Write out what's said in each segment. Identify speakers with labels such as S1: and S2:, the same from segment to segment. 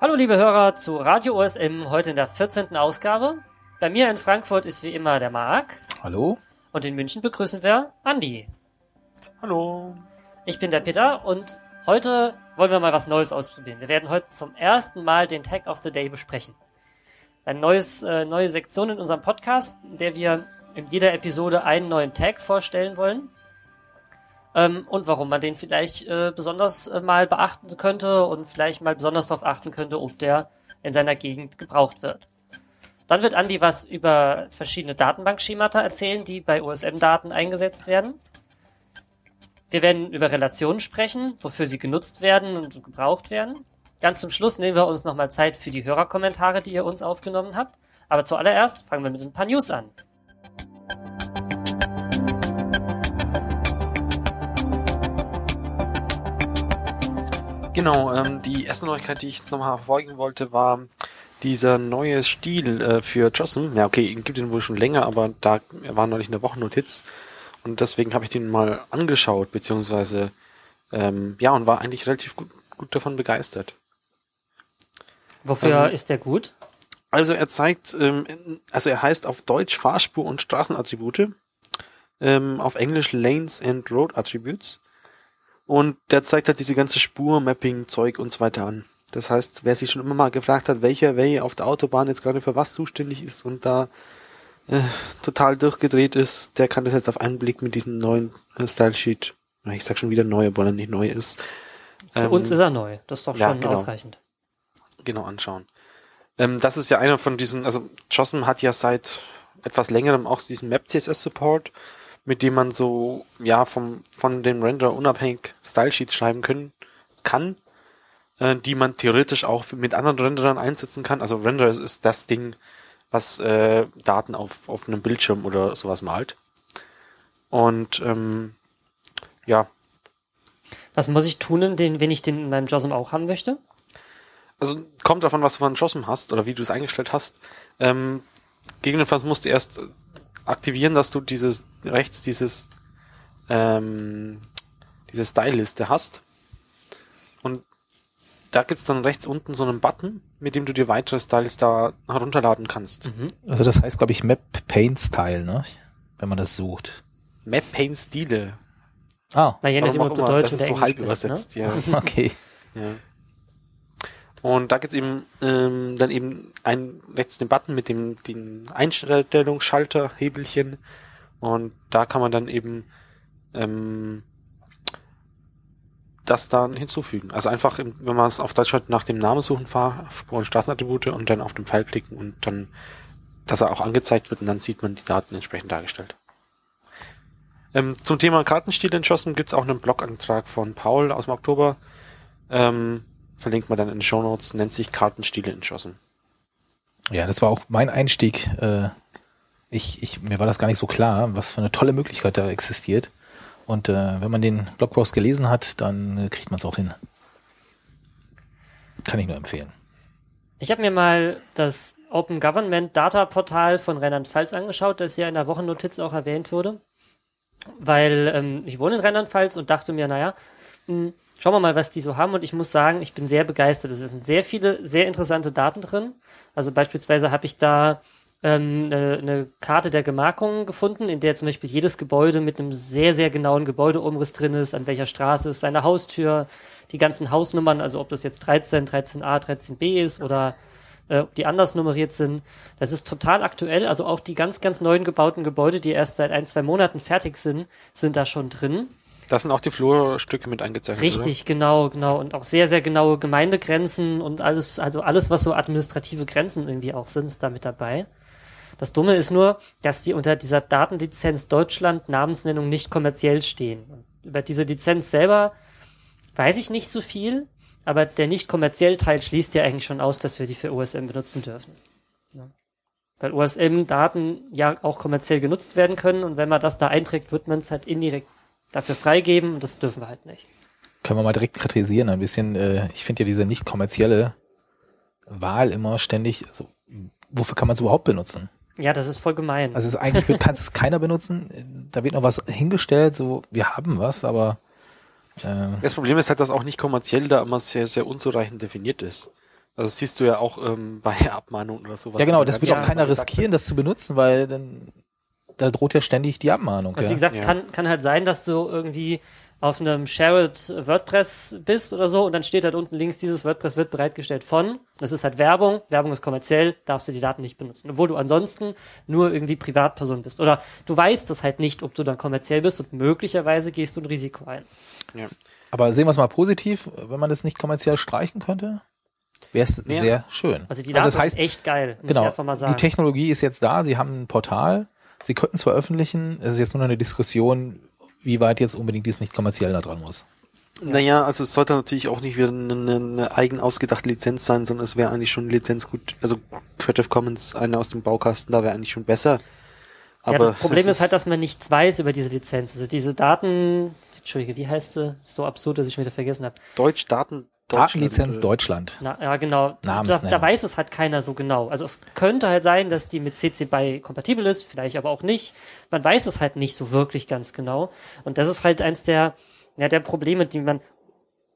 S1: Hallo liebe Hörer zu Radio OSM, heute in der 14. Ausgabe. Bei mir in Frankfurt ist wie immer der Marc.
S2: Hallo.
S1: Und in München begrüßen wir Andi.
S3: Hallo.
S1: Ich bin der Peter und heute wollen wir mal was Neues ausprobieren. Wir werden heute zum ersten Mal den Tag of the Day besprechen. Ein neues, äh, neue Sektion in unserem Podcast, in der wir in jeder Episode einen neuen Tag vorstellen wollen. Ähm, und warum man den vielleicht äh, besonders äh, mal beachten könnte und vielleicht mal besonders darauf achten könnte, ob der in seiner Gegend gebraucht wird. Dann wird Andi was über verschiedene Datenbankschemata erzählen, die bei OSM-Daten eingesetzt werden. Wir werden über Relationen sprechen, wofür sie genutzt werden und gebraucht werden. Ganz zum Schluss nehmen wir uns nochmal Zeit für die Hörerkommentare, die ihr uns aufgenommen habt. Aber zuallererst fangen wir mit ein paar News an.
S3: Genau, ähm, die erste Neuigkeit, die ich jetzt nochmal verfolgen wollte, war dieser neue Stil äh, für JOSM. Ja, okay, ihn gibt es wohl schon länger, aber da war neulich eine Wochennotiz und deswegen habe ich den mal angeschaut, beziehungsweise ähm, ja, und war eigentlich relativ gut, gut davon begeistert.
S1: Wofür ähm, ist der gut?
S3: Also er zeigt, ähm, also er heißt auf Deutsch Fahrspur- und Straßenattribute, ähm, auf Englisch Lanes and Road Attributes. Und der zeigt halt diese ganze Spur-Mapping-Zeug und so weiter an. Das heißt, wer sich schon immer mal gefragt hat, welcher Way auf der Autobahn jetzt gerade für was zuständig ist und da äh, total durchgedreht ist, der kann das jetzt auf einen Blick mit diesem neuen äh, Style Sheet, ich sag schon wieder neu, obwohl er nicht neu ist.
S1: Für ähm, uns ist er neu, das ist doch schon ja, genau. ausreichend.
S3: Genau, anschauen. Ähm, das ist ja einer von diesen, also JOSM hat ja seit etwas längerem auch diesen Map CSS Support mit dem man so, ja, vom, von dem Render unabhängig Stylesheets schreiben können, kann, äh, die man theoretisch auch mit anderen Renderern einsetzen kann. Also Render ist, ist das Ding, was äh, Daten auf, auf einem Bildschirm oder sowas malt. Und ähm, ja.
S1: Was muss ich tun, wenn ich den in meinem JOSM auch haben möchte?
S3: Also kommt davon, was du von JOSM hast oder wie du es eingestellt hast. Ähm, gegebenenfalls musst du erst aktivieren, dass du dieses rechts dieses ähm, diese Style-Liste hast. Und da gibt's dann rechts unten so einen Button, mit dem du dir weitere Styles da herunterladen kannst.
S2: Mhm. Also das heißt, glaube ich, Map Paint Style, ne? Wenn man das sucht.
S3: Map Paint Stile.
S1: Ah. Na, je nachdem,
S3: ob du Deutsch das ist so halb übersetzt, ne?
S2: ja. okay.
S3: Ja. Und da gibt's eben ähm, dann eben ein rechts den Button mit dem den Einstellungsschalter, Hebelchen. Und da kann man dann eben ähm, das dann hinzufügen. Also einfach, wenn man es auf Deutsch hat, nach dem Namen suchen, Fahrspur- und Straßenattribute und dann auf den Pfeil klicken und dann, dass er auch angezeigt wird und dann sieht man die Daten entsprechend dargestellt. Ähm, zum Thema Kartenstil entschlossen gibt's auch einen Blogantrag von Paul aus dem Oktober. Ähm, verlinkt man dann in den Show Notes, nennt sich Kartenstile entschlossen.
S2: Ja, das war auch mein Einstieg. Äh, ich, ich, mir war das gar nicht so klar, was für eine tolle Möglichkeit da existiert. Und äh, wenn man den Blogpost gelesen hat, dann äh, kriegt man es auch hin. Kann ich nur empfehlen.
S1: Ich habe mir mal das Open Government Data Portal von Rheinland-Pfalz angeschaut, das ja in der Wochennotiz auch erwähnt wurde. Weil ähm, ich wohne in Rheinland-Pfalz und dachte mir, naja, mh, hm, Schauen wir mal, was die so haben. Und ich muss sagen, ich bin sehr begeistert. Es sind sehr viele, sehr interessante Daten drin. Also beispielsweise habe ich da ähm, eine, Karte der Gemarkungen gefunden, in der zum Beispiel jedes Gebäude mit einem sehr, sehr genauen Gebäudeumriss drin ist, an welcher Straße ist seine Haustür, die ganzen Hausnummern, also ob das jetzt 13, 13a, 13b ist oder äh, ob die anders nummeriert sind. Das ist total aktuell. Also auch die ganz, ganz neuen gebauten Gebäude, die erst seit ein, zwei Monaten fertig sind, sind da schon drin.
S3: Das sind auch die Flurstücke mit eingezeichnet.
S1: Richtig, oder? genau, genau. Und auch sehr, sehr genaue Gemeindegrenzen und alles, also alles, was so administrative Grenzen irgendwie auch sind, ist da mit dabei. Das Dumme ist nur, dass die unter dieser Datenlizenz Deutschland Namensnennung nicht kommerziell stehen. Über diese Lizenz selber weiß ich nicht so viel, aber der nicht kommerzielle Teil schließt ja eigentlich schon aus, dass wir die für OSM benutzen dürfen. Ja. Weil OSM-Daten ja auch kommerziell genutzt werden können und wenn man das da einträgt, wird man es halt indirekt dafür freigeben und das dürfen wir halt nicht.
S2: Können wir mal direkt kritisieren ein bisschen. Äh, ich finde ja diese nicht kommerzielle Wahl immer ständig, also wofür kann man es überhaupt benutzen?
S1: Ja, das ist voll gemein.
S2: Also es ist eigentlich kann es keiner benutzen. Da wird noch was hingestellt, so wir haben was, aber äh,
S3: Das Problem ist halt, dass auch nicht kommerziell da immer sehr, sehr unzureichend definiert ist. Also das siehst du ja auch ähm, bei Abmahnungen oder sowas.
S2: ja genau, das wird
S1: ja,
S2: auch keiner riskieren, das zu benutzen, weil dann da droht ja ständig die Abmahnung.
S1: Also wie gesagt,
S3: Ja.
S1: kann, kann halt sein, dass du irgendwie auf einem Shared WordPress bist oder so und dann steht halt unten links, dieses WordPress wird bereitgestellt von. Das ist halt Werbung. Werbung ist kommerziell, darfst du die Daten nicht benutzen. Obwohl du ansonsten nur irgendwie Privatperson bist. Oder du weißt es halt nicht, ob du dann kommerziell bist und möglicherweise gehst du ein Risiko ein.
S3: Ja.
S2: Aber sehen wir es mal positiv, wenn man das nicht kommerziell streichen könnte, wäre es
S3: Ja.
S2: sehr schön.
S1: Also die Daten
S2: das heißt,
S1: ist echt geil, muss
S2: genau,
S1: ich einfach mal sagen.
S2: die Technologie ist jetzt da, sie haben ein Portal, sie könnten es veröffentlichen, es ist jetzt nur noch eine Diskussion, wie weit jetzt unbedingt dies nicht kommerziell da dran muss.
S3: Naja, also es sollte natürlich auch nicht wieder eine, eine, eigen ausgedachte Lizenz sein, sondern es wäre eigentlich schon eine Lizenz gut, also Creative Commons, eine aus dem Baukasten, da wäre eigentlich schon besser.
S1: ja, das Problem ist halt, dass man nichts weiß über diese Lizenz. Also diese Daten, Entschuldige, wie heißt sie? So absurd, dass ich schon wieder vergessen habe.
S3: Deutsch, Daten,
S2: Datenlizenz
S3: Deutschland.
S2: Deutschland.
S1: Na, ja, genau. Da, da weiß es halt keiner so genau. Also es könnte halt sein, dass die mit CC BY kompatibel ist, vielleicht aber auch nicht. Man weiß es halt nicht so wirklich ganz genau. Und das ist halt eins der, ja, der Probleme, die man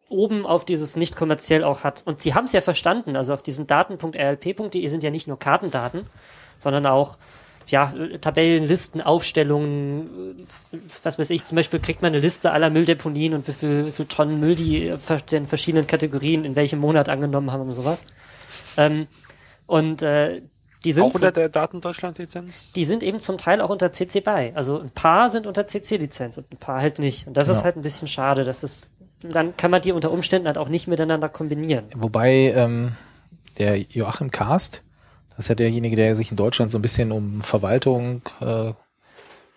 S1: oben auf dieses nicht kommerziell auch hat. Und sie haben es ja verstanden. Also auf diesem daten.rlp.de sind ja nicht nur Kartendaten, sondern auch ja, Tabellen, Listen, Aufstellungen, äh, was weiß ich, zum Beispiel kriegt man eine Liste aller Mülldeponien und wie viel, wie viel Tonnen Müll die äh, ver- den verschiedenen Kategorien in welchem Monat angenommen haben und sowas. Ähm, und äh, die sind
S3: Auch unter der Daten Deutschland Lizenz?
S1: die sind eben zum Teil auch unter CC BY. Also ein paar sind unter CC-Lizenz und ein paar halt nicht. Und das ist
S2: Ja.
S1: halt ein bisschen schade, dass das, dann kann man die unter Umständen halt auch nicht miteinander kombinieren.
S2: Wobei ähm, der Joachim Karst, das ist ja derjenige, der sich in Deutschland so ein bisschen um Verwaltung äh,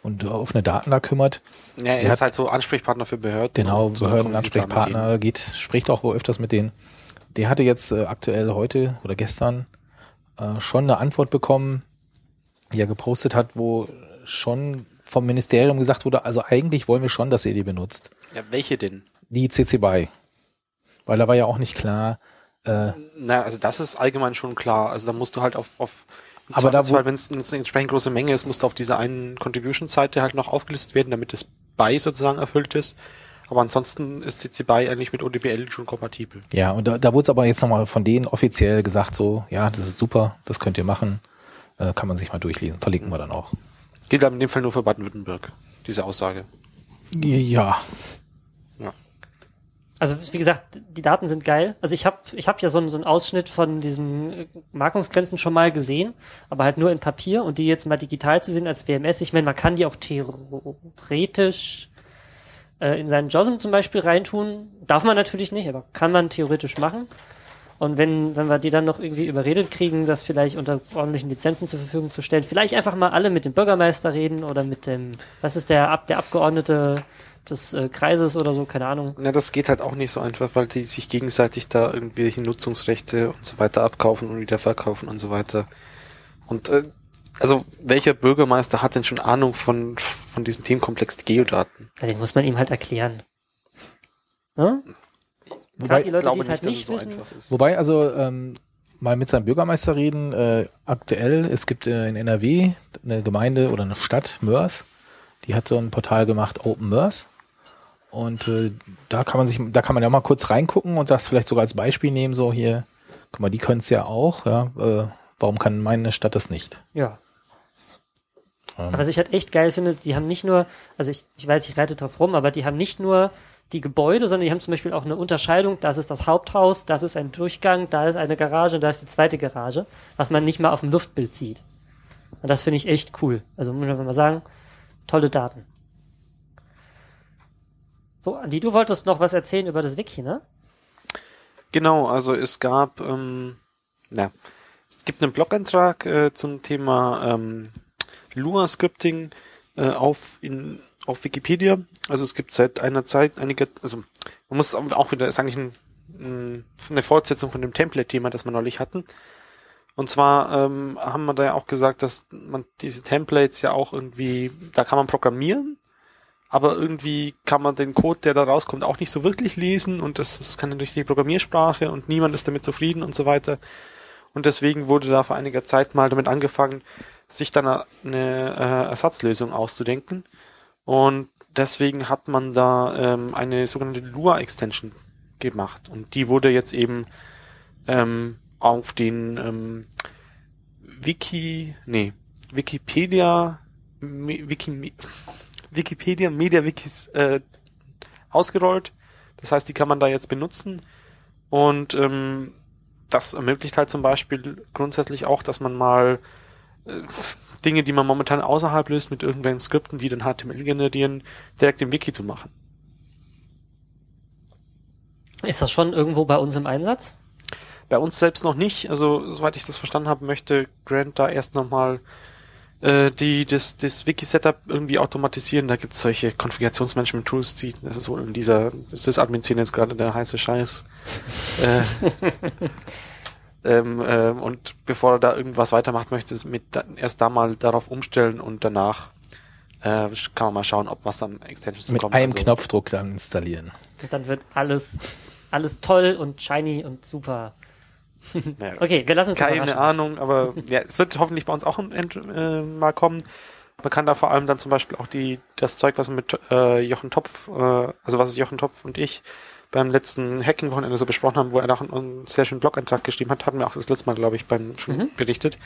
S2: und offene Daten da kümmert.
S3: Ja, er
S2: Der
S3: ist
S2: hat-
S3: halt so Ansprechpartner für Behörden.
S2: Genau,
S3: so
S2: Behördenansprechpartner geht, spricht auch wohl öfters mit denen. Der hatte jetzt äh, aktuell heute oder gestern äh, schon eine Antwort bekommen, die er gepostet hat, wo schon vom Ministerium gesagt wurde, also eigentlich wollen wir schon, dass ihr die benutzt.
S3: Ja, welche denn?
S2: Die CC BY. Weil da war ja auch nicht klar, äh,
S3: Na, also das ist allgemein schon klar. Also da musst du halt auf, auf
S2: Aber da,
S3: wenn es eine entsprechend große Menge ist, musst du auf dieser einen Contribution-Seite halt noch aufgelistet werden, damit das BY sozusagen erfüllt ist. Aber ansonsten ist CC BY eigentlich mit ODBL schon kompatibel.
S2: ja, und da, da wurde es aber jetzt nochmal von denen offiziell gesagt, so, ja, das ist super, das könnt ihr machen, äh, kann man sich mal durchlesen, verlinken wir dann auch.
S3: Gilt aber in dem Fall nur für Baden-Württemberg, diese Aussage.
S2: Ja,
S1: Also wie gesagt, die Daten sind geil. Also ich habe ich hab ja so, einen- so einen Ausschnitt von diesen äh, Markungsgrenzen schon mal gesehen, aber halt nur in Papier und die jetzt mal digital zu sehen als WMS. Ich meine, man kann die auch theoretisch äh, in seinen JOSM zum Beispiel reintun. Darf man natürlich nicht, aber kann man theoretisch machen. Und wenn, wenn wir die dann noch irgendwie überredet kriegen, das vielleicht unter ordentlichen Lizenzen zur Verfügung zu stellen, vielleicht einfach mal alle mit dem Bürgermeister reden oder mit dem, was ist der, Ab der Abgeordnete des äh, Kreises oder so, keine Ahnung.
S3: Na, das geht halt auch nicht so einfach, weil die sich gegenseitig da irgendwelche Nutzungsrechte und so weiter abkaufen und wieder verkaufen und so weiter. Und äh, also welcher Bürgermeister hat denn schon Ahnung von, von diesem Themenkomplex Geodaten?
S1: Ja, den muss man ihm halt erklären. Ne?
S2: Wobei-
S1: Gerade die Leute,
S3: glaube
S1: die es halt
S3: dass
S1: nicht
S3: so
S1: wissen.
S3: einfach ist.
S2: Wobei, also ähm, mal mit seinem Bürgermeister reden, äh, aktuell, es gibt äh, in NRW eine Gemeinde oder eine Stadt, Mörs, die hat so ein Portal gemacht, Open Mörs. Und äh, da kann man sich, da kann man ja mal kurz reingucken und das vielleicht sogar als Beispiel nehmen, so hier, guck mal, die können es ja auch, ja, äh, warum kann meine Stadt das nicht?
S1: Ja.
S2: Ähm,
S1: Aber was ich halt echt geil finde, die haben nicht nur, also ich, ich weiß, ich reite drauf rum, aber die haben nicht nur die Gebäude, sondern die haben zum Beispiel auch eine Unterscheidung, das ist das Haupthaus, das ist ein Durchgang, da ist eine Garage und da ist die zweite Garage, was man nicht mal auf dem Luftbild sieht. Und das finde ich echt cool. Also muss ich einfach mal sagen, tolle Daten. So, Andi, du wolltest noch was erzählen über das Wiki, ne?
S3: Genau, also es gab, ähm, na, es gibt einen Blog-Eintrag äh, zum Thema ähm, Lua-Scripting äh, auf auf Wikipedia. Also es gibt seit einer Zeit einige, also man muss auch wieder, ist eigentlich ein, ein, eine Fortsetzung von dem Template-Thema, das wir neulich hatten. Und zwar ähm, haben wir da ja auch gesagt, dass man diese Templates ja auch irgendwie, da kann man programmieren, aber irgendwie kann man den Code, der da rauskommt, auch nicht so wirklich lesen und das ist keine richtige Programmiersprache und niemand ist damit zufrieden und so weiter. Und deswegen wurde da vor einiger Zeit mal damit angefangen, sich dann eine äh, Ersatzlösung auszudenken. Und deswegen hat man da ähm, eine sogenannte Lua-Extension gemacht. Und die wurde jetzt eben ähm, auf den ähm, Wiki, nee, Wikipedia, Wiki, Wikipedia Media Wikis äh, ausgerollt. Das heißt, die kann man da jetzt benutzen. Und ähm, das ermöglicht halt zum Beispiel grundsätzlich auch, dass man mal äh, Dinge, die man momentan außerhalb löst, mit irgendwelchen Skripten, die dann HTML generieren, direkt im Wiki zu machen.
S1: Ist das schon irgendwo bei uns im Einsatz?
S3: Bei uns selbst noch nicht. Also, soweit ich das verstanden habe, möchte Grant da erst nochmal äh, die das, das Wiki-Setup irgendwie automatisieren. Da gibt es solche Konfigurationsmanagement-Tools, die das ist wohl in dieser Sys-Admin-Szene jetzt gerade der heiße Scheiß. äh, ähm, ähm, und bevor er da irgendwas weitermacht, möchte es mit erst da mal darauf umstellen und danach äh, kann man mal schauen, ob was dann Extensions
S2: Mit
S3: kommt.
S2: einem
S3: Also,
S2: Knopfdruck dann installieren.
S1: Und dann wird alles, alles toll und shiny und super.
S3: Ja,
S1: Okay, wir lassen uns
S3: Keine. Ahnung, aber ja, es wird hoffentlich bei uns auch ent, äh, mal kommen. Man kann da vor allem dann zum Beispiel auch die das Zeug, was wir mit äh, Jochen Topf, äh, also was Jochen Topf und ich beim letzten Hacking-Wochenende so besprochen haben, wo er noch einen, einen sehr schönen Blog-Eintrag geschrieben hat, hatten wir auch das letzte Mal, glaube ich, beim schon
S1: Mhm.
S3: berichtet,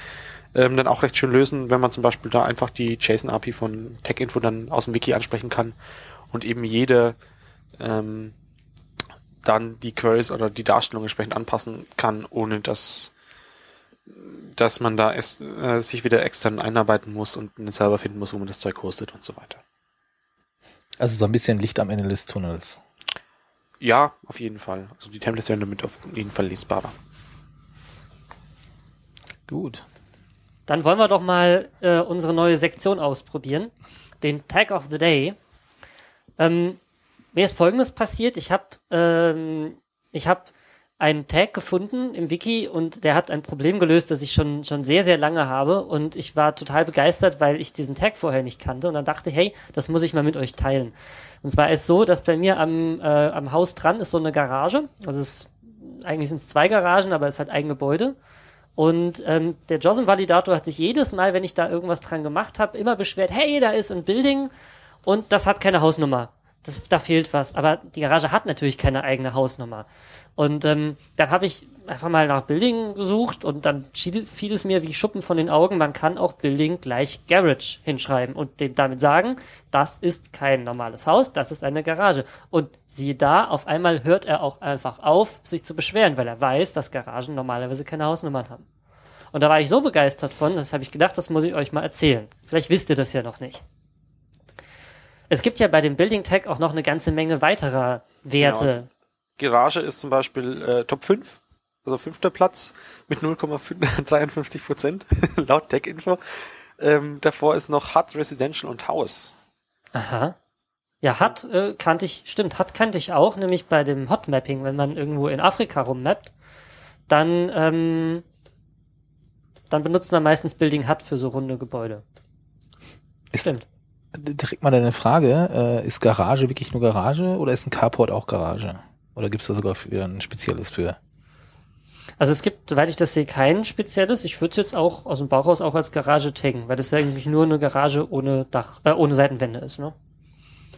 S3: ähm, dann auch recht schön lösen, wenn man zum Beispiel da einfach die JSON-API von TechInfo dann aus dem Wiki ansprechen kann und eben jede ähm, dann die Queries oder die Darstellung entsprechend anpassen kann, ohne dass dass man da es, äh, sich wieder extern einarbeiten muss und einen Server finden muss, wo man das Zeug hostet und so weiter.
S2: Also so ein bisschen Licht am Ende des Tunnels.
S3: Ja, auf jeden Fall. Also die Templates werden damit auf jeden Fall lesbarer.
S2: Gut.
S1: Dann wollen wir doch mal äh, unsere neue Sektion ausprobieren. Den Tag of the Day. Ähm, mir ist folgendes passiert. Ich habe ähm, ich hab einen Tag gefunden im Wiki und der hat ein Problem gelöst, das ich schon, schon sehr, sehr lange habe. Und ich war total begeistert, weil ich diesen Tag vorher nicht kannte. Und dann dachte, hey, das muss ich mal mit euch teilen. Und zwar ist so, dass bei mir am, äh, am Haus dran ist so eine Garage. Also es ist, eigentlich sind es zwei Garagen, aber es hat ein Gebäude. Und ähm, der JOSM-Validator hat sich jedes Mal, wenn ich da irgendwas dran gemacht habe, immer beschwert, hey, da ist ein Building und das hat keine Hausnummer. Das, da fehlt was. Aber die Garage hat natürlich keine eigene Hausnummer. Und ähm, dann habe ich einfach mal nach Building gesucht und dann fiel es mir wie Schuppen von den Augen, man kann auch Building gleich Garage hinschreiben und dem damit sagen, das ist kein normales Haus, das ist eine Garage. Und siehe da, auf einmal hört er auch einfach auf, sich zu beschweren, weil er weiß, dass Garagen normalerweise keine Hausnummern haben. Und da war ich so begeistert von, das habe ich gedacht, das muss ich euch mal erzählen. Vielleicht wisst ihr das ja noch nicht. Es gibt ja bei dem Building Tag auch noch eine ganze Menge weiterer Werte.
S3: Garage ist zum Beispiel äh, Top 5, also fünfter Platz mit 0,53 Prozent laut TechInfo. Ähm, davor ist noch Hut, Residential und House.
S1: Aha. Ja, hat äh, kannte ich, stimmt, hat kannte ich auch, nämlich bei dem Hotmapping, wenn man irgendwo in Afrika rummappt, dann, ähm, dann benutzt man meistens Building Hut für so runde Gebäude.
S2: Ist,
S1: Stimmt.
S2: Direkt mal deine Frage, äh, ist Garage wirklich nur Garage oder ist ein Carport auch Garage? Oder gibt's da sogar wieder ein spezielles für?
S1: Also es gibt, soweit ich das sehe, kein spezielles. Ich würde es jetzt auch aus dem Bauchhaus auch als Garage taggen, weil das ja eigentlich nur eine Garage ohne Dach, äh, ohne Seitenwände ist, ne?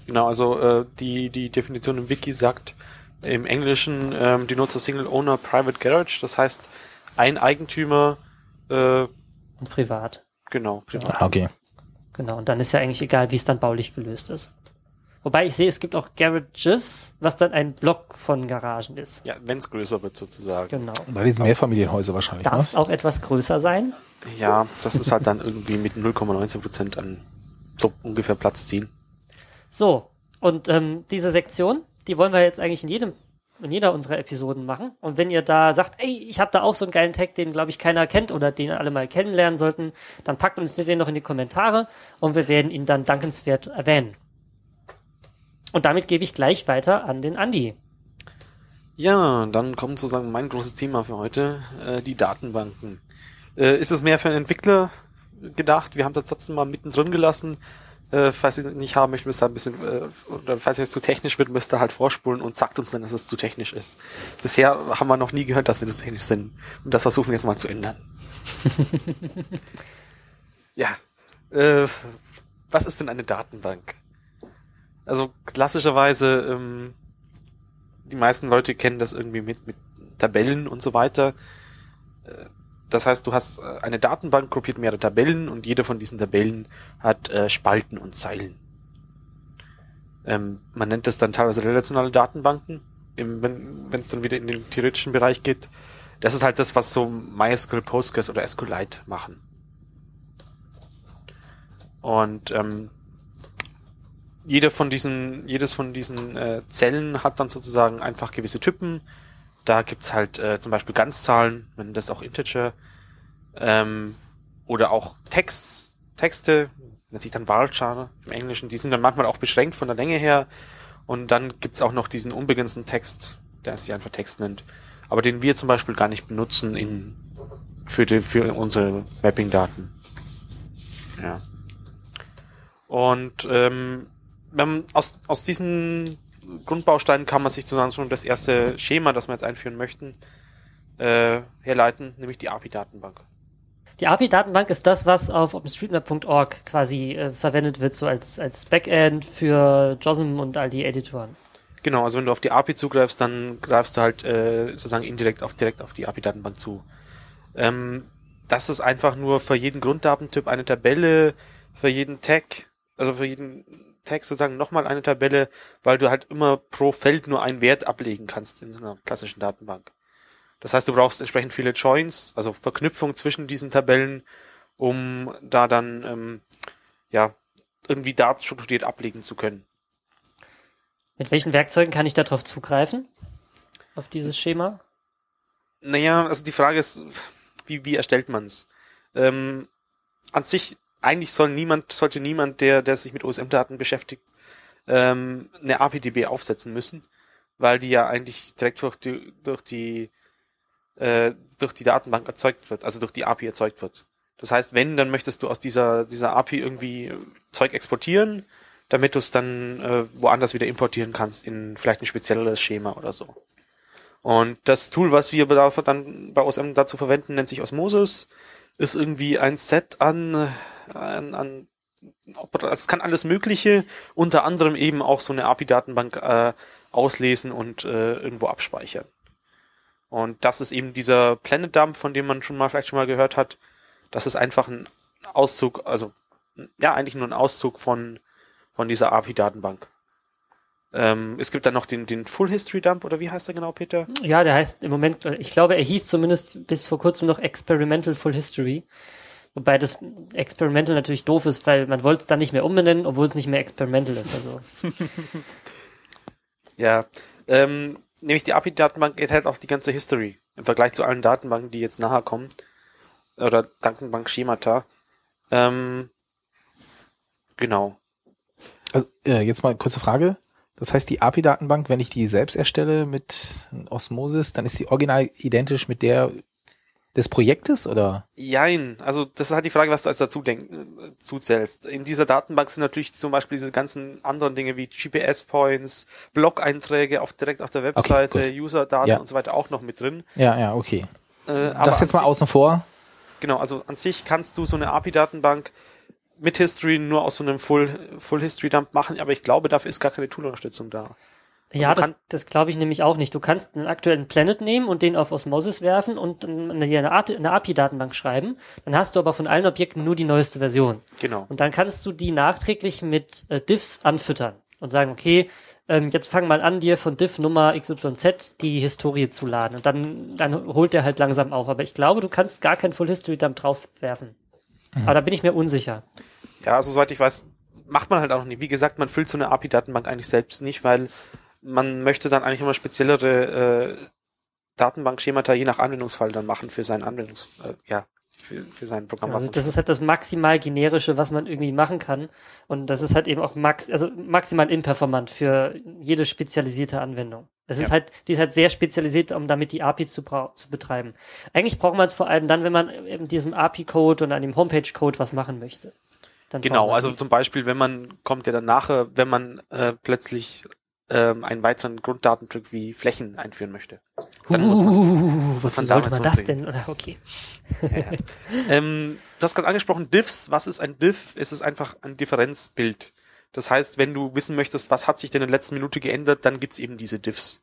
S3: Genau, also äh, die, die Definition im Wiki sagt im Englischen ähm, die Nutzer Single Owner Private Garage. Das heißt, ein Eigentümer, äh,
S1: Und privat.
S3: genau, privat.
S2: Ah, okay.
S1: Genau. Und dann ist ja eigentlich egal, wie es dann baulich gelöst ist. Wobei ich sehe, es gibt auch Garages, was dann ein Block von Garagen ist.
S3: Ja, wenn es größer wird sozusagen.
S1: Genau.
S2: Bei diesen Mehrfamilienhäuser wahrscheinlich,
S1: Darf es
S2: ne?
S1: auch etwas größer sein?
S3: Ja, das ist halt dann irgendwie mit 0,19 Prozent an so ungefähr Platz ziehen.
S1: So, und ähm, diese Sektion, die wollen wir jetzt eigentlich in jedem, in jeder unserer Episoden machen. Und wenn ihr da sagt, ey, ich habe da auch so einen geilen Tag, den glaube ich keiner kennt oder den alle mal kennenlernen sollten, dann packt uns den noch in die Kommentare und wir werden ihn dann dankenswert erwähnen. Und damit gebe ich gleich weiter an den Andi.
S3: Ja, dann kommt sozusagen mein großes Thema für heute, äh, die Datenbanken. Äh, ist es mehr für einen Entwickler gedacht? Wir haben das trotzdem mal mittendrin gelassen. Äh, falls ihr es nicht haben möchtet, müsst ihr ein bisschen, äh, oder falls es zu technisch wird, müsst ihr halt vorspulen und sagt uns dann, dass es zu technisch ist. Bisher haben wir noch nie gehört, dass wir zu technisch sind. Und das versuchen wir jetzt mal zu ändern. Ja. Äh, was ist denn eine Datenbank? Also klassischerweise, ähm, die meisten Leute kennen das irgendwie mit, mit Tabellen und so weiter. Äh, das heißt, du hast äh, eine Datenbank, gruppiert mehrere Tabellen und jede von diesen Tabellen hat äh, Spalten und Zeilen. Ähm, man nennt das dann teilweise relationale Datenbanken, wenn es dann wieder in den theoretischen Bereich geht. Das ist halt das, was so MySQL, Postgres oder SQLite machen. Und ähm, jede von diesen, jedes von diesen äh, Zellen hat dann sozusagen einfach gewisse Typen. Da gibt's halt äh, zum Beispiel Ganzzahlen, nennt das auch Integer, ähm, oder auch Text, Texte, nennt sich dann Varchar im Englischen, die sind dann manchmal auch beschränkt von der Länge her. Und dann gibt's auch noch diesen unbegrenzten Text, der sich einfach Text nennt, aber den wir zum Beispiel gar nicht benutzen in, für, die, für unsere Mapping-Daten. Ja. Und ähm, aus, aus diesen Grundbausteinen kann man sich sozusagen schon das erste Schema, das wir jetzt einführen möchten, äh, herleiten, nämlich die API-Datenbank.
S1: Die API-Datenbank ist das, was auf OpenStreetMap.org quasi äh, verwendet wird, so als, als Backend für JOSM und all die Editoren.
S3: Genau, also wenn du auf die API zugreifst, dann greifst du halt äh, sozusagen indirekt auf direkt auf die API-Datenbank zu. Ähm, das ist einfach nur für jeden Grunddatentyp eine Tabelle, für jeden Tag, also für jeden Tag sozusagen nochmal eine Tabelle, weil du halt immer pro Feld nur einen Wert ablegen kannst in so einer klassischen Datenbank. Das heißt, du brauchst entsprechend viele Joins, also Verknüpfung zwischen diesen Tabellen, um da dann ähm, ja irgendwie Daten strukturiert ablegen zu können.
S1: Mit welchen Werkzeugen kann ich darauf zugreifen? Auf dieses Schema?
S3: Naja, also die Frage ist, wie, wie erstellt man es? Ähm, an sich, eigentlich soll niemand, sollte niemand, der, der sich mit OSM-Daten beschäftigt, ähm, eine APDB aufsetzen müssen, weil die ja eigentlich direkt durch die, durch die äh, durch die Datenbank erzeugt wird, also durch die API erzeugt wird. Das heißt, wenn, dann möchtest du aus dieser, dieser API irgendwie Zeug exportieren, damit du es dann äh, woanders wieder importieren kannst in vielleicht ein spezielleres Schema oder so. Und das Tool, was wir dann bei OSM dazu verwenden, nennt sich Osmosis, ist irgendwie ein Set an, an, an es kann alles Mögliche, unter anderem eben auch so eine API-Datenbank äh, auslesen und äh, irgendwo abspeichern. Und das ist eben dieser Planet Dump, von dem man schon mal vielleicht schon mal gehört hat. Das ist einfach ein Auszug, also ja, eigentlich nur ein Auszug von, von dieser API-Datenbank. Ähm, es gibt dann noch den, den Full History Dump, oder wie heißt der genau, Peter?
S1: Ja, der heißt im Moment, ich glaube, er hieß zumindest bis vor kurzem noch Experimental Full History. Wobei das Experimental natürlich doof ist, weil man wollte es dann nicht mehr umbenennen, obwohl es nicht mehr Experimental ist. Also.
S3: ja, ähm, nämlich die API-Datenbank enthält auch die ganze History im Vergleich zu allen Datenbanken, die jetzt nachher kommen. Oder Datenbank-Schemata. Ähm, genau.
S2: Also, äh, jetzt mal kurze Frage. Das heißt, die API-Datenbank, wenn ich die selbst erstelle mit Osmosis, dann ist die original identisch mit der des Projektes oder?
S3: Jein, also das ist halt die Frage, was du als dazu denk, äh, zuzählst. In dieser Datenbank sind natürlich zum Beispiel diese ganzen anderen Dinge wie GPS-Points, Blog-Einträge auf, direkt auf der Webseite, okay, User-Daten ja. und so weiter auch noch mit drin.
S2: Ja, ja, okay. Äh, das jetzt mal sich, außen vor.
S3: Genau, also an sich kannst du so eine API-Datenbank mit History nur aus so einem Full, Full History Dump machen, aber ich glaube, dafür ist gar keine Tool-Unterstützung da.
S1: Ja, das, das glaube ich nämlich auch nicht. Du kannst einen aktuellen Planet nehmen und den auf Osmosis werfen und eine, eine, eine API-Datenbank schreiben. Dann hast du aber von allen Objekten nur die neueste Version.
S3: Genau.
S1: Und dann kannst du die nachträglich mit äh, Diffs anfüttern und sagen, okay, ähm, jetzt fang mal an, dir von Diff Nummer XYZ die Historie zu laden. Und dann, dann holt der halt langsam auf. Aber ich glaube, du kannst gar kein Full History Dump draufwerfen. Mhm. Aber da bin ich mir unsicher.
S3: Ja, also soweit ich weiß, macht man halt auch nicht. Wie gesagt, man füllt so eine API-Datenbank eigentlich selbst nicht, weil man möchte dann eigentlich immer speziellere äh, Datenbankschemata je nach Anwendungsfall dann machen für sein Anwendungs, äh, ja, für, für sein Programm.
S1: Also das ist halt das maximal generische, was man irgendwie machen kann. Und das ist halt eben auch max, also maximal imperformant für jede spezialisierte Anwendung. Das ja. ist halt, die ist halt sehr spezialisiert, um damit die API zu, zu betreiben. Eigentlich braucht man es vor allem dann, wenn man in diesem API-Code und an dem Homepage-Code was machen möchte.
S3: Dann genau, also zum Beispiel, wenn man, kommt ja dann nachher, wenn man äh, plötzlich ähm, einen weiteren Grunddatentyp wie Flächen einführen möchte. Dann muss man,
S1: Uh, wozu
S3: man
S1: sollte man das denn? Oder okay.
S3: ähm, du hast gerade angesprochen, Diffs. Was ist ein Diff? Es ist einfach ein Differenzbild. Das heißt, wenn du wissen möchtest, was hat sich denn in der letzten Minute geändert, dann gibt's eben diese Diffs.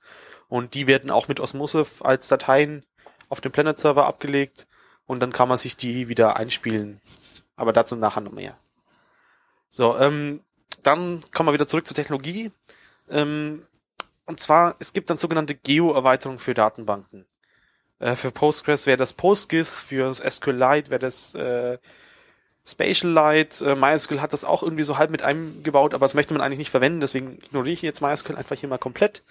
S3: Und die werden auch mit Osmosis als Dateien auf dem Planet Server abgelegt und dann kann man sich die wieder einspielen. Aber dazu nachher noch mehr. So, ähm, dann kommen wir wieder zurück zur Technologie. Ähm, und zwar, es gibt dann sogenannte Geo-Erweiterungen für Datenbanken. Äh, für Postgres wäre das PostGIS, für SQLite wäre das äh, Spatialite. Äh, MySQL hat das auch irgendwie so halb mit eingebaut, aber das möchte man eigentlich nicht verwenden, deswegen ignoriere ich jetzt MySQL einfach hier mal komplett.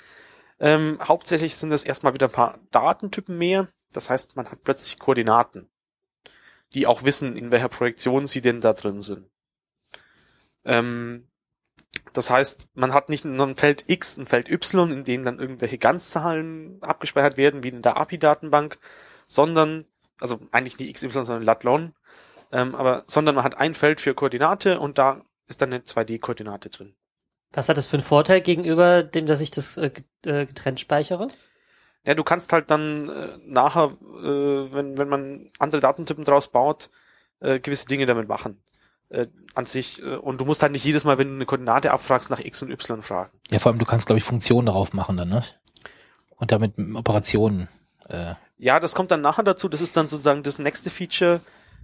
S3: Ähm, hauptsächlich sind das erstmal wieder ein paar Datentypen mehr. Das heißt, man hat plötzlich Koordinaten, die auch wissen, in welcher Projektion sie denn da drin sind. Ähm, das heißt, man hat nicht nur ein Feld X, ein Feld Y, in denen dann irgendwelche Ganzzahlen abgespeichert werden, wie in der API-Datenbank, sondern, also eigentlich nicht XY, sondern Latlon, ähm, aber, sondern man hat ein Feld für Koordinate und da ist dann eine 2D-Koordinate drin.
S1: Was hat das für einen Vorteil gegenüber dem, dass ich das äh, äh, getrennt speichere?
S3: Ja, du kannst halt dann äh, nachher, äh, wenn, wenn man andere Datentypen draus baut, äh, gewisse Dinge damit machen. Äh, an sich, äh, und du musst halt nicht jedes Mal, wenn du eine Koordinate abfragst, nach X und Y fragen.
S2: Ja, vor allem, du kannst, glaube ich, Funktionen darauf machen dann, ne? Und damit Operationen. Äh,
S3: Ja, das kommt dann nachher dazu. Das ist dann sozusagen das nächste Feature,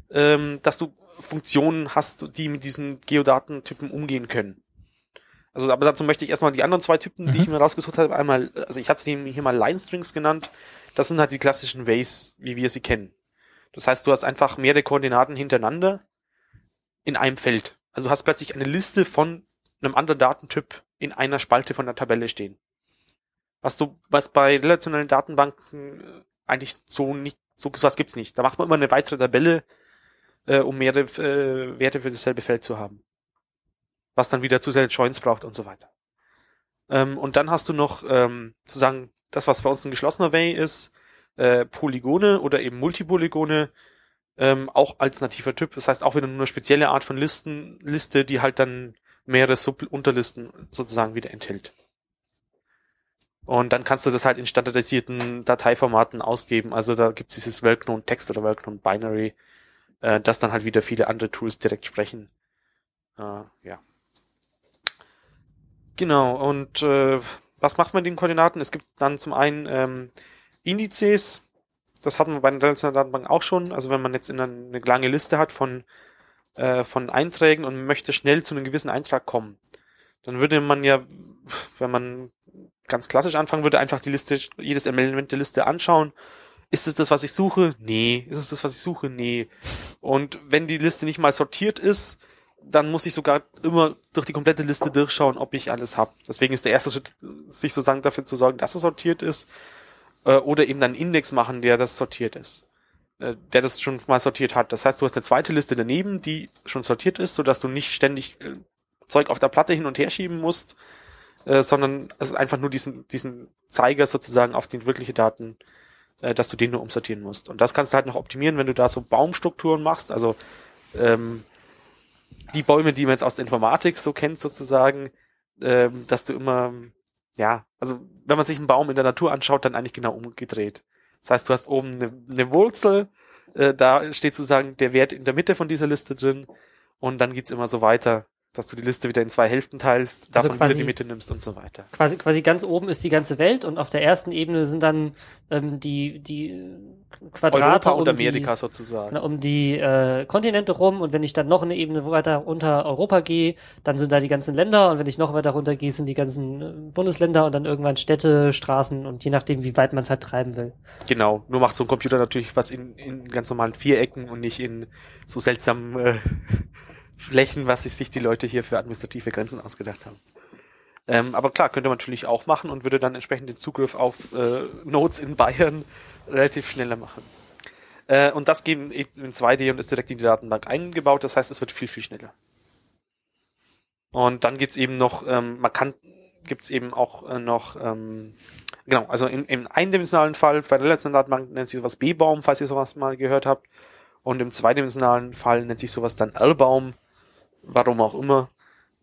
S3: ähm, dass du Funktionen hast, die mit diesen Geodatentypen umgehen können. Also, aber dazu möchte ich erstmal die anderen zwei Typen, die
S2: Mhm.
S3: ich mir rausgesucht habe, einmal, also ich hatte sie hier mal Line Strings genannt. Das sind halt die klassischen Ways, wie wir sie kennen. Das heißt, du hast einfach mehrere Koordinaten hintereinander in einem Feld. Also du hast plötzlich eine Liste von einem anderen Datentyp in einer Spalte von der Tabelle stehen. Was du, was bei relationellen Datenbanken äh, eigentlich so nicht, so was gibt's nicht. Da macht man immer eine weitere Tabelle, äh, um mehrere äh, Werte für dasselbe Feld zu haben. Was dann wieder zusätzliche Joins braucht und so weiter. Ähm, und dann hast du noch ähm, sozusagen das, was bei uns ein geschlossener Way ist, äh, Polygone oder eben Multipolygone, ähm, auch alternativer Typ. Das heißt auch wieder nur eine spezielle Art von Listen, Liste, die halt dann mehrere Sub-Unterlisten sozusagen wieder enthält. Und dann kannst du das halt in standardisierten Dateiformaten ausgeben. Also da gibt es dieses Weltknoten Text oder Weltknoten Binary, äh, das dann halt wieder viele andere Tools direkt sprechen. Äh, ja. Genau, und äh, was macht man mit den Koordinaten? Es gibt dann zum einen ähm, Indizes, das hatten wir bei den relationalen Datenbanken auch schon. Also wenn man jetzt in einer, eine lange Liste hat von, äh, von Einträgen und möchte schnell zu einem gewissen Eintrag kommen, dann würde man ja, wenn man ganz klassisch anfangen würde, einfach die Liste, jedes Element der Liste anschauen. Ist es das, was ich suche? Nee. Ist es das, was ich suche? Nee. Und wenn die Liste nicht mal sortiert ist, dann muss ich sogar immer durch die komplette Liste durchschauen, ob ich alles habe. Deswegen ist der erste Schritt, sich sozusagen dafür zu sorgen, dass es sortiert ist, äh, oder eben dann einen Index machen, der das sortiert ist, äh, der das schon mal sortiert hat. Das heißt, du hast eine zweite Liste daneben, die schon sortiert ist, sodass du nicht ständig äh, Zeug auf der Platte hin und her schieben musst, äh, sondern es ist einfach nur diesen, diesen Zeiger sozusagen auf die wirkliche Daten, äh, dass du den nur umsortieren musst. Und das kannst du halt noch optimieren, wenn du da so Baumstrukturen machst, also ähm, die Bäume, die man jetzt aus der Informatik so kennt sozusagen, ähm, dass du immer, ja, also wenn man sich einen Baum in der Natur anschaut, dann eigentlich genau umgedreht. Das heißt, du hast oben eine, eine Wurzel, äh, da steht sozusagen der Wert in der Mitte von dieser Liste drin und dann geht's immer so weiter, dass du die Liste wieder in zwei Hälften teilst,
S1: Also
S3: davon wieder
S1: quasi-
S3: die Mitte nimmst und so weiter.
S1: Quasi, quasi ganz oben ist die ganze Welt und auf der ersten Ebene sind dann ähm, die, die Quadrate
S3: Europa und
S1: um
S3: Amerika
S1: die,
S3: sozusagen.
S1: na, um die äh, Kontinente rum und wenn ich dann noch eine Ebene weiter unter Europa gehe, dann sind da die ganzen Länder und wenn ich noch weiter runter gehe, sind die ganzen äh, Bundesländer und dann irgendwann Städte, Straßen und je nachdem, wie weit man es halt treiben will.
S3: Genau, nur macht so ein Computer natürlich was in, in ganz normalen Vierecken und nicht in so seltsamen äh, Flächen, was sich die Leute hier für administrative Grenzen ausgedacht haben. Ähm, aber klar, könnte man natürlich auch machen und würde dann entsprechend den Zugriff auf äh, Nodes in Bayern relativ schneller machen. Äh, und das geht eben in 2D und ist direkt in die Datenbank eingebaut, das heißt, es wird viel, viel schneller. Und dann gibt's eben noch, ähm, man kann, gibt's eben auch äh, noch, ähm, genau, also im, im eindimensionalen Fall, bei der relationalen Datenbank nennt sich sowas B-Baum, falls ihr sowas mal gehört habt. Und im zweidimensionalen Fall nennt sich sowas dann L-Baum, warum auch immer.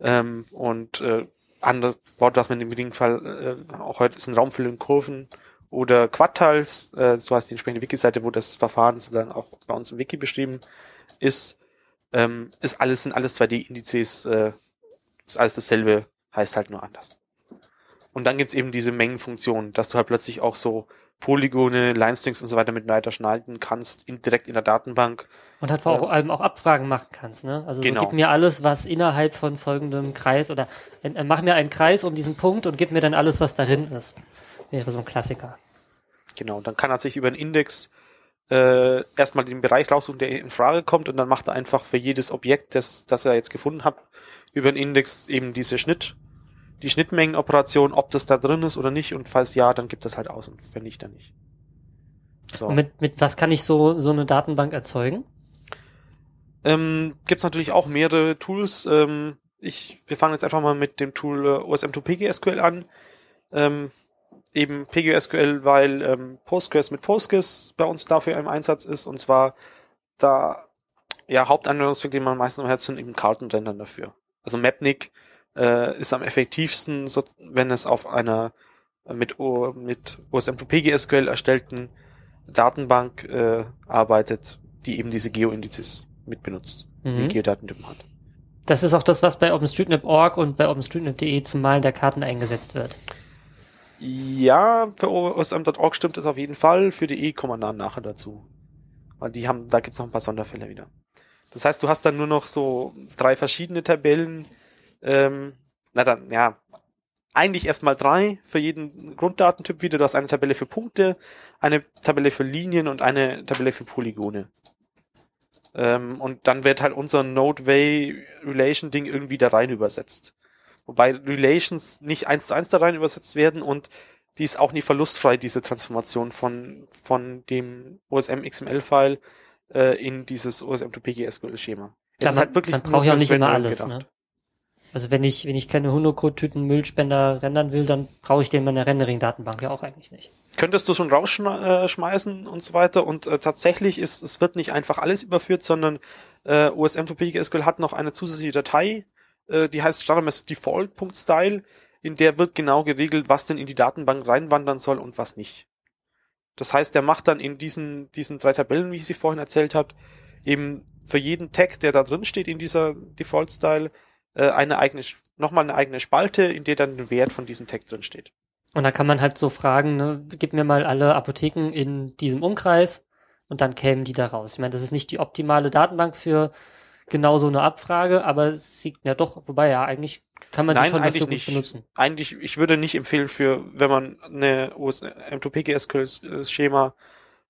S3: Ähm, und äh, anderes Wort, was man im bedingten Fall äh, auch heute ist ein Raumfüllen Kurven oder Quadtiles, äh, du hast die entsprechende Wiki-Seite, wo das Verfahren sozusagen auch bei uns im Wiki beschrieben ist, ähm, ist alles, sind alles 2D-Indizes, äh, ist alles dasselbe, heißt halt nur anders. Und dann gibt's eben diese Mengenfunktion, dass du halt plötzlich auch so Polygone, Line-Strings und so weiter miteinander schneiden kannst, in, direkt in der Datenbank.
S1: Und halt vor allem auch Abfragen machen kannst, ne? Also
S3: Genau.
S1: so, gib mir alles, was innerhalb von folgendem Kreis oder äh, mach mir einen Kreis um diesen Punkt und gib mir dann alles, was darin ist. Wäre so ein Klassiker.
S3: Genau, dann kann er sich über einen Index äh, erstmal den Bereich raussuchen, der in Frage kommt und dann macht er einfach für jedes Objekt, das, das er jetzt gefunden hat, über einen Index eben diese Schnitt, die Schnittmengenoperation, ob das da drin ist oder nicht und falls ja, dann gibt das halt aus und wenn nicht, dann nicht. So.
S1: Mit, mit was kann ich so, so eine Datenbank erzeugen?
S3: Ähm, Gibt es natürlich auch mehrere Tools. Ähm, ich, wir fangen jetzt einfach mal mit dem Tool äh, OSM2 PGSQL an. Ähm, eben PGSQL, weil ähm, Postgres mit Postgres bei uns dafür im Einsatz ist. Und zwar da, ja, Hauptanwendungsfeld, den man meistens am Herzen sind, eben Kartenrendern dafür. Also Mapnik äh, ist am effektivsten, so, wenn es auf einer äh, mit, o, mit OSM2 PGSQL erstellten Datenbank äh, arbeitet, die eben diese Geoindizes mitbenutzt, die
S1: Mhm.
S3: Geodatentypen hat.
S1: Das ist auch das, was bei OpenStreetMap.org und bei OpenStreetMap.de zum Malen der Karten eingesetzt wird.
S3: Ja, für OSM.org stimmt es auf jeden Fall, für die E kommen wir dann nachher dazu. Weil die haben, da gibt's noch ein paar Sonderfälle wieder. Das heißt, du hast dann nur noch so drei verschiedene Tabellen, ähm, na dann, ja, eigentlich erstmal drei für jeden Grunddatentyp wieder. Du hast eine Tabelle für Punkte, eine Tabelle für Linien und eine Tabelle für Polygone. Ähm, und dann wird halt unser Node-Way-Relation-Ding irgendwie da rein übersetzt. Wobei Relations nicht eins zu eins da rein übersetzt werden und die ist auch nie verlustfrei, diese Transformation von, von dem OSM XML-File äh, in dieses OSM-to-PGSQL-Schema. Es
S1: Klar,
S3: ist halt wirklich
S1: man
S3: nur
S1: braucht ja auch nicht immer alles, ne? Also wenn ich, wenn ich keine Hundercode-Tüten Müllspender rendern will, dann brauche ich den in meiner Rendering-Datenbank ja auch eigentlich nicht.
S3: könntest du schon rausschmeißen und so weiter. Und äh, tatsächlich ist, es wird nicht einfach alles überführt, sondern äh, OSM to PGSQL hat noch eine zusätzliche Datei, äh, die heißt standardmäßig default.style, in der wird genau geregelt, was denn in die Datenbank reinwandern soll und was nicht. Das heißt, der macht dann in diesen, diesen drei Tabellen, wie ich sie vorhin erzählt habe, eben für jeden Tag, der da drin steht in dieser Default-Style, äh, eine eigene, nochmal eine eigene Spalte, in der dann der Wert von diesem Tag drin steht.
S1: Und dann kann man halt so fragen, ne, gib mir mal alle Apotheken in diesem Umkreis und dann kämen die da raus. Ich meine, das ist nicht die optimale Datenbank für genau so eine Abfrage, aber es sieht ja doch, wobei ja, eigentlich kann man sie
S3: Nein,
S1: schon
S3: eigentlich
S1: dafür
S3: nicht.
S1: benutzen.
S3: eigentlich, ich würde nicht empfehlen für, wenn man eine M2PGSQL-Schema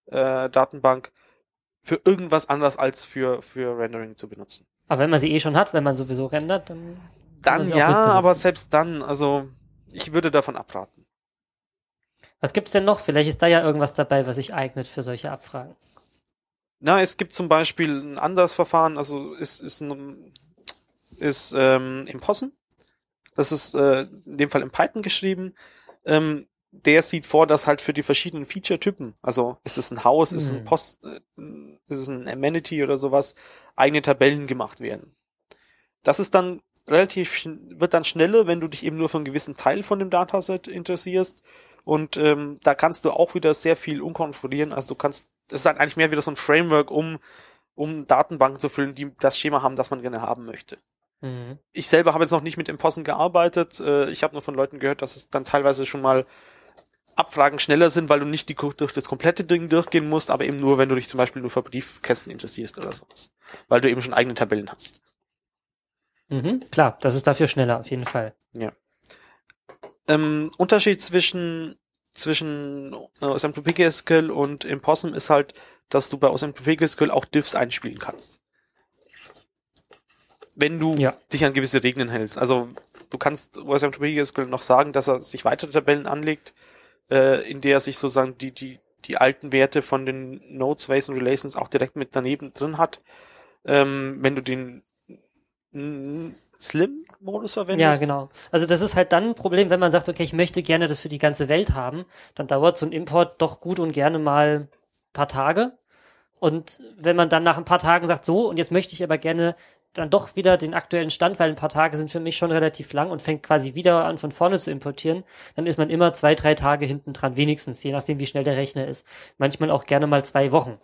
S3: äh, Datenbank für irgendwas anderes als für, für Rendering zu benutzen.
S1: Aber wenn man sie eh schon hat, wenn man sowieso rendert, dann
S3: Dann ja, aber selbst dann, also ich würde davon abraten.
S1: Was gibt's denn noch? Vielleicht ist da ja irgendwas dabei, was sich eignet für solche Abfragen.
S3: Na, es gibt zum Beispiel ein anderes Verfahren, also ist, ist, ein, ist ähm, im Possen. Das ist äh, in dem Fall in Python geschrieben. Ähm, der sieht vor, dass halt für die verschiedenen Feature-Typen, also ist es ein Haus, ist es ein. Post, äh, ist es ein Amenity oder sowas, eigene Tabellen gemacht werden. Das ist dann relativ, wird dann schneller, wenn du dich eben nur für einen gewissen Teil von dem Dataset interessierst. Und ähm, da kannst du auch wieder sehr viel umkonfigurieren. Also du kannst, das ist halt eigentlich mehr wieder so ein Framework, um, um Datenbanken zu füllen, die das Schema haben, das man gerne haben möchte.
S1: Mhm.
S3: Ich selber habe jetzt noch nicht mit Impossen gearbeitet. Äh, ich habe nur von Leuten gehört, dass es dann teilweise schon mal Abfragen schneller sind, weil du nicht die, durch das komplette Ding durchgehen musst, aber eben nur, wenn du dich zum Beispiel nur für Briefkästen interessierst oder sowas. Weil du eben schon eigene Tabellen hast.
S1: Mhm. Klar, das ist dafür schneller, auf jeden Fall.
S3: Ähm, Unterschied zwischen zwischen äh, OSM2PGSQL und Impossum ist halt, dass du bei OSM2PGSQL auch Diffs einspielen kannst. Wenn du
S1: Ja.
S3: dich an gewisse Regeln hältst. Also du kannst OSM2PGSQL noch sagen, dass er sich weitere Tabellen anlegt, äh, in der er sich sozusagen die, die, die alten Werte von den Nodes, Ways und Relations auch direkt mit daneben drin hat. Ähm, wenn du den mm, Slim-Modus verwendest.
S1: Ja, genau. Also das ist halt dann ein Problem, wenn man sagt, okay, ich möchte gerne das für die ganze Welt haben, dann dauert so ein Import doch gut und gerne mal ein paar Tage. Und wenn man dann nach ein paar Tagen sagt, so, und jetzt möchte ich aber gerne dann doch wieder den aktuellen Stand, weil ein paar Tage sind für mich schon relativ lang und fängt quasi wieder an von vorne zu importieren, dann ist man immer zwei, drei Tage hinten dran, wenigstens, je nachdem, wie schnell der Rechner ist. Manchmal auch gerne mal zwei Wochen.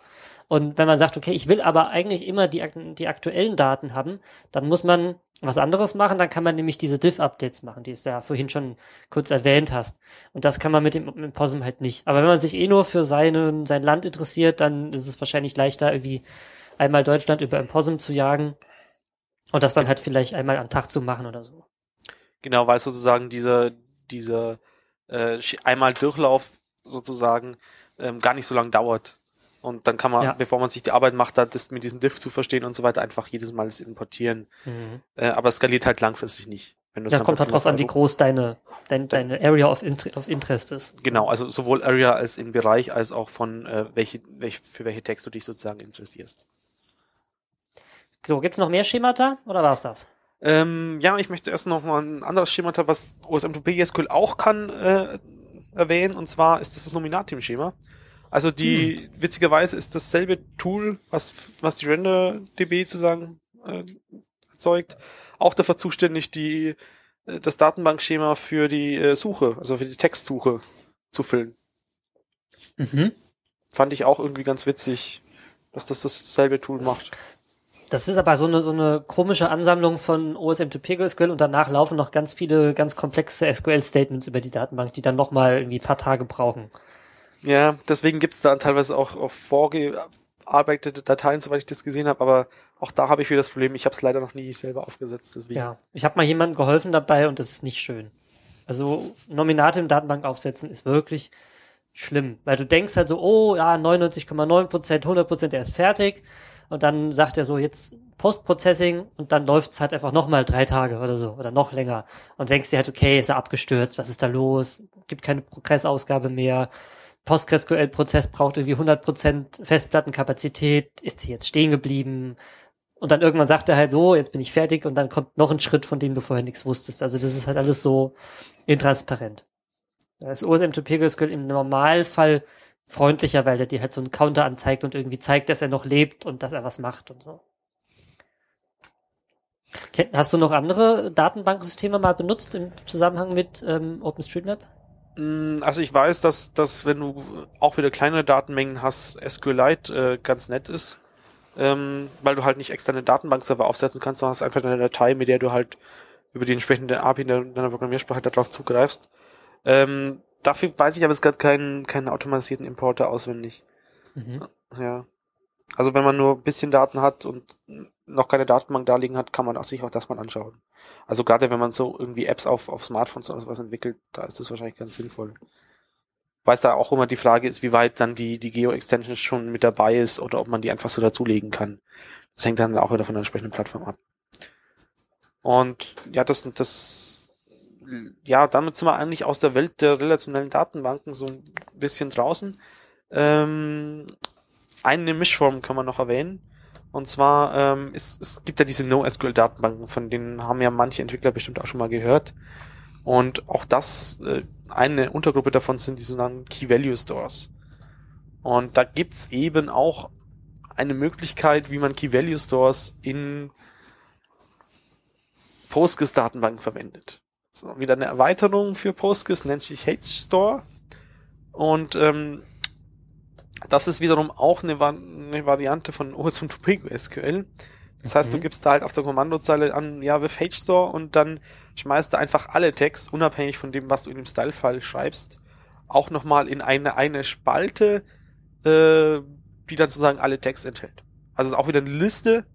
S1: Und wenn man sagt, okay, ich will aber eigentlich immer die, die aktuellen Daten haben, dann muss man was anderes machen, dann kann man nämlich diese Diff-Updates machen, die es ja vorhin schon kurz erwähnt hast. Und das kann man mit dem, mit POSM halt nicht. Aber wenn man sich eh nur für seine, sein Land interessiert, dann ist es wahrscheinlich leichter, irgendwie einmal Deutschland über Imposum zu jagen und das dann halt vielleicht einmal am Tag zu machen oder so.
S3: Genau, weil sozusagen dieser, dieser äh, einmal Durchlauf sozusagen ähm, gar nicht so lang dauert. Und dann kann man, ja. bevor man sich die Arbeit macht, das mit diesem Diff zu verstehen und so weiter, einfach jedes Mal das importieren. Mhm. Äh, aber es skaliert halt langfristig nicht.
S1: Wenn ja, kommt halt drauf an, wie groß deine, dein, deine Area of, Inter of Interest ist.
S3: Genau, also sowohl Area als im Bereich als auch von äh, welche, welche, für welche Text du dich sozusagen interessierst.
S1: So, gibt's noch mehr Schemata oder war's das?
S3: Ähm, ja, ich möchte erst noch mal ein anderes Schemata, was OSM2P SQL auch kann, äh, erwähnen, und zwar ist das das Nominatim-Schema. Also die, hm. witzigerweise ist dasselbe Tool, was, was die RenderDB sozusagen äh, erzeugt, auch dafür zuständig, die, äh, das Datenbankschema für die äh, Suche, also für die Textsuche zu füllen. Mhm. Fand ich auch irgendwie ganz witzig, dass das dasselbe Tool macht.
S1: Das ist aber so eine, so eine komische Ansammlung von OSM2P SQL und danach laufen noch ganz viele ganz komplexe SQL-Statements über die Datenbank, die dann nochmal irgendwie ein paar Tage brauchen.
S3: Ja, deswegen gibt's da teilweise auch, auch vorgearbeitete Dateien, soweit ich das gesehen habe, aber auch da habe ich wieder das Problem, ich habe es leider noch nie selber aufgesetzt. Deswegen.
S1: Ja, ich habe mal jemandem geholfen dabei und das ist nicht schön. Also Nominate im Datenbank aufsetzen ist wirklich schlimm, weil du denkst halt so, oh ja, 99,9 Prozent, 100 Prozent, er ist fertig und dann sagt er so, jetzt Postprocessing und dann läuft's halt einfach nochmal drei Tage oder so oder noch länger und denkst dir halt, okay, ist er abgestürzt, was ist da los, gibt keine Progressausgabe mehr, PostgreSQL-Prozess braucht irgendwie 100% Festplattenkapazität, ist jetzt stehen geblieben und dann irgendwann sagt er halt so, jetzt bin ich fertig und dann kommt noch ein Schritt, von dem du vorher nichts wusstest. Also das ist halt alles so intransparent. Das OSM2P im Normalfall freundlicher, weil der dir halt so einen Counter anzeigt und irgendwie zeigt, dass er noch lebt und dass er was macht und so. Hast du noch andere Datenbanksysteme mal benutzt im Zusammenhang mit ähm, OpenStreetMap?
S3: Mm, also ich weiß, dass, dass wenn du auch wieder kleinere Datenmengen hast, SQLite äh, ganz nett ist, ähm, weil du halt nicht extra eine Datenbankserver aufsetzen kannst, sondern hast einfach eine Datei, mit der du halt über die entsprechende API in deiner Programmiersprache darauf zugreifst. Ähm, dafür weiß ich aber jetzt gerade keinen, keinen automatisierten Importer auswendig. Mhm. Ja. Also wenn man nur ein bisschen Daten hat und noch keine Datenbank da liegen hat, kann man auch sich auch das mal anschauen. Also gerade wenn man so irgendwie Apps auf, auf Smartphones oder sowas entwickelt, da ist das wahrscheinlich ganz sinnvoll. Weil es da auch immer die Frage ist, wie weit dann die, die Geo-Extension schon mit dabei ist oder ob man die einfach so dazulegen kann. Das hängt dann auch wieder von der entsprechenden Plattform ab. Und ja, das, das ja, damit sind wir eigentlich aus der Welt der relationellen Datenbanken so ein bisschen draußen. Ähm, eine Mischform kann man noch erwähnen. Und zwar, ähm, es, es gibt ja diese NoSQL-Datenbanken, von denen haben ja manche Entwickler bestimmt auch schon mal gehört. Und auch das, äh, eine Untergruppe davon sind die sogenannten Key-Value-Stores. Und da gibt's eben auch eine Möglichkeit, wie man Key-Value-Stores in Postgres-Datenbanken verwendet. So, wieder eine Erweiterung für Postgres, nennt sich HStore. Und ähm, das ist wiederum auch eine, eine Variante von OSM2 SQL. Das heißt, du mhm. gibst da halt auf der Kommandozeile an, ja, with HStore und dann schmeißt du einfach alle Tags, unabhängig von dem, was du in dem Style-File schreibst, auch nochmal in eine, eine Spalte, äh, die dann sozusagen alle Tags enthält. Also ist auch wieder eine Liste,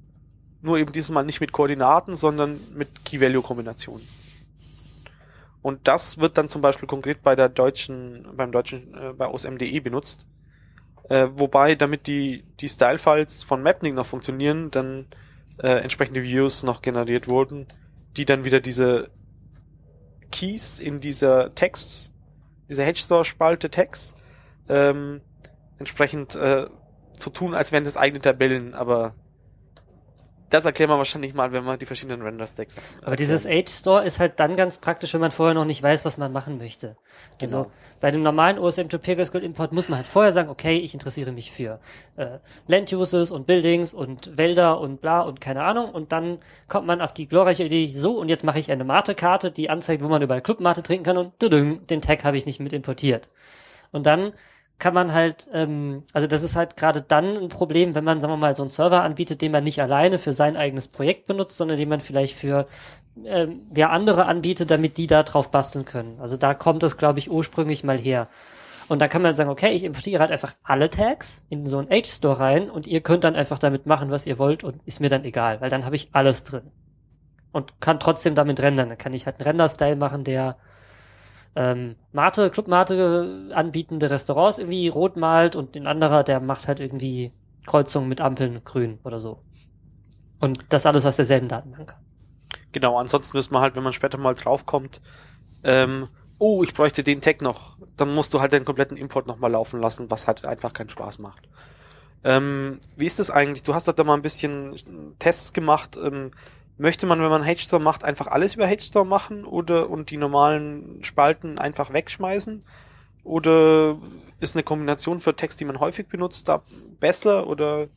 S3: nur eben dieses Mal nicht mit Koordinaten, sondern mit Key-Value-Kombinationen. Und das wird dann zum Beispiel konkret bei der deutschen, beim deutschen, äh, bei OSM.de benutzt. Äh, wobei, damit die, die Style-Files von Mapnik noch funktionieren, dann äh, entsprechende Views noch generiert wurden, die dann wieder diese Keys in dieser Text, dieser HStore-Spalte Text, ähm, entsprechend äh, zu tun, als wären das eigene Tabellen, aber Das erklären wir wahrscheinlich mal, wenn wir die verschiedenen Render-Stacks.
S1: Aber dieses Age Store ist halt dann ganz praktisch, wenn man vorher noch nicht weiß, was man machen möchte. Also
S3: Genau.
S1: bei dem normalen OSM to PGSQL Import muss man halt vorher sagen, okay, ich interessiere mich für äh, Land Uses und Buildings und Wälder und bla und keine Ahnung. Und dann kommt man auf die glorreiche Idee, so und jetzt mache ich eine Mate-Karte, die anzeigt, wo man überall Club-Mate trinken kann und tudung, den Tag habe ich nicht mit importiert. Und dann kann man halt, ähm, also das ist halt gerade dann ein Problem, wenn man, sagen wir mal, so einen Server anbietet, den man nicht alleine für sein eigenes Projekt benutzt, sondern den man vielleicht für ähm, wer andere anbietet, damit die da drauf basteln können. Also da kommt es, glaube ich, ursprünglich mal her. Und dann kann man sagen, okay, ich importiere halt einfach alle Tags in so einen H-Store rein und ihr könnt dann einfach damit machen, was ihr wollt und ist mir dann egal, weil dann habe ich alles drin. Und kann trotzdem damit rendern. Dann kann ich halt einen Render-Style machen, der ähm, Mate, Club-Mate anbietende Restaurants irgendwie rot malt und den anderer, der macht halt irgendwie Kreuzungen mit Ampeln grün oder so. Und das alles aus derselben Datenbank.
S3: Genau, ansonsten müsste man halt, wenn man später mal draufkommt, ähm, oh, ich bräuchte den Tag noch, dann musst du halt den kompletten Import nochmal laufen lassen, was halt einfach keinen Spaß macht. Ähm, wie ist das eigentlich? Du hast doch da mal ein bisschen Tests gemacht. Ähm, möchte man, wenn man HStore macht, einfach alles über HStore machen oder und die normalen Spalten einfach wegschmeißen? Oder ist eine Kombination für Text, die man häufig benutzt, da besser oder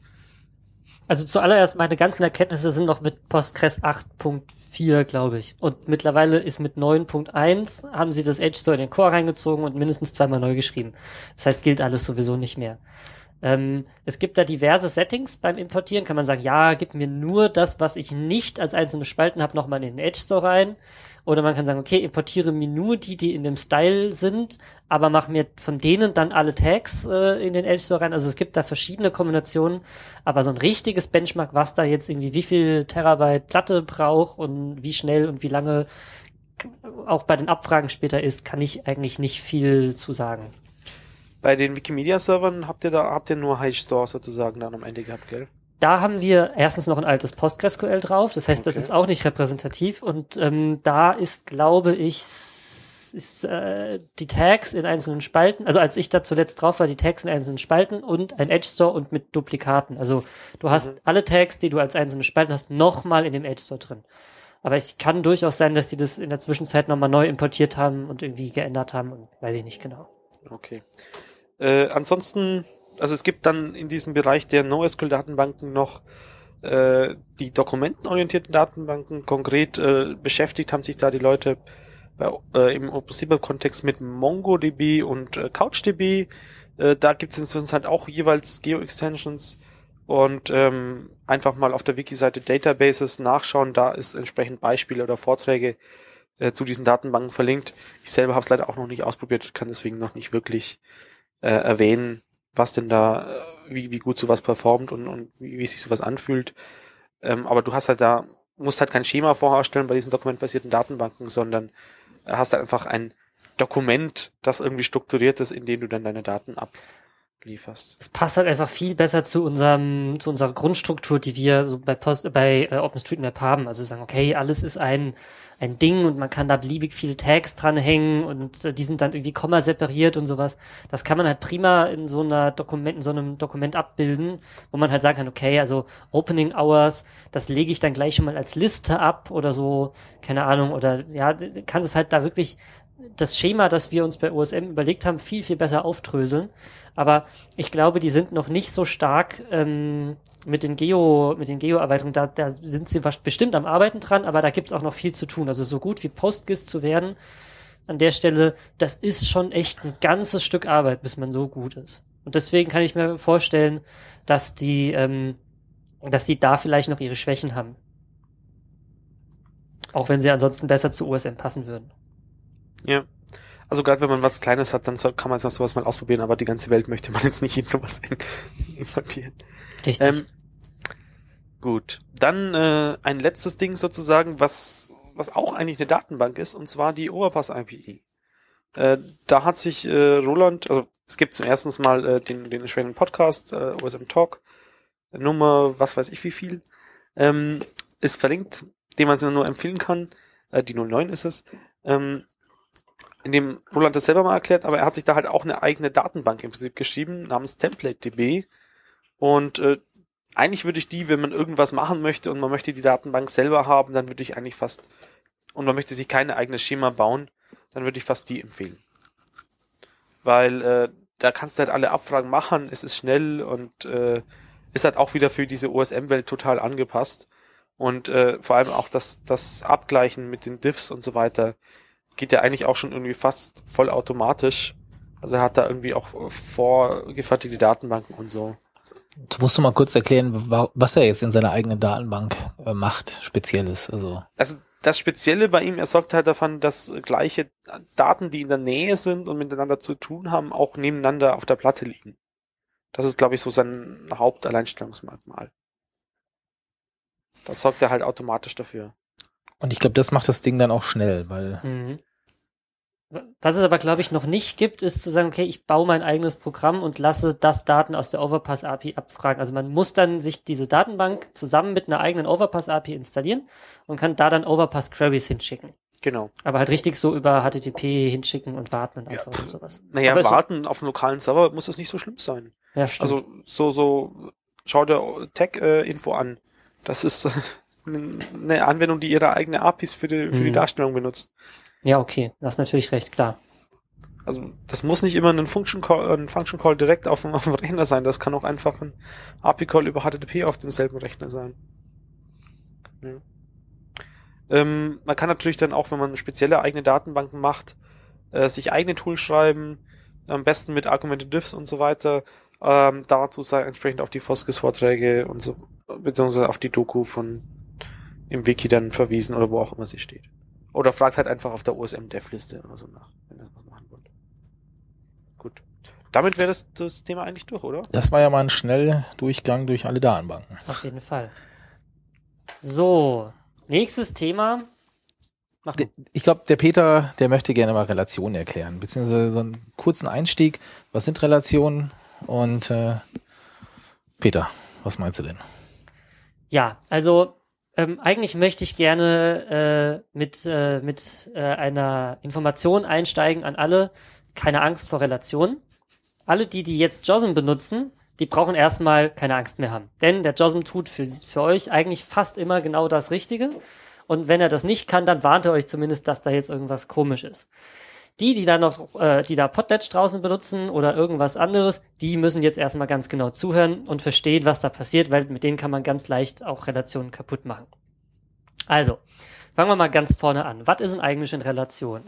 S1: Also zuallererst, meine ganzen Erkenntnisse sind noch mit Postgres 8.4, glaube ich. Und mittlerweile ist mit 9.1 haben sie das Edge Store in den Core reingezogen und mindestens zweimal neu geschrieben. Das heißt, gilt alles sowieso nicht mehr. Ähm, es gibt da diverse Settings beim Importieren. Kann man sagen, ja, gib mir nur das, was ich nicht als einzelne Spalten habe, nochmal in den Edge Store rein. Oder man kann sagen, okay, importiere mir nur die, die in dem Style sind, aber mach mir von denen dann alle Tags äh, in den Edge Store rein. Also es gibt da verschiedene Kombinationen, aber so ein richtiges Benchmark, was da jetzt irgendwie wie viel Terabyte Platte braucht und wie schnell und wie lange auch bei den Abfragen später ist, kann ich eigentlich nicht viel zu sagen.
S3: Bei den Wikimedia-Servern habt ihr da, habt ihr nur HStore sozusagen dann am Ende gehabt, gell?
S1: Da haben wir erstens noch ein altes PostgreSQL drauf, das heißt, das
S3: Okay.
S1: ist auch nicht repräsentativ und ähm, da ist, glaube ich, ist, äh, die Tags in einzelnen Spalten, also als ich da zuletzt drauf war, die Tags in einzelnen Spalten und ein Edge Store und mit Duplikaten. Also du hast
S3: Mhm.
S1: alle Tags, die du als einzelne Spalten hast, nochmal in dem Edge Store drin. Aber es kann durchaus sein, dass die das in der Zwischenzeit nochmal neu importiert haben und irgendwie geändert haben und weiß ich nicht genau.
S3: Okay. Äh, ansonsten, also es gibt dann in diesem Bereich der NoSQL-Datenbanken noch äh, die dokumentenorientierten Datenbanken. Konkret äh, beschäftigt haben sich da die Leute bei, äh, im OpenStreetMap-Kontext mit MongoDB und äh, CouchDB. Äh, da gibt es inzwischen halt auch jeweils Geo-Extensions und ähm, einfach mal auf der Wiki-Seite Databases nachschauen. Da ist entsprechend Beispiele oder Vorträge äh, zu diesen Datenbanken verlinkt. Ich selber habe es leider auch noch nicht ausprobiert, kann deswegen noch nicht wirklich äh, erwähnen, was denn da, äh, wie, wie gut sowas performt und, und wie, wie sich sowas anfühlt. Ähm, aber du hast halt da, musst halt kein Schema vorstellen bei diesen dokumentbasierten Datenbanken, sondern hast halt einfach ein Dokument, das irgendwie strukturiert ist, in dem du dann deine Daten ablieferst.
S1: Es passt halt einfach viel besser zu unserem, zu unserer Grundstruktur, die wir so bei Post, bei äh, OpenStreetMap haben. Also sagen, okay, alles ist ein, ein Ding und man kann da beliebig viele Tags dranhängen und äh, die sind dann irgendwie Komma separiert und sowas. Das kann man halt prima in so einer Dokument, in so einem Dokument abbilden, wo man halt sagen kann, okay, also Opening Hours, das lege ich dann gleich schon mal als Liste ab oder so, keine Ahnung, oder ja, kann es halt da wirklich das Schema, das wir uns bei OSM überlegt haben, viel, viel besser aufdröseln. Aber ich glaube, die sind noch nicht so stark ähm, mit den Geo, mit den Geo-Erweiterungen. Da, da sind sie bestimmt am Arbeiten dran, aber da gibt's auch noch viel zu tun. Also so gut wie PostGIS zu werden, an der Stelle, das ist schon echt ein ganzes Stück Arbeit, bis man so gut ist. Und deswegen kann ich mir vorstellen, dass die, ähm, dass die da vielleicht noch ihre Schwächen haben. Auch wenn sie ansonsten besser zu OSM passen würden.
S3: Ja. Also gerade wenn man was Kleines hat, dann kann man jetzt noch sowas mal ausprobieren, aber die ganze Welt möchte man jetzt nicht in sowas importieren.
S1: Richtig.
S3: Ähm, gut. Dann äh, ein letztes Ding sozusagen, was, was auch eigentlich eine Datenbank ist, und zwar die Overpass IPE. Äh, da hat sich äh, Roland, also es gibt zum ersten Mal äh, den, den entsprechenden Podcast, äh, OSM Talk, Nummer, was weiß ich wie viel, ähm, ist verlinkt, den man nur empfehlen kann. Äh, die 09 ist es. Ähm, in dem Roland das selber mal erklärt, aber er hat sich da halt auch eine eigene Datenbank im Prinzip geschrieben, namens TemplateDB. Und äh, eigentlich würde ich die, wenn man irgendwas machen möchte und man möchte die Datenbank selber haben, dann würde ich eigentlich fast, und man möchte sich kein eigenes Schema bauen, dann würde ich fast die empfehlen. Weil äh, da kannst du halt alle Abfragen machen, es ist schnell und äh, ist halt auch wieder für diese OSM-Welt total angepasst. Und äh, vor allem auch das, das Abgleichen mit den Diffs und so weiter geht ja eigentlich auch schon irgendwie fast voll automatisch. Also er hat da irgendwie auch vorgefertigte Datenbanken und so.
S2: Du musst du mal kurz erklären, was er jetzt in seiner eigenen Datenbank äh, macht, Spezielles. Also.
S3: also das Spezielle bei ihm, er sorgt halt davon, dass gleiche Daten, die in der Nähe sind und miteinander zu tun haben, auch nebeneinander auf der Platte liegen. Das ist, glaube ich, so sein Hauptalleinstellungsmerkmal. Das sorgt er halt automatisch dafür.
S2: Und ich glaube, das macht das Ding dann auch schnell, weil. Mhm.
S1: Was es aber, glaube ich, noch nicht gibt, ist zu sagen, okay, ich baue mein eigenes Programm und lasse das Daten aus der Overpass API abfragen. Also man muss dann sich diese Datenbank zusammen mit einer eigenen Overpass API installieren und kann da dann Overpass Queries hinschicken.
S3: Genau.
S1: Aber halt richtig so über HTTP hinschicken und warten und einfach ja. und sowas.
S3: Naja, aber warten auf einem lokalen Server muss das nicht so schlimm sein.
S1: Ja, stimmt.
S3: Also so, so, schau dir Tech-Info an. Das ist eine Anwendung, die ihre eigene APIs für die, für die mhm. Darstellung benutzt.
S1: Ja, okay, das ist natürlich recht klar.
S3: Also das muss nicht immer ein Function Call, ein Function Call direkt auf dem, auf dem Rechner sein. Das kann auch einfach ein API Call über HTTP auf demselben Rechner sein. Ja. Ähm, man kann natürlich dann auch, wenn man spezielle eigene Datenbanken macht, äh, sich eigene Tools schreiben, am besten mit Argumented Diffs und so weiter. Ähm, dazu sei entsprechend auf die Foskis-Vorträge und so, beziehungsweise auf die Doku von im Wiki dann verwiesen oder wo auch immer sie steht. Oder fragt halt einfach auf der OSM-Dev-Liste oder so nach, wenn ihr was machen wollt. Gut. Damit wäre das, das Thema eigentlich durch, oder?
S2: Das war ja mal ein Schnelldurchgang durch alle Datenbanken.
S1: Auf jeden Fall. So, nächstes Thema.
S2: Mach du. Ich glaube, der Peter, der möchte gerne mal Relationen erklären, beziehungsweise so einen kurzen Einstieg. Was sind Relationen? Und äh, Peter, was meinst du denn?
S1: Ja, also ähm, eigentlich möchte ich gerne äh, mit, äh, mit äh, einer Information einsteigen an alle. Keine Angst vor Relationen. Alle, die, die jetzt JOSM benutzen, die brauchen erstmal keine Angst mehr haben. Denn der JOSM tut für, für euch eigentlich fast immer genau das Richtige. Und wenn er das nicht kann, dann warnt er euch zumindest, dass da jetzt irgendwas komisch ist. Die, die da noch, äh, die da Potlatch draußen benutzen oder irgendwas anderes, die müssen jetzt erstmal ganz genau zuhören und verstehen, was da passiert, weil mit denen kann man ganz leicht auch Relationen kaputt machen. Also, fangen wir mal ganz vorne an. Was ist denn eigentlich in Relation?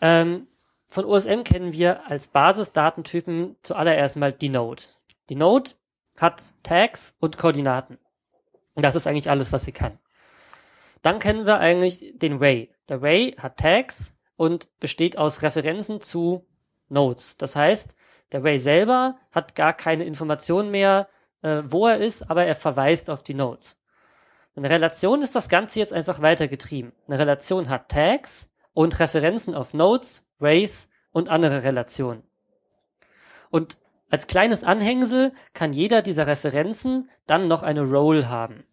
S1: Ähm, von OSM kennen wir als Basisdatentypen zuallererst mal die Node. Die Node hat Tags und Koordinaten. Und das ist eigentlich alles, was sie kann. Dann kennen wir eigentlich den Ray. Der Ray hat Tags und besteht aus Referenzen zu Nodes. Das heißt, der Ray selber hat gar keine Informationen mehr, äh, wo er ist, aber er verweist auf die Nodes. Eine Relation ist das Ganze jetzt einfach weitergetrieben. Eine Relation hat Tags und Referenzen auf Nodes, Rays und andere Relationen. Und als kleines Anhängsel kann jeder dieser Referenzen dann noch eine Role haben.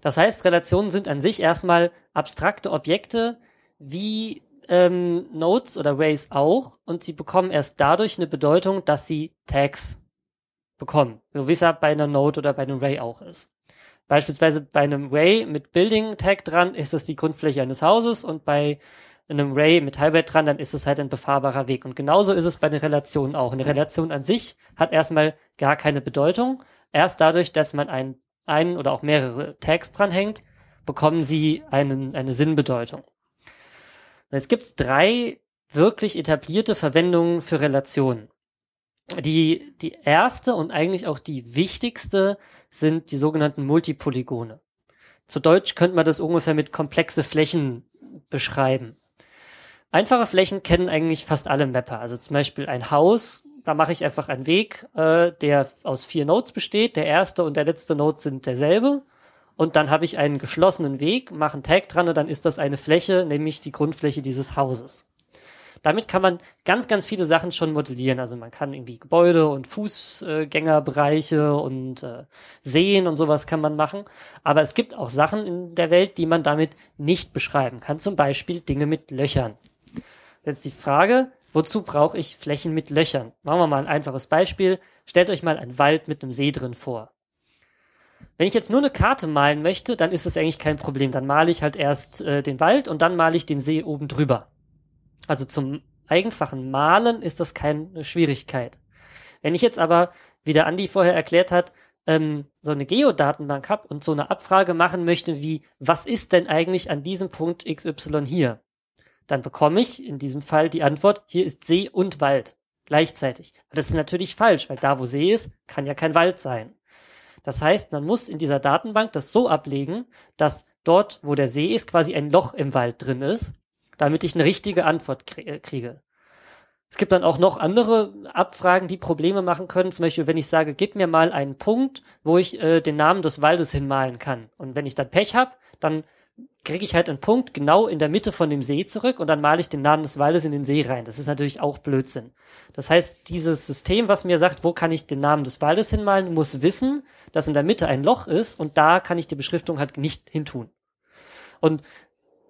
S1: Das heißt, Relationen sind an sich erstmal abstrakte Objekte, wie ähm, Nodes oder Rays auch und sie bekommen erst dadurch eine Bedeutung, dass sie Tags bekommen. So wie es ja bei einer Node oder bei einem Ray auch ist. Beispielsweise bei einem Ray mit Building Tag dran ist es die Grundfläche eines Hauses und bei einem Ray mit Highway dran, dann ist es halt ein befahrbarer Weg. Und genauso ist es bei den Relationen auch. Eine Relation an sich hat erstmal gar keine Bedeutung. Erst dadurch, dass man einen, einen oder auch mehrere Tags dranhängt, bekommen sie einen, eine Sinnbedeutung. Jetzt gibt's drei wirklich etablierte Verwendungen für Relationen. Die, die erste und eigentlich auch die wichtigste sind die sogenannten Multipolygone. Zu Deutsch könnte man das ungefähr mit komplexe Flächen beschreiben. Einfache Flächen kennen eigentlich fast alle Mapper. Also zum Beispiel ein Haus, da mache ich einfach einen Weg, äh, der aus vier Nodes besteht. Der erste und der letzte Node sind derselbe und dann habe ich einen geschlossenen Weg, mache einen Tag dran und dann ist das eine Fläche, nämlich die Grundfläche dieses Hauses. Damit kann man ganz, ganz viele Sachen schon modellieren. Also man kann irgendwie Gebäude und Fußgängerbereiche und äh, Seen und sowas kann man machen. Aber es gibt auch Sachen in der Welt, die man damit nicht beschreiben kann. Zum Beispiel Dinge mit Löchern. Jetzt die Frage, wozu brauche ich Flächen mit Löchern? Machen wir mal ein einfaches Beispiel. Stellt euch mal einen Wald mit einem See drin vor. Wenn ich jetzt nur eine Karte malen möchte, dann ist es eigentlich kein Problem. Dann male ich halt erst äh, den Wald und dann male ich den See oben drüber. Also zum einfachen Malen ist das keine Schwierigkeit. Wenn ich jetzt aber, wie der Andi vorher erklärt hat, ähm, so eine Geodatenbank habe und so eine Abfrage machen möchte wie, was ist denn eigentlich an diesem Punkt XY hier? Dann bekomme ich in diesem Fall die Antwort, hier ist See und Wald gleichzeitig. Das ist natürlich falsch, weil da, wo See ist, kann ja kein Wald sein. Das heißt, man muss in dieser Datenbank das so ablegen, dass dort, wo der See ist, quasi ein Loch im Wald drin ist, damit ich eine richtige Antwort äh, kriege. Es gibt dann auch noch andere Abfragen, die Probleme machen können. Zum Beispiel, wenn ich sage, gib mir mal einen Punkt, wo ich äh, den Namen des Waldes hinmalen kann. Und wenn ich dann Pech habe, dann kriege ich halt einen Punkt genau in der Mitte von dem See zurück und dann male ich den Namen des Waldes in den See rein. Das ist natürlich auch Blödsinn. Das heißt, dieses System, was mir sagt, wo kann ich den Namen des Waldes hinmalen, muss wissen, dass in der Mitte ein Loch ist und da kann ich die Beschriftung halt nicht hintun. Und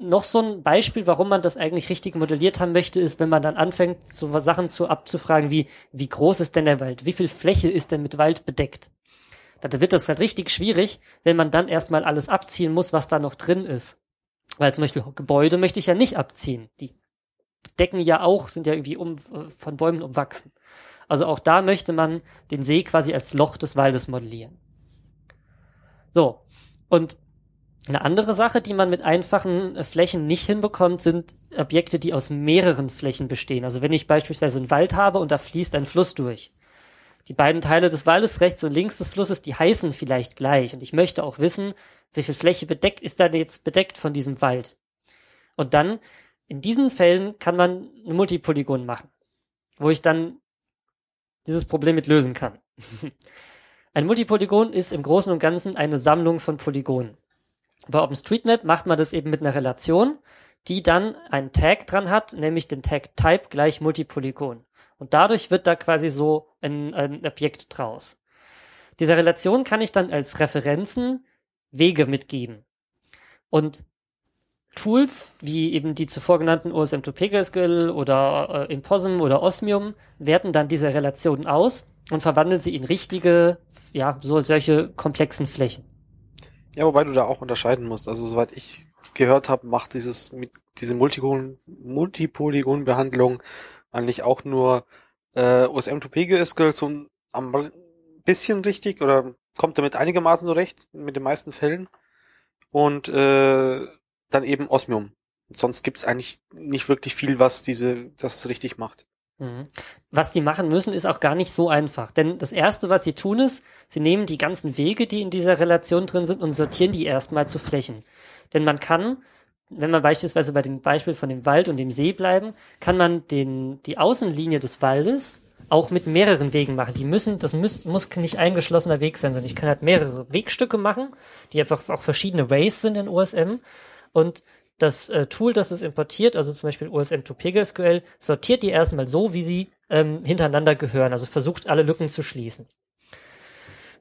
S1: noch so ein Beispiel, warum man das eigentlich richtig modelliert haben möchte, ist, wenn man dann anfängt, so Sachen zu abzufragen wie, wie groß ist denn der Wald? Wie viel Fläche ist denn mit Wald bedeckt? Da wird das halt richtig schwierig, wenn man dann erstmal alles abziehen muss, was da noch drin ist. Weil zum Beispiel Gebäude möchte ich ja nicht abziehen. Die decken ja auch, sind ja irgendwie um, von Bäumen umwachsen. Also auch da möchte man den See quasi als Loch des Waldes modellieren. So. Und eine andere Sache, die man mit einfachen äh, Flächen nicht hinbekommt, sind Objekte, die aus mehreren Flächen bestehen. Also wenn ich beispielsweise einen Wald habe und da fließt ein Fluss durch. Die beiden Teile des Waldes, rechts und links des Flusses, die heißen vielleicht gleich. Und ich möchte auch wissen, wie viel Fläche bedeckt ist da jetzt bedeckt von diesem Wald. Und dann, in diesen Fällen kann man ein Multipolygon machen, wo ich dann dieses Problem mit lösen kann. ein Multipolygon ist im Großen und Ganzen eine Sammlung von Polygonen. Bei OpenStreetMap macht man das eben mit einer Relation, die dann einen Tag dran hat, nämlich den Tag Type gleich Multipolygon. Und dadurch wird da quasi so ein, ein Objekt draus. Dieser Relation kann ich dann als Referenzen Wege mitgeben. Und Tools, wie eben die zuvor genannten OSM2PGSQL oder äh, Imposum oder Osmium, werten dann diese Relationen aus und verwandeln sie in richtige, ja, so solche komplexen Flächen.
S3: Ja, wobei du da auch unterscheiden musst. Also soweit ich gehört habe, macht dieses mit diese Multipolygon Multipolygon-Behandlung eigentlich auch nur äh, OSM2P so ein bisschen richtig oder kommt damit einigermaßen so recht mit den meisten Fällen und äh, dann eben Osmium. sonst gibt's eigentlich nicht wirklich viel, was diese das richtig macht.
S1: Mhm. Was die machen müssen, ist auch gar nicht so einfach. Denn das Erste, was sie tun, ist, sie nehmen die ganzen Wege, die in dieser Relation drin sind, und sortieren die erstmal zu Flächen. Denn man kann, wenn man beispielsweise bei dem Beispiel von dem Wald und dem See bleiben, kann man den, die Außenlinie des Waldes auch mit mehreren Wegen machen. Die müssen, das muss, muss nicht eingeschlossener Weg sein, sondern ich kann halt mehrere Wegstücke machen, die einfach auch verschiedene Ways sind in OSM. Und das äh, Tool, das es importiert, also zum Beispiel OSM2PGSQL, sortiert die erstmal so, wie sie ähm, hintereinander gehören, also versucht alle Lücken zu schließen.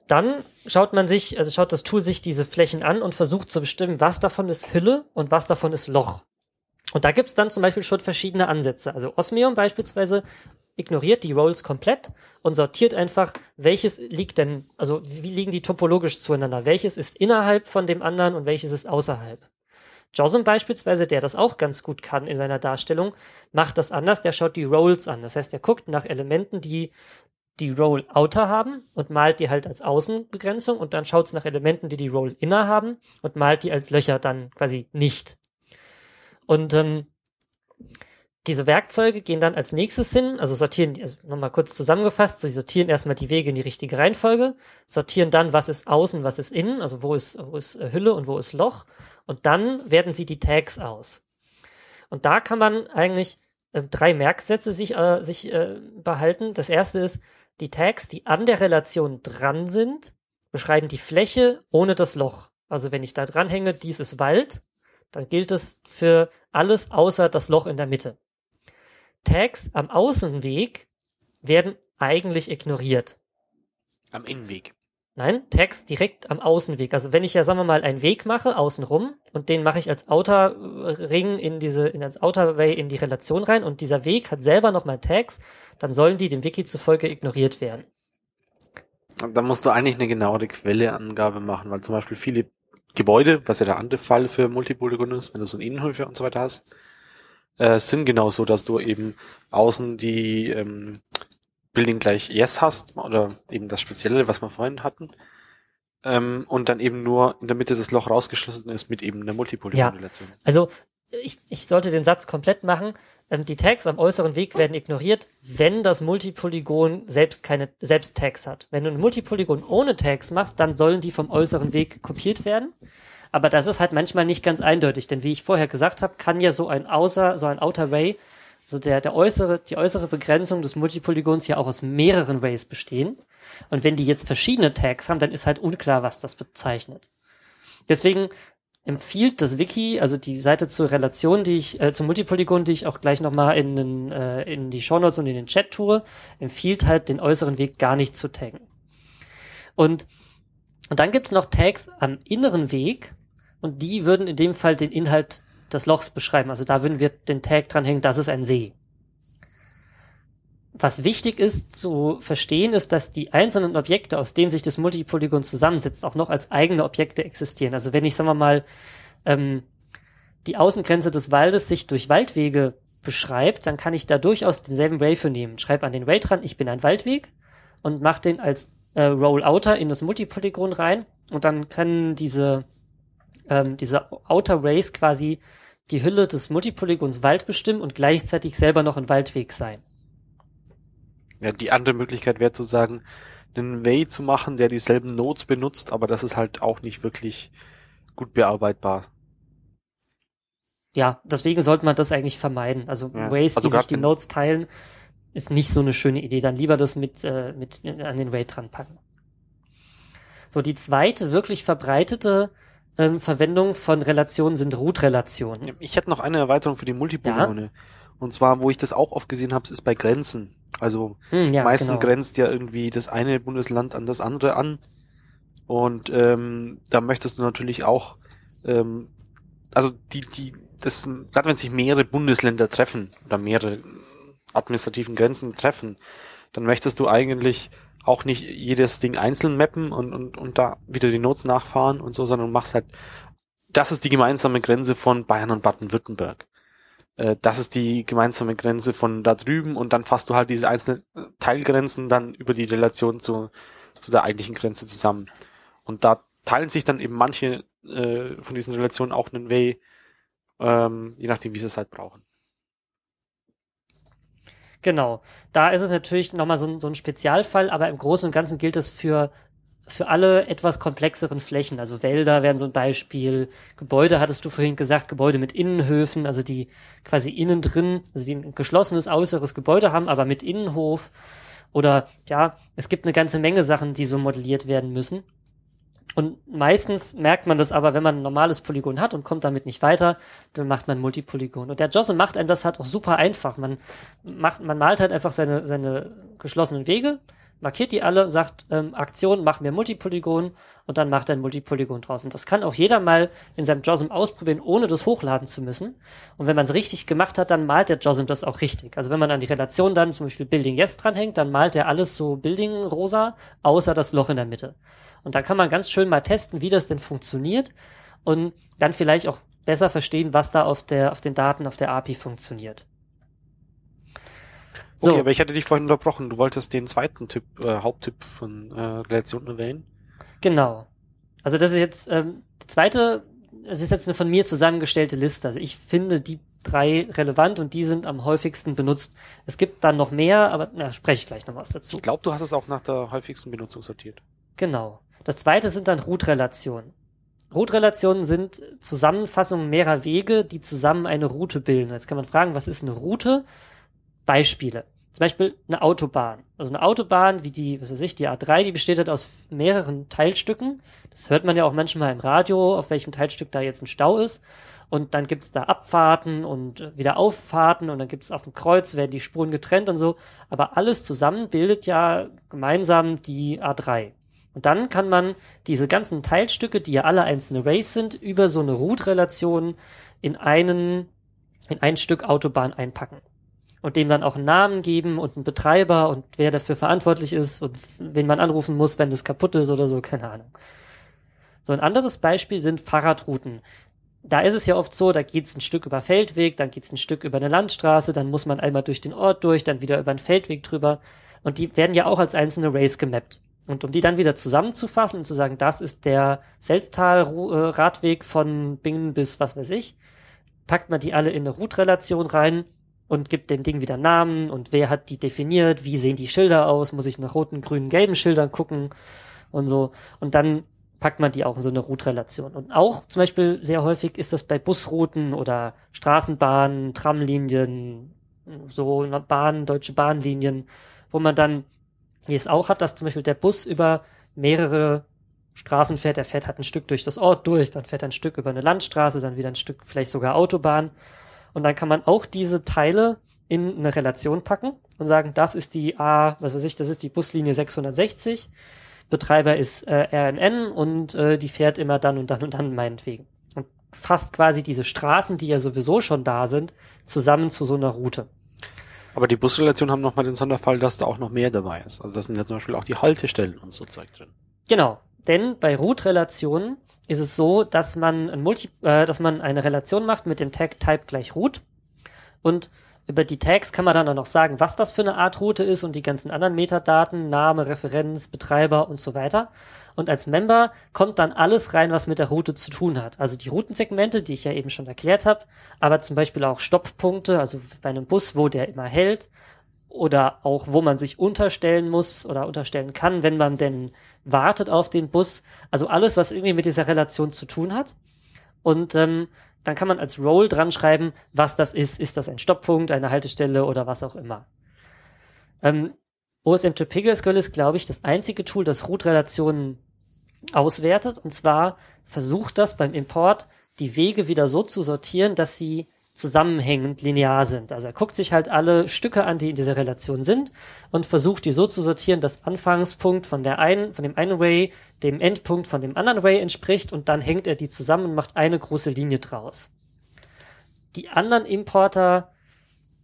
S1: Dann schaut man sich, also schaut das Tool sich diese Flächen an und versucht zu bestimmen, was davon ist Hülle und was davon ist Loch. Und da gibt's dann zum Beispiel schon verschiedene Ansätze. Also Osmium beispielsweise ignoriert die Roles komplett und sortiert einfach, welches liegt denn, also wie liegen die topologisch zueinander? Welches ist innerhalb von dem anderen und welches ist außerhalb? Josim beispielsweise, der das auch ganz gut kann in seiner Darstellung, macht das anders. Der schaut die Rolls an. Das heißt, er guckt nach Elementen, die die Roll Outer haben und malt die halt als Außenbegrenzung und dann schaut es nach Elementen, die die Roll Inner haben und malt die als Löcher dann quasi nicht. Und ähm, diese Werkzeuge gehen dann als nächstes hin, also sortieren, also nochmal kurz zusammengefasst, sie sortieren erstmal die Wege in die richtige Reihenfolge, sortieren dann, was ist außen, was ist innen, also wo ist, wo ist äh, Hülle und wo ist Loch und dann werden sie die Tags aus. Und da kann man eigentlich äh, drei Merksätze sich, äh, sich äh, behalten. Das erste ist, die Tags, die an der Relation dran sind, beschreiben die Fläche ohne das Loch. Also wenn ich da dranhänge, dies ist Wald, dann gilt es für alles außer das Loch in der Mitte. Tags am Außenweg werden eigentlich ignoriert.
S3: Am Innenweg.
S1: Nein, Tags direkt am Außenweg. Also wenn ich ja, sagen wir mal, einen Weg mache, außenrum, und den mache ich als Outer Ring in diese, in als Outer Way in die Relation rein, und dieser Weg hat selber nochmal Tags, dann sollen die dem Wiki zufolge ignoriert werden.
S3: Da musst du eigentlich eine genauere Quelleangabe machen, weil zum Beispiel viele Gebäude, was ja der andere Fall für Multipolygon ist, wenn du so einen Innenhöfe und so weiter hast, äh, sind genau so, dass du eben außen die ähm, Building gleich Yes hast oder eben das Spezielle, was wir vorhin hatten. Ähm, und dann eben nur in der Mitte das Loch rausgeschlossen ist mit eben einer Multipolygon-Relation.
S1: Also ich, ich sollte den Satz komplett machen. Ähm, die Tags am äußeren Weg werden ignoriert, wenn das Multipolygon selbst keine selbst Tags hat. Wenn du ein Multipolygon ohne Tags machst, dann sollen die vom äußeren Weg kopiert werden. Aber das ist halt manchmal nicht ganz eindeutig, denn wie ich vorher gesagt habe, kann ja so ein Außer, so ein Outer Ray so der, der äußere, die äußere Begrenzung des Multipolygons ja auch aus mehreren Rays bestehen. Und wenn die jetzt verschiedene Tags haben, dann ist halt unklar, was das bezeichnet. Deswegen empfiehlt das Wiki, also die Seite zur Relation, die ich, äh, zum Multipolygon, die ich auch gleich nochmal in, den, äh, in die Shownotes und in den Chat tue, empfiehlt halt den äußeren Weg gar nicht zu taggen. Und, und dann gibt's noch Tags am inneren Weg und die würden in dem Fall den Inhalt des Lochs beschreiben. Also da würden wir den Tag dranhängen, das ist ein See. Was wichtig ist zu verstehen, ist, dass die einzelnen Objekte, aus denen sich das Multipolygon zusammensetzt, auch noch als eigene Objekte existieren. Also wenn ich, sagen wir mal, ähm, die Außengrenze des Waldes sich durch Waldwege beschreibt, dann kann ich da durchaus denselben Ray für nehmen. Schreib an den Ray dran, ich bin ein Waldweg und mach den als äh, Rollouter in das Multipolygon rein und dann können diese ähm, diese Outer Rays quasi die Hülle des Multipolygons Wald bestimmen und gleichzeitig selber noch ein Waldweg sein.
S3: Ja, die andere Möglichkeit wäre zu sagen, einen Way zu machen, der dieselben Nodes benutzt, aber das ist halt auch nicht wirklich gut bearbeitbar.
S1: Ja, deswegen sollte man das eigentlich vermeiden. Also
S3: Ja,
S1: Ways,
S3: also
S1: die sich die Nodes teilen, ist nicht so eine schöne Idee. Dann lieber das mit, äh, mit an den Way dran packen. So, die zweite wirklich verbreitete ähm, Verwendung von Relationen sind Root-Relationen.
S3: Ich hätte noch eine Erweiterung für die Multipolygone. Und zwar, wo ich das auch oft gesehen habe, ist bei Grenzen. Also
S1: Hm, ja,
S3: meistens
S1: genau.
S3: grenzt ja irgendwie das eine Bundesland an das andere an. Und ähm, da möchtest du natürlich auch, ähm, also die, die, das, gerade wenn sich mehrere Bundesländer treffen oder mehrere administrativen Grenzen treffen, dann möchtest du eigentlich auch nicht jedes Ding einzeln mappen und, und, und da wieder die Notes nachfahren und so, sondern machst halt, das ist die gemeinsame Grenze von Bayern und Baden-Württemberg. Äh, das ist die gemeinsame Grenze von da drüben und dann fasst du halt diese einzelnen Teilgrenzen dann über die Relation zu, zu der eigentlichen Grenze zusammen. Und da teilen sich dann eben manche äh, von diesen Relationen auch einen Way, ähm, je nachdem, wie sie es halt brauchen.
S1: Genau. Da ist es natürlich nochmal so, so ein Spezialfall, aber im Großen und Ganzen gilt das für, für alle etwas komplexeren Flächen. Also Wälder wären so ein Beispiel. Gebäude hattest du vorhin gesagt, Gebäude mit Innenhöfen, also die quasi innen drin, also die ein geschlossenes äußeres Gebäude haben, aber mit Innenhof. Oder ja, es gibt eine ganze Menge Sachen, die so modelliert werden müssen. Und meistens merkt man das aber, wenn man ein normales Polygon hat und kommt damit nicht weiter, dann macht man Multipolygon. Und der Josse macht einem das halt auch super einfach. Man macht, man malt halt einfach seine, seine geschlossenen Wege, markiert die alle, sagt, ähm, Aktion, mach mir Multipolygon und dann macht er ein Multipolygon draus. Und das kann auch jeder mal in seinem JOSM ausprobieren, ohne das hochladen zu müssen. Und wenn man es richtig gemacht hat, dann malt der JOSM das auch richtig. Also wenn man an die Relation dann zum Beispiel Building Yes dranhängt, dann malt er alles so Building rosa, außer das Loch in der Mitte. Und dann kann man ganz schön mal testen, wie das denn funktioniert und dann vielleicht auch besser verstehen, was da auf der, auf den Daten auf der API funktioniert. So,
S3: Okay, aber ich hatte dich vorhin unterbrochen. Du wolltest den zweiten Tipp, äh, Haupttipp von äh, Relationen erwähnen.
S1: genau. Also das ist jetzt, ähm, die zweite, es ist jetzt eine von mir zusammengestellte Liste. Also ich finde die drei relevant und die sind am häufigsten benutzt. Es gibt dann noch mehr, aber na, spreche ich gleich noch was dazu.
S3: Ich glaube, du hast es auch nach der häufigsten Benutzung sortiert.
S1: Genau. Das zweite sind dann Root-Relationen. Root-Relationen sind Zusammenfassungen mehrerer Wege, die zusammen eine Route bilden. Jetzt kann man fragen, was ist eine Route? Beispiele. Zum Beispiel eine Autobahn. Also eine Autobahn, wie die, was weiß ich, die A3, die besteht halt aus mehreren Teilstücken. Das hört man ja auch manchmal im Radio, auf welchem Teilstück da jetzt ein Stau ist. Und dann gibt's da Abfahrten und äh, wieder Auffahrten und dann gibt's auf dem Kreuz, werden die Spuren getrennt und so. Aber alles zusammen bildet ja gemeinsam die A3. Und dann kann man diese ganzen Teilstücke, die ja alle einzelne Rays sind, über so eine Root-Relation in einen, in ein Stück Autobahn einpacken. Und dem dann auch einen Namen geben und einen Betreiber und wer dafür verantwortlich ist und wen man anrufen muss, wenn das kaputt ist oder so, keine Ahnung. So ein anderes Beispiel sind Fahrradrouten. Da ist es ja oft so, da geht's ein Stück über Feldweg, dann geht's ein Stück über eine Landstraße, dann muss man einmal durch den Ort durch, dann wieder über einen Feldweg drüber. Und die werden ja auch als einzelne Race gemappt. Und um die dann wieder zusammenzufassen und zu sagen, das ist der Selztal-Radweg von Bingen bis was weiß ich, packt man die alle in eine Route-Relation rein und gibt dem Ding wieder Namen und wer hat die definiert, wie sehen die Schilder aus, muss ich nach roten, grünen, gelben Schildern gucken und so. Und dann packt man die auch in so eine Route-Relation. Und auch zum Beispiel sehr häufig ist das bei Busrouten oder Straßenbahnen, Tramlinien, so Bahnen, deutsche Bahnlinien, wo man dann es auch hat, dass zum Beispiel der Bus über mehrere Straßen fährt. Der fährt halt ein Stück durch das Ort durch, dann fährt er ein Stück über eine Landstraße, dann wieder ein Stück vielleicht sogar Autobahn. Und dann kann man auch diese Teile in eine Relation packen und sagen, das ist die A, was weiß ich, das ist die Buslinie 660. Betreiber ist äh, RNN und äh, die fährt immer dann und dann und dann meinetwegen. Und fasst quasi diese Straßen, die ja sowieso schon da sind, zusammen zu so einer Route.
S3: Aber die Busrelationen haben nochmal den Sonderfall, dass da auch noch mehr dabei ist. Also da sind ja zum Beispiel auch die Haltestellen und so Zeug drin.
S1: Genau, denn bei Root-Relationen ist es so, dass man ein Multi, äh, dass man eine Relation macht mit dem Tag Type gleich Root und über die Tags kann man dann auch noch sagen, was das für eine Art Route ist und die ganzen anderen Metadaten, Name, Referenz, Betreiber und so weiter. Und als Member kommt dann alles rein, was mit der Route zu tun hat. Also die Routensegmente, die ich ja eben schon erklärt habe, aber zum Beispiel auch Stopppunkte, also bei einem Bus, wo der immer hält, oder auch wo man sich unterstellen muss oder unterstellen kann, wenn man denn wartet auf den Bus. Also alles, was irgendwie mit dieser Relation zu tun hat. Und ähm, dann kann man als Role dran schreiben, was das ist. Ist das ein Stopppunkt, eine Haltestelle oder was auch immer. Ähm, OSM to PGSQL ist, glaube ich, das einzige Tool, das Root-Relationen auswertet. Und zwar versucht das beim Import, die Wege wieder so zu sortieren, dass sie zusammenhängend linear sind. Also er guckt sich halt alle Stücke an, die in dieser Relation sind und versucht die so zu sortieren, dass Anfangspunkt von der einen, von dem einen Array dem Endpunkt von dem anderen Array entspricht und dann hängt er die zusammen und macht eine große Linie draus. Die anderen Importer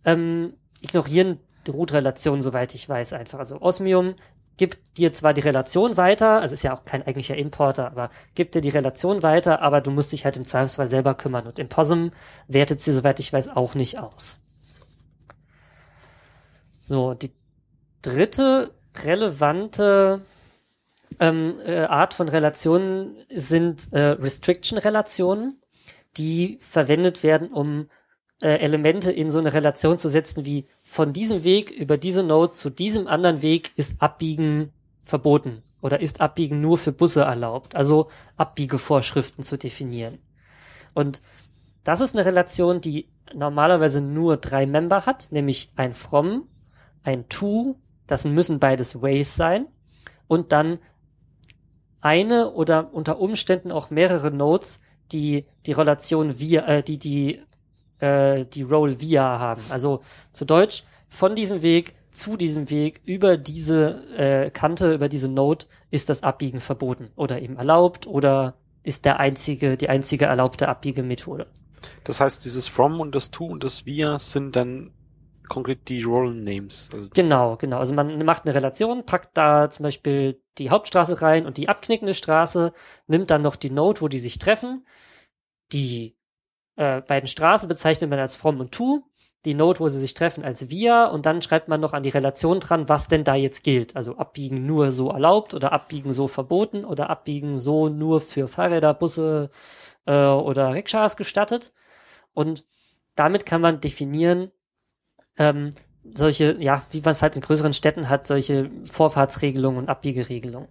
S1: ähm, ignorieren die Root-Relation, soweit ich weiß, einfach. Also Osmium gibt dir zwar die Relation weiter, also ist ja auch kein eigentlicher Importer, aber gibt dir die Relation weiter, aber du musst dich halt im Zweifelsfall selber kümmern. Und Imposum wertet sie, soweit ich weiß, auch nicht aus. So, die dritte relevante ähm, äh, Art von Relationen sind äh, Restriction-Relationen, die verwendet werden, um äh, Elemente in so eine Relation zu setzen wie von diesem Weg über diese Node zu diesem anderen Weg ist Abbiegen verboten oder ist Abbiegen nur für Busse erlaubt, also Abbiegevorschriften zu definieren. Und das ist eine Relation, die normalerweise nur drei Member hat, nämlich ein From, ein To, das müssen beides Ways sein, und dann eine oder unter Umständen auch mehrere Nodes, die die Relation via, äh, die die äh, die Roll via haben. Also zu Deutsch, von diesem Weg zu diesem Weg über diese äh, Kante, über diese Node ist das Abbiegen verboten oder eben erlaubt oder ist der einzige, die einzige erlaubte Abbiegemethode.
S3: Das heißt, dieses From und das To und das Via sind dann konkret die Roll Names.
S1: Also genau, genau. Also man macht eine Relation, packt da zum Beispiel die Hauptstraße rein und die abknickende Straße, nimmt dann noch die Node, wo die sich treffen, die äh, beiden Straßen bezeichnet man als from und to, die Node, wo sie sich treffen, als via und dann schreibt man noch an die Relation dran, was denn da jetzt gilt. Also abbiegen nur so erlaubt oder abbiegen so verboten oder abbiegen so nur für Fahrräder, Busse äh, oder Rikschas gestattet. Und damit kann man definieren, ähm, solche, ja, wie man es halt in größeren Städten hat, solche Vorfahrtsregelungen und Abbiegeregelungen.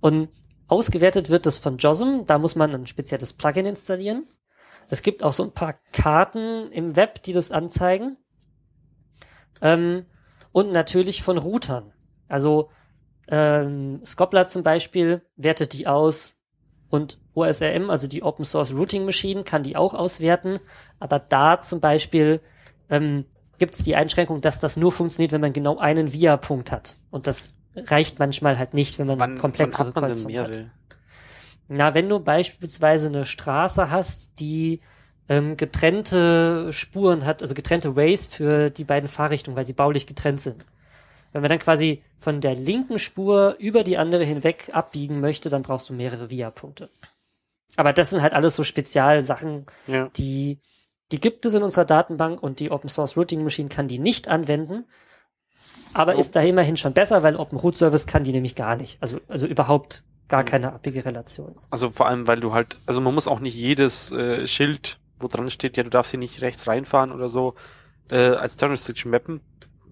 S1: Und ausgewertet wird das von JOSM, da muss man ein spezielles Plugin installieren. Es gibt auch so ein paar Karten im Web, die das anzeigen. Ähm, und natürlich von Routern. Also ähm, Scopler zum Beispiel wertet die aus und OSRM, also die Open Source Routing Machine, kann die auch auswerten. Aber da zum Beispiel ähm, gibt es die Einschränkung, dass das nur funktioniert, wenn man genau einen VIA-Punkt hat. Und das reicht manchmal halt nicht, wenn man
S3: wann, hat man
S1: hat. Na, wenn du beispielsweise eine Straße hast, die ähm, getrennte Spuren hat, also getrennte Ways für die beiden Fahrrichtungen, weil sie baulich getrennt sind. Wenn man dann quasi von der linken Spur über die andere hinweg abbiegen möchte, dann brauchst du mehrere Via-Punkte. Aber das sind halt alles so Spezialsachen,
S3: Ja.
S1: die, die gibt es in unserer Datenbank und die Open Source Routing Machine kann die nicht anwenden. Aber
S3: Oh.
S1: ist da immerhin schon besser, weil Open Root Service kann die nämlich gar nicht. Also, also überhaupt gar keine abige Relation.
S3: Also vor allem, weil du halt, also man muss auch nicht jedes äh, Schild, wo dran steht, ja, du darfst hier nicht rechts reinfahren oder so, äh, als Turn Restriction mappen.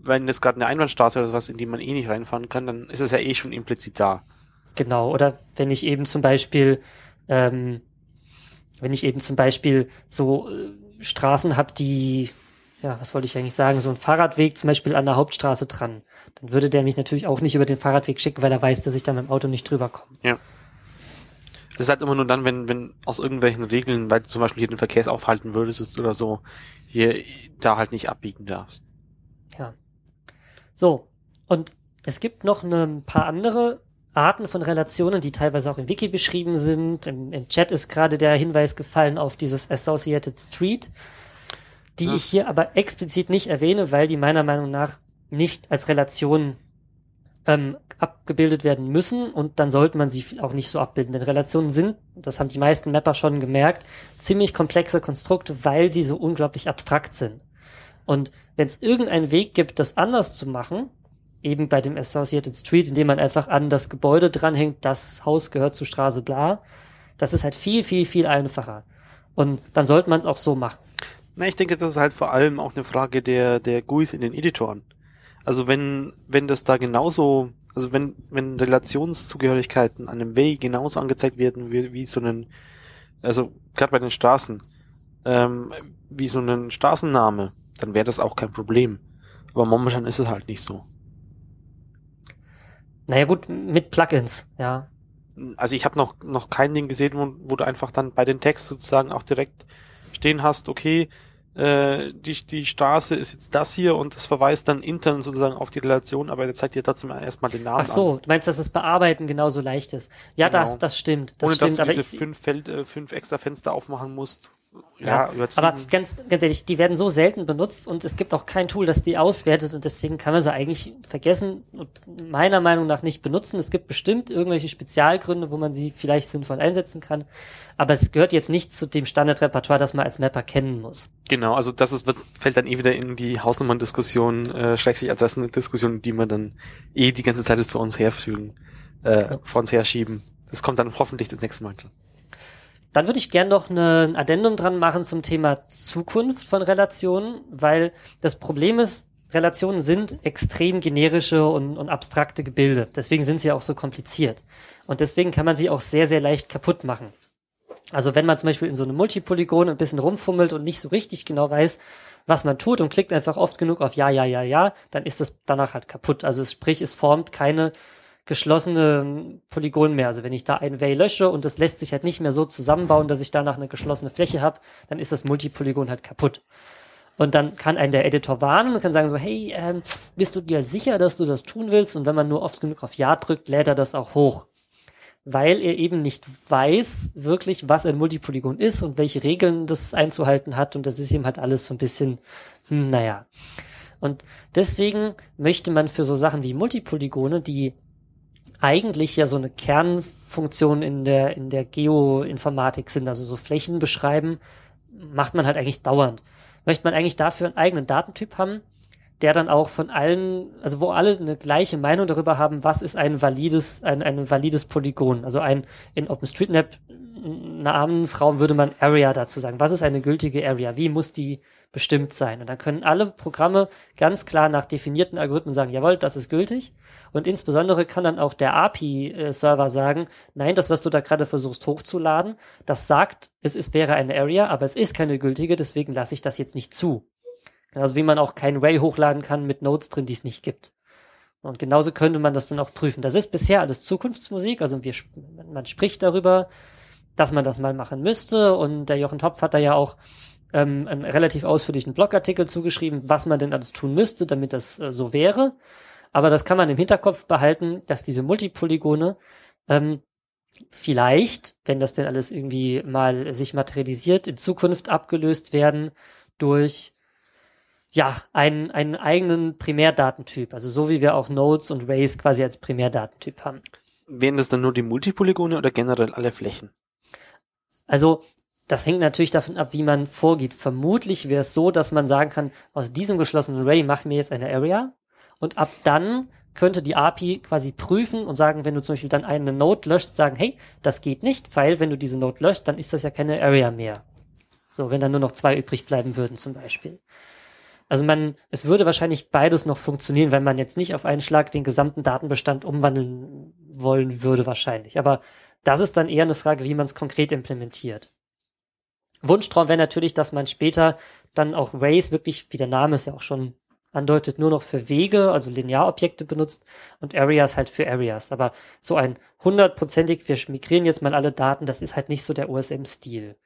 S3: Wenn das gerade eine Einbahnstraße oder was, in die man eh nicht reinfahren kann, dann ist es ja eh schon implizit da.
S1: Genau. Oder wenn ich eben zum Beispiel, ähm, wenn ich eben zum Beispiel so äh, Straßen habe, die, ja, was wollte ich eigentlich sagen, so ein Fahrradweg zum Beispiel an der Hauptstraße dran, dann würde der mich natürlich auch nicht über den Fahrradweg schicken, weil er weiß, dass ich da mit dem Auto nicht drüber komme.
S3: Das ist halt immer nur dann, wenn, wenn aus irgendwelchen Regeln, weil du zum Beispiel hier den Verkehrs aufhalten würdest oder so, hier da halt nicht abbiegen darfst.
S1: Ja. So. Und es gibt noch ein paar andere Arten von Relationen, die teilweise auch im Wiki beschrieben sind. Im, im Chat ist gerade der Hinweis gefallen auf dieses Associated Street, die
S3: Ja.
S1: ich hier aber explizit nicht erwähne, weil die meiner Meinung nach nicht als Relation ähm, abgebildet werden müssen und dann sollte man sie auch nicht so abbilden. Denn Relationen sind, das haben die meisten Mapper schon gemerkt, ziemlich komplexe Konstrukte, weil sie so unglaublich abstrakt sind. Und wenn es irgendeinen Weg gibt, das anders zu machen, eben bei dem Associated Street, indem man einfach an das Gebäude dranhängt, das Haus gehört zur Straße bla, das ist halt viel, viel, viel einfacher. Und dann sollte man es auch so machen.
S3: Na, ich denke, das ist halt vor allem auch eine Frage der, der GUIs in den Editoren. Also wenn, wenn das da genauso, also wenn, wenn Relationszugehörigkeiten an einem Way genauso angezeigt werden wie, wie so einen, also gerade bei den Straßen, ähm, wie so einen Straßenname, dann wäre das auch kein Problem. Aber momentan ist es halt nicht so.
S1: Naja gut, mit Plugins, ja.
S3: Also ich habe noch, noch kein Ding gesehen, wo, wo du einfach dann bei den Text sozusagen auch direkt stehen hast, okay, äh, die, die Straße ist jetzt das hier und das verweist dann intern sozusagen auf die Relation, aber der zeigt dir trotzdem erstmal den Namen
S1: Ach so, du meinst, dass das Bearbeiten genauso leicht ist. Ja,
S3: Genau.
S1: das, das stimmt. Das
S3: Ohne
S1: stimmt,
S3: dass du
S1: aber
S3: diese fünf, Feld, äh, fünf extra Fenster aufmachen musst. Ja,
S1: Ja, aber ganz, ganz ehrlich, die werden so selten benutzt und es gibt auch kein Tool, das die auswertet und deswegen kann man sie eigentlich vergessen und meiner Meinung nach nicht benutzen. Es gibt bestimmt irgendwelche Spezialgründe, wo man sie vielleicht sinnvoll einsetzen kann, aber es gehört jetzt nicht zu dem Standardrepertoire, das man als Mapper kennen muss.
S3: Genau, also das ist, wird, fällt dann eh wieder in die Hausnummern-Diskussion, äh, schrecklich Adressen-Diskussion, die wir dann eh die ganze Zeit vor uns herfügen, äh,
S1: Ja.
S3: vor uns herschieben. Das kommt dann hoffentlich das nächste Mal. dran.
S1: Dann würde ich gern noch eine, ein Addendum dran machen zum Thema Zukunft von Relationen, weil das Problem ist, Relationen sind extrem generische und, und abstrakte Gebilde. Deswegen sind sie auch so kompliziert. Und deswegen kann man sie auch sehr, sehr leicht kaputt machen. Also wenn man zum Beispiel in so einem Multipolygon ein bisschen rumfummelt und nicht so richtig genau weiß, was man tut und klickt einfach oft genug auf Ja, Ja, Ja, Ja, dann ist das danach halt kaputt. Also sprich, es formt keine geschlossene Polygon mehr. Also wenn ich da ein Way lösche und das lässt sich halt nicht mehr so zusammenbauen, dass ich danach eine geschlossene Fläche habe, dann ist das Multipolygon halt kaputt. Und dann kann einen der Editor warnen und kann sagen so, hey, ähm, bist du dir sicher, dass du das tun willst? Und wenn man nur oft genug auf Ja drückt, lädt er das auch hoch. Weil er eben nicht weiß wirklich, was ein Multipolygon ist und welche Regeln das einzuhalten hat. Und das ist ihm halt alles so ein bisschen, hm, naja. Und deswegen möchte man für so Sachen wie Multipolygone, die eigentlich ja so eine Kernfunktion in der, in der Geoinformatik sind, also so Flächen beschreiben, macht man halt eigentlich dauernd. Möchte man eigentlich dafür einen eigenen Datentyp haben, der dann auch von allen, also wo alle eine gleiche Meinung darüber haben, was ist ein valides, ein, ein valides Polygon. Also ein, in OpenStreetMap Namensraum würde man Area dazu sagen. Was ist eine gültige Area? Wie muss die bestimmt sein? Und dann können alle Programme ganz klar nach definierten Algorithmen sagen, jawohl, das ist gültig. Und insbesondere kann dann auch der API-Server sagen, nein, das, was du da gerade versuchst hochzuladen, das sagt, es ist, wäre eine Area, aber es ist keine gültige, deswegen lasse ich das jetzt nicht zu. Genauso wie man auch kein Ray hochladen kann mit Nodes drin, die es nicht gibt. Und genauso könnte man das dann auch prüfen. Das ist bisher alles Zukunftsmusik, also wir, man spricht darüber, dass man das mal machen müsste. Und der Jochen Topf hat da ja auch ähm, einen relativ ausführlichen Blogartikel zugeschrieben, was man denn alles tun müsste, damit das äh, so wäre. Aber das kann man im Hinterkopf behalten, dass diese Multipolygone ähm, vielleicht, wenn das denn alles irgendwie mal sich materialisiert, in Zukunft abgelöst werden durch ja, einen, einen eigenen Primärdatentyp, also so wie wir auch Nodes und Rays quasi als Primärdatentyp haben.
S3: Wären das dann nur die Multipolygone oder generell alle Flächen?
S1: Also das hängt natürlich davon ab, wie man vorgeht. Vermutlich wäre es so, dass man sagen kann, aus diesem geschlossenen Array machen wir jetzt eine Area und ab dann könnte die API quasi prüfen und sagen, wenn du zum Beispiel dann eine Node löscht, sagen, hey, das geht nicht, weil wenn du diese Node löscht, dann ist das ja keine Area mehr. So, wenn dann nur noch zwei übrig bleiben würden zum Beispiel. Also man, es würde wahrscheinlich beides noch funktionieren, wenn man jetzt nicht auf einen Schlag den gesamten Datenbestand umwandeln wollen würde wahrscheinlich. Aber das ist dann eher eine Frage, wie man es konkret implementiert. Wunschtraum wäre natürlich, dass man später dann auch Rays wirklich, wie der Name es ja auch schon andeutet, nur noch für Wege, also Linearobjekte benutzt und Areas halt für Areas. Aber so ein hundertprozentig, wir migrieren jetzt mal alle Daten, das ist halt nicht so der OSM-Stil.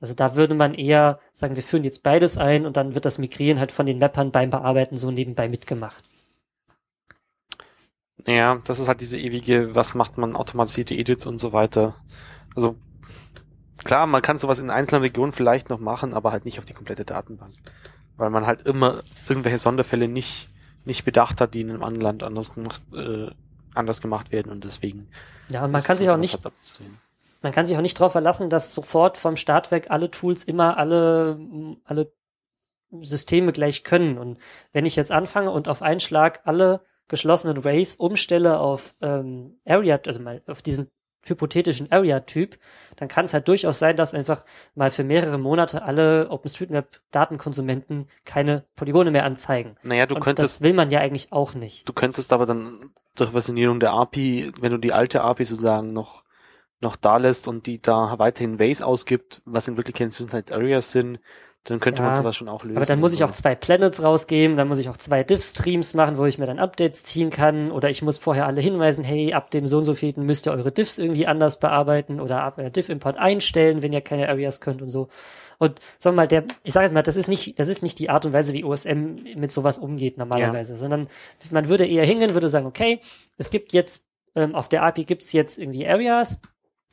S1: Also da würde man eher sagen, wir führen jetzt beides ein und dann wird das Migrieren halt von den Mappern beim Bearbeiten so nebenbei mitgemacht.
S3: Ja, das ist halt diese ewige, was macht man, automatisierte Edits und so weiter. Also klar, man kann sowas in einzelnen Regionen vielleicht noch machen, aber halt nicht auf die komplette Datenbank. Weil man halt immer irgendwelche Sonderfälle nicht, nicht bedacht hat, die in einem anderen Land anders gemacht, äh, anders gemacht werden und deswegen.
S1: Ja, und man kann sich auch nicht, man kann sich auch nicht darauf verlassen, dass sofort vom Start weg alle Tools immer alle, alle Systeme gleich können. Und wenn ich jetzt anfange und auf einen Schlag alle geschlossenen Arrays umstelle auf ähm, Area, also mal auf diesen hypothetischen Area-Typ, dann kann es halt durchaus sein, dass einfach mal für mehrere Monate alle OpenStreetMap-Datenkonsumenten keine Polygone mehr anzeigen.
S3: Naja, du
S1: Und
S3: könntest.
S1: Das will man ja eigentlich auch nicht.
S3: Du könntest aber dann durch Versionierung der API, wenn du die alte API sozusagen noch noch da lässt und die da weiterhin Ways ausgibt, was in Wirklichkeit Synthesized Areas sind, dann könnte
S1: Ja,
S3: man sowas schon auch lösen.
S1: Aber dann muss ich auch
S3: Also,
S1: zwei Planets rausgeben, dann muss ich auch zwei Diff-Streams machen, wo ich mir dann Updates ziehen kann, oder ich muss vorher alle hinweisen, hey, ab dem so und so vielten müsst ihr eure Diffs irgendwie anders bearbeiten oder ab äh, Diff-Import einstellen, wenn ihr keine Areas könnt und so. Und sagen wir mal, der, ich sage jetzt mal, das ist nicht, das ist nicht die Art und Weise, wie OSM mit sowas umgeht normalerweise, sondern man würde eher hingehen, würde sagen, okay, es gibt jetzt ähm, auf der API gibt's jetzt irgendwie Areas,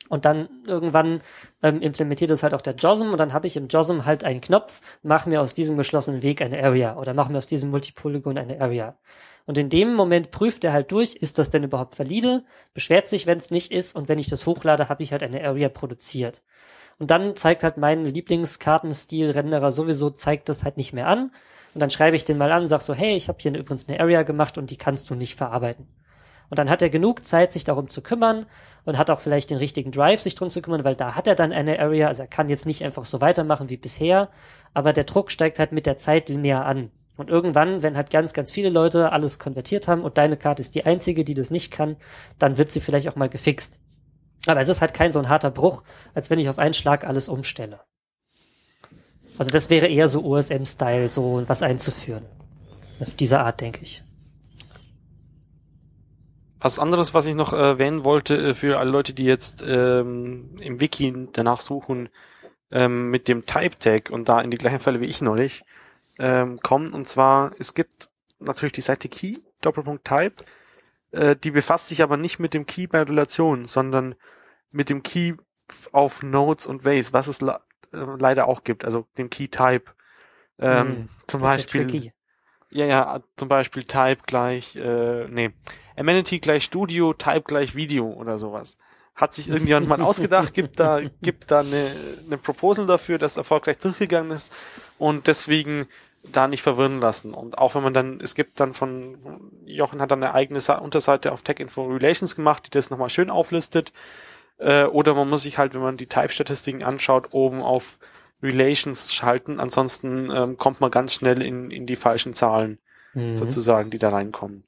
S1: und dann irgendwann ähm, implementiert es halt auch der JOSM und dann habe ich im JOSM halt einen Knopf, mach mir aus diesem geschlossenen Weg eine Area oder mach mir aus diesem Multipolygon eine Area. Und in dem Moment prüft er halt durch, ist das denn überhaupt valide, beschwert sich, wenn es nicht ist und wenn ich das hochlade, habe ich halt eine Area produziert. Und dann zeigt halt mein Lieblingskartenstil-Renderer sowieso, zeigt das halt nicht mehr an. Und dann schreibe ich den mal an sag so, hey, ich habe hier übrigens eine Area gemacht und die kannst du nicht verarbeiten. Und dann hat er genug Zeit, sich darum zu kümmern und hat auch vielleicht den richtigen Drive, sich drum zu kümmern, weil da hat er dann eine Area, also er kann jetzt nicht einfach so weitermachen wie bisher, aber der Druck steigt halt mit der Zeit linear an. Und irgendwann, wenn halt ganz, ganz viele Leute alles konvertiert haben und deine Karte ist die einzige, die das nicht kann, dann wird sie vielleicht auch mal gefixt. Aber es ist halt kein so ein harter Bruch, als wenn ich auf einen Schlag alles umstelle. Also das wäre eher so OSM-Style, so was einzuführen. Auf diese Art, denke ich.
S3: Was anderes, was ich noch erwähnen wollte, äh, für alle Leute, die jetzt ähm, im Wiki danach suchen, ähm, mit dem Type Tag und da in die gleichen Fälle wie ich neulich ähm, kommen. Und zwar, es gibt natürlich die Seite Key, Doppelpunkt Type, äh, die befasst sich aber nicht mit dem Key bei Relation, sondern mit dem Key auf Nodes und Ways, was es le äh, leider auch gibt, also dem Key Type. Ähm,
S1: Hm,
S3: zum
S1: Das ist
S3: Beispiel.
S1: tricky.
S3: Ja, ja, zum Beispiel Type gleich, äh, nee, Amenity gleich Studio, Type gleich Video oder sowas. Hat sich irgendjemand mal ausgedacht, gibt da, gibt da eine, eine Proposal dafür, das erfolgreich durchgegangen ist und deswegen da nicht verwirren lassen. Und auch wenn man dann, es gibt dann von, Jochen hat dann eine eigene Unterseite auf Tech Info Relations gemacht, die das nochmal schön auflistet. Äh, oder man muss sich halt, wenn man die Type-Statistiken anschaut, oben auf Relations schalten. Ansonsten ähm, kommt man ganz schnell in, in die falschen Zahlen
S1: Mhm.
S3: sozusagen, die da reinkommen.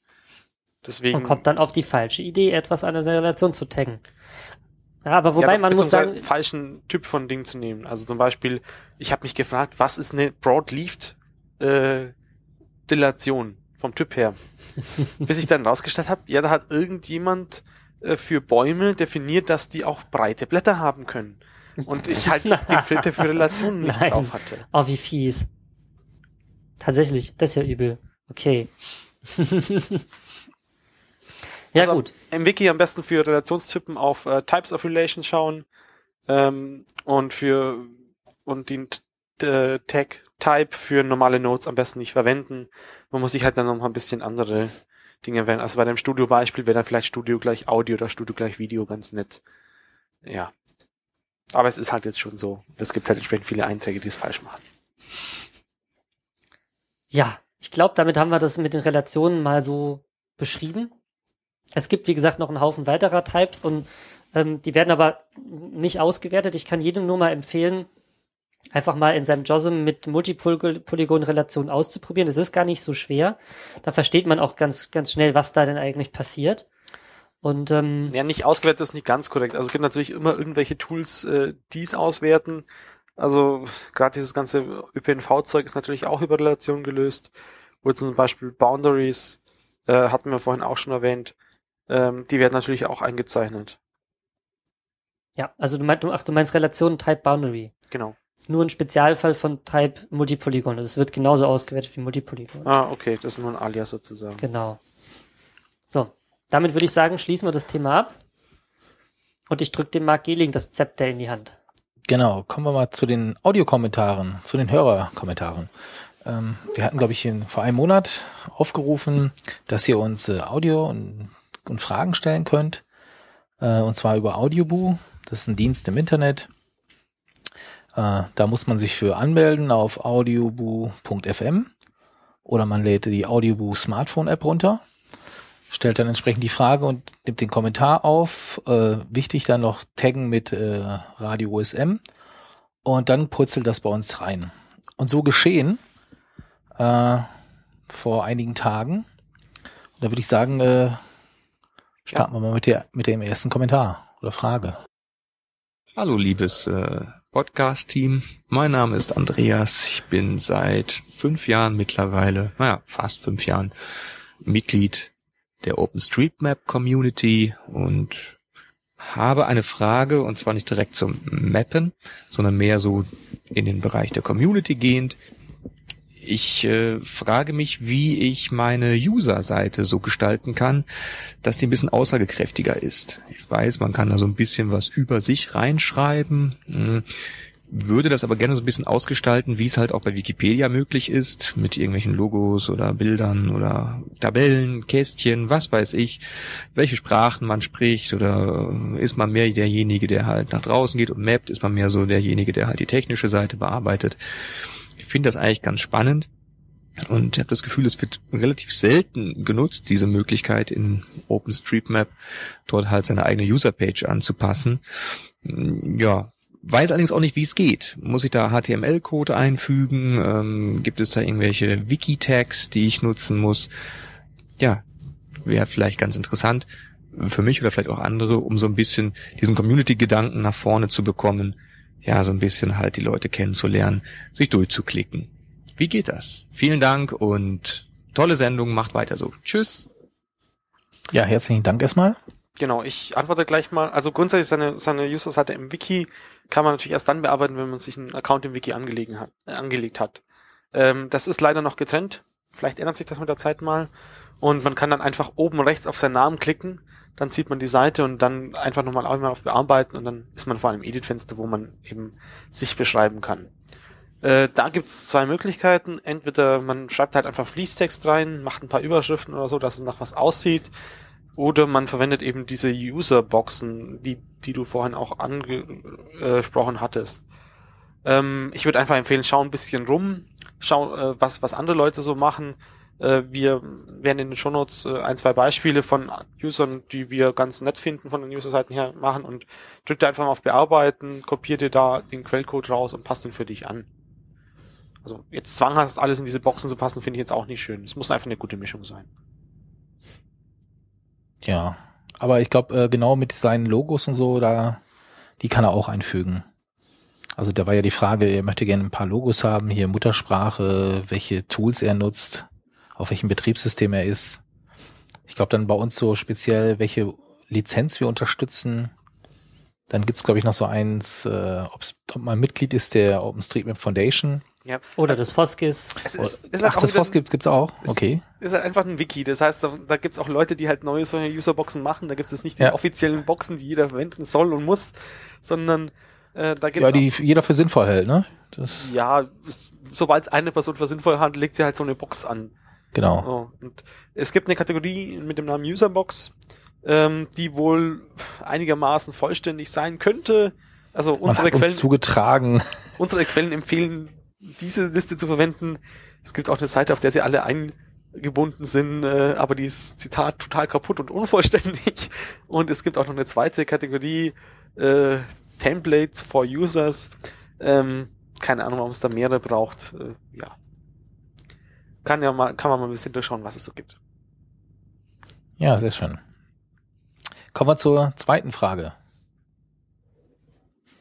S3: Deswegen.
S1: und kommt dann auf die falsche Idee, etwas an der Relation zu taggen. Ja, aber wobei
S3: ja,
S1: man muss sagen,
S3: falschen Typ von Ding zu nehmen. Also zum Beispiel, ich habe mich gefragt, was ist eine Broadleafed äh, Dilation vom Typ her? Bis ich dann rausgestellt habe, ja, da hat irgendjemand äh, für Bäume definiert, dass die auch breite Blätter haben können. Und ich halt den Filter für Relationen nicht
S1: Nein.
S3: drauf hatte.
S1: oh, wie fies. Tatsächlich, das ist ja übel. Okay. Ja,
S3: Also
S1: gut.
S3: Im Wiki am besten für Relationstypen auf äh, Types of Relation schauen ähm, und für und den äh, Tag Type für normale Nodes am besten nicht verwenden. Man muss sich halt dann noch mal ein bisschen andere Dinge wählen. Also bei dem Studio-Beispiel wäre dann vielleicht Studio gleich Audio oder Studio gleich Video ganz nett. Ja. Aber es ist halt jetzt schon so. Es gibt halt entsprechend viele Einträge, die es falsch machen.
S1: Ja, ich glaube, damit haben wir das mit den Relationen mal so beschrieben. Es gibt, wie gesagt, noch einen Haufen weiterer Types und ähm, die werden aber nicht ausgewertet. Ich kann jedem nur mal empfehlen, einfach mal in seinem JOSM mit Multipolygon-Relationen auszuprobieren. Es ist gar nicht so schwer. Da versteht man auch ganz, ganz schnell, was da denn eigentlich passiert. Und ähm,
S3: Ja, nicht ausgewertet ist nicht ganz korrekt. Also es gibt natürlich immer irgendwelche Tools, äh, die es auswerten. Also gerade dieses ganze ÖPNV-Zeug ist natürlich auch über Relationen gelöst. Oder zum Beispiel Boundaries, äh, hatten wir vorhin auch schon erwähnt. Ähm, die werden natürlich auch eingezeichnet.
S1: ja, also du meinst, ach, du meinst Relation Type Boundary.
S3: Genau.
S1: ist nur ein Spezialfall von Type Multipolygon. Also es wird genauso ausgewertet wie Multipolygon.
S3: Ah, okay, das ist nur ein Alias sozusagen.
S1: Genau. So, damit würde ich sagen, schließen wir das Thema ab. Und ich drücke dem Marc Gehling das Zepter in die Hand.
S2: Genau, kommen wir mal zu den Audiokommentaren, zu den Hörerkommentaren. Ähm, wir hatten, glaube ich, in, vor einem Monat aufgerufen, dass ihr uns äh, Audio und, und Fragen stellen könnt. Äh, und zwar über Audioboo. Das ist ein Dienst im Internet. Äh, da muss man sich für anmelden auf audioboo.fm oder man lädt die Audioboo Smartphone App runter, stellt dann entsprechend die Frage und nimmt den Kommentar auf. Äh, wichtig dann noch taggen mit äh, Radio USM und dann purzelt das bei uns rein. Und so geschehen äh, vor einigen Tagen. Und da würde ich sagen, starten wir mal mit, der, mit dem ersten Kommentar oder Frage.
S4: Hallo liebes äh, Podcast-Team, mein Name ist Andreas, ich bin seit fünf Jahren mittlerweile, naja, fast fünf Jahren Mitglied der OpenStreetMap Community und habe eine Frage und zwar nicht direkt zum Mappen, sondern mehr so in den Bereich der Community gehend. Ich äh, frage mich, wie ich meine User-Seite so gestalten kann, dass die ein bisschen aussagekräftiger ist. Ich weiß, man kann da so ein bisschen was über sich reinschreiben, hm, würde das aber gerne so ein bisschen ausgestalten, wie es halt auch bei Wikipedia möglich ist, mit irgendwelchen Logos oder Bildern oder Tabellen, Kästchen, was weiß ich, welche Sprachen man spricht oder ist man mehr derjenige, der halt nach draußen geht und mappt, ist man mehr so derjenige, der halt die technische Seite bearbeitet. Finde das eigentlich ganz spannend und habe das Gefühl, es wird relativ selten genutzt, diese Möglichkeit in OpenStreetMap dort halt seine eigene Userpage anzupassen. Ja, weiß allerdings auch nicht, wie es geht. Muss ich da HTML-Code einfügen? Ähm, gibt es da irgendwelche Wiki-Tags, die ich nutzen muss? Ja, wäre vielleicht ganz interessant für mich oder vielleicht auch andere, um so ein bisschen diesen Community-Gedanken nach vorne zu bekommen. Ja, so ein bisschen halt die Leute kennenzulernen, sich durchzuklicken. Wie geht das? Vielen Dank und tolle Sendung, macht weiter so. Tschüss.
S2: Ja, herzlichen Dank erstmal.
S3: Genau, ich antworte gleich mal. Also grundsätzlich seine, seine User-Seite im Wiki kann man natürlich erst dann bearbeiten, wenn man sich einen Account im Wiki angelegen hat, äh, angelegt hat. Ähm, das ist leider noch getrennt. Vielleicht ändert sich das mit der Zeit mal. Und man kann dann einfach oben rechts auf seinen Namen klicken, dann sieht man die Seite und dann einfach nochmal einmal auf Bearbeiten und dann ist man vor einem Edit-Fenster, wo man eben sich beschreiben kann. Äh, da gibt's zwei Möglichkeiten. Entweder man schreibt halt einfach Fließtext rein, macht ein paar Überschriften oder so, dass es nach was aussieht. Oder man verwendet eben diese User-Boxen, die, die du vorhin auch angesprochen hattest. Ähm, ich würde einfach empfehlen, schau ein bisschen rum, schau, äh, was, was andere Leute so machen. Äh, wir werden in den Shownotes äh, ein, zwei Beispiele von Usern, die wir ganz nett finden, von den User-Seiten her machen und drück da einfach mal auf Bearbeiten, kopier dir da den Quellcode raus und passt den für dich an. Also jetzt zwanghaft alles in diese Boxen zu passen, finde ich jetzt auch nicht schön. Es muss einfach eine gute Mischung sein.
S2: Ja, aber ich glaube, äh, genau mit seinen Logos und so, da, die kann er auch einfügen. Also da war ja die Frage, er möchte gerne ein paar Logos haben, hier Muttersprache, welche Tools er nutzt, auf welchem Betriebssystem er ist. Ich glaube dann bei uns so speziell, welche Lizenz wir unterstützen. Dann gibt's glaube ich, noch so eins, äh, ob man Mitglied ist der OpenStreetMap Foundation.
S3: Ja.
S1: Oder des Foskis.
S3: Es ist, ist halt
S2: Ach,
S3: auch
S2: das FOSS gibt's, gibt's auch.
S3: Es
S2: Okay.
S3: ist halt einfach ein Wiki. Das heißt, da, da gibt's auch Leute, die halt neue solche Userboxen machen. Da gibt es nicht die
S2: Ja.
S3: offiziellen Boxen, die jeder verwenden soll und muss, sondern äh, da gibt's
S2: Ja, die jeder für sinnvoll hält, ne? Das,
S3: auch, ja, sobald es eine Person für sinnvoll hat, legt sie halt so eine Box an.
S2: Genau.
S3: Oh, und es gibt eine Kategorie mit dem Namen Userbox, ähm, die wohl einigermaßen vollständig sein könnte. Also unsere Quellen,
S2: zugetragen.
S3: unsere Quellen empfehlen, diese Liste zu verwenden. Es gibt auch eine Seite, auf der sie alle eingebunden sind, äh, aber die ist, Zitat, total kaputt und unvollständig. Und es gibt auch noch eine zweite Kategorie, äh, Templates for Users. Ähm, keine Ahnung, warum es da mehrere braucht. Äh. Kann ja mal, kann man mal ein bisschen durchschauen, was es so gibt.
S2: Ja, sehr schön. Kommen wir zur zweiten Frage.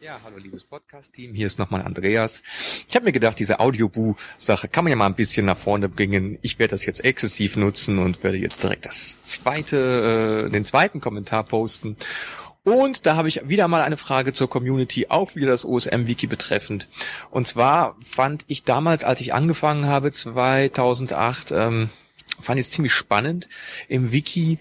S4: Ja, hallo liebes Podcast-Team, hier ist nochmal Andreas. Ich habe mir gedacht, diese Audioboo-Sache kann man ja mal ein bisschen nach vorne bringen. Ich werde das jetzt exzessiv nutzen und werde jetzt direkt das zweite, äh, den zweiten Kommentar posten. Und da habe ich wieder mal eine Frage zur Community, auch wieder das OSM-Wiki betreffend. Und zwar fand ich damals, als ich angefangen habe, 2008, ähm, fand ich es ziemlich spannend, im Wiki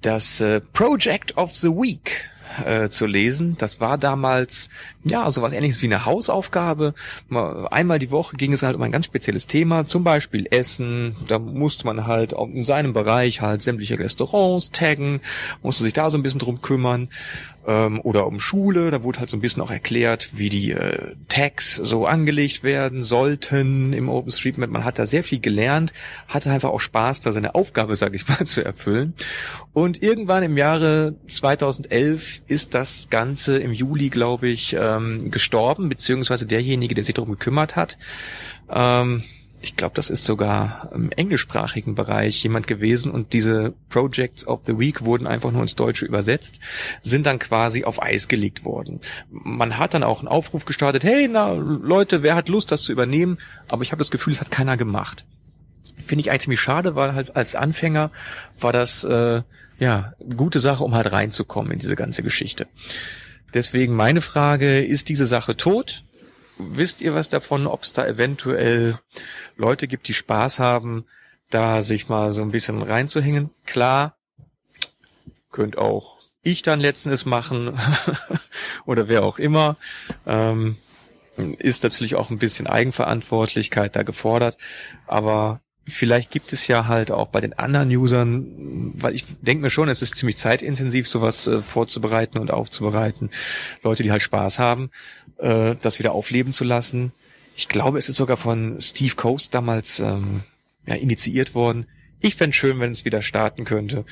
S4: das äh, Project of the Week äh, zu lesen. Das war damals ja sowas ähnliches wie eine Hausaufgabe. Mal- Einmal die Woche ging es halt um ein ganz spezielles Thema, zum Beispiel Essen. Da musste man halt auch in seinem Bereich halt sämtliche Restaurants taggen, musste sich da so ein bisschen drum kümmern. Ähm, oder um Schule, da wurde halt so ein bisschen auch erklärt, wie die äh, Tags so angelegt werden sollten im OpenStreetMap. Man hat da sehr viel gelernt, hatte einfach auch Spaß, da seine Aufgabe, sage ich mal, zu erfüllen. Und irgendwann im Jahre 2011 ist das Ganze im Juli, glaube ich, ähm, gestorben, beziehungsweise derjenige, der sich darum gekümmert hat. Ähm, ich glaube, das ist sogar im englischsprachigen Bereich jemand gewesen und diese Projects of the Week wurden einfach nur ins Deutsche übersetzt, sind dann quasi auf Eis gelegt worden. Man hat dann auch einen Aufruf gestartet, hey, na Leute, wer hat Lust, das zu übernehmen? Aber ich habe das Gefühl, es hat keiner gemacht. Finde ich eigentlich ziemlich schade, weil halt als Anfänger war das äh, ja gute Sache, um halt reinzukommen in diese ganze Geschichte. Deswegen meine Frage, ist diese Sache tot? Wisst ihr was davon, ob es da eventuell Leute gibt, die Spaß haben, da sich mal so ein bisschen reinzuhängen? Klar, könnt auch ich dann letzten Endes machen oder wer auch immer. Ähm, ist natürlich auch ein bisschen Eigenverantwortlichkeit da gefordert, aber vielleicht gibt es ja halt auch bei den anderen Usern, weil ich denke mir schon, es ist ziemlich zeitintensiv, sowas äh, vorzubereiten und aufzubereiten. Leute, die halt Spaß haben, äh, das wieder aufleben zu lassen. Ich glaube, es ist sogar von Steve Coast damals ähm, ja, initiiert worden. Ich fänd's schön, wenn es wieder starten könnte.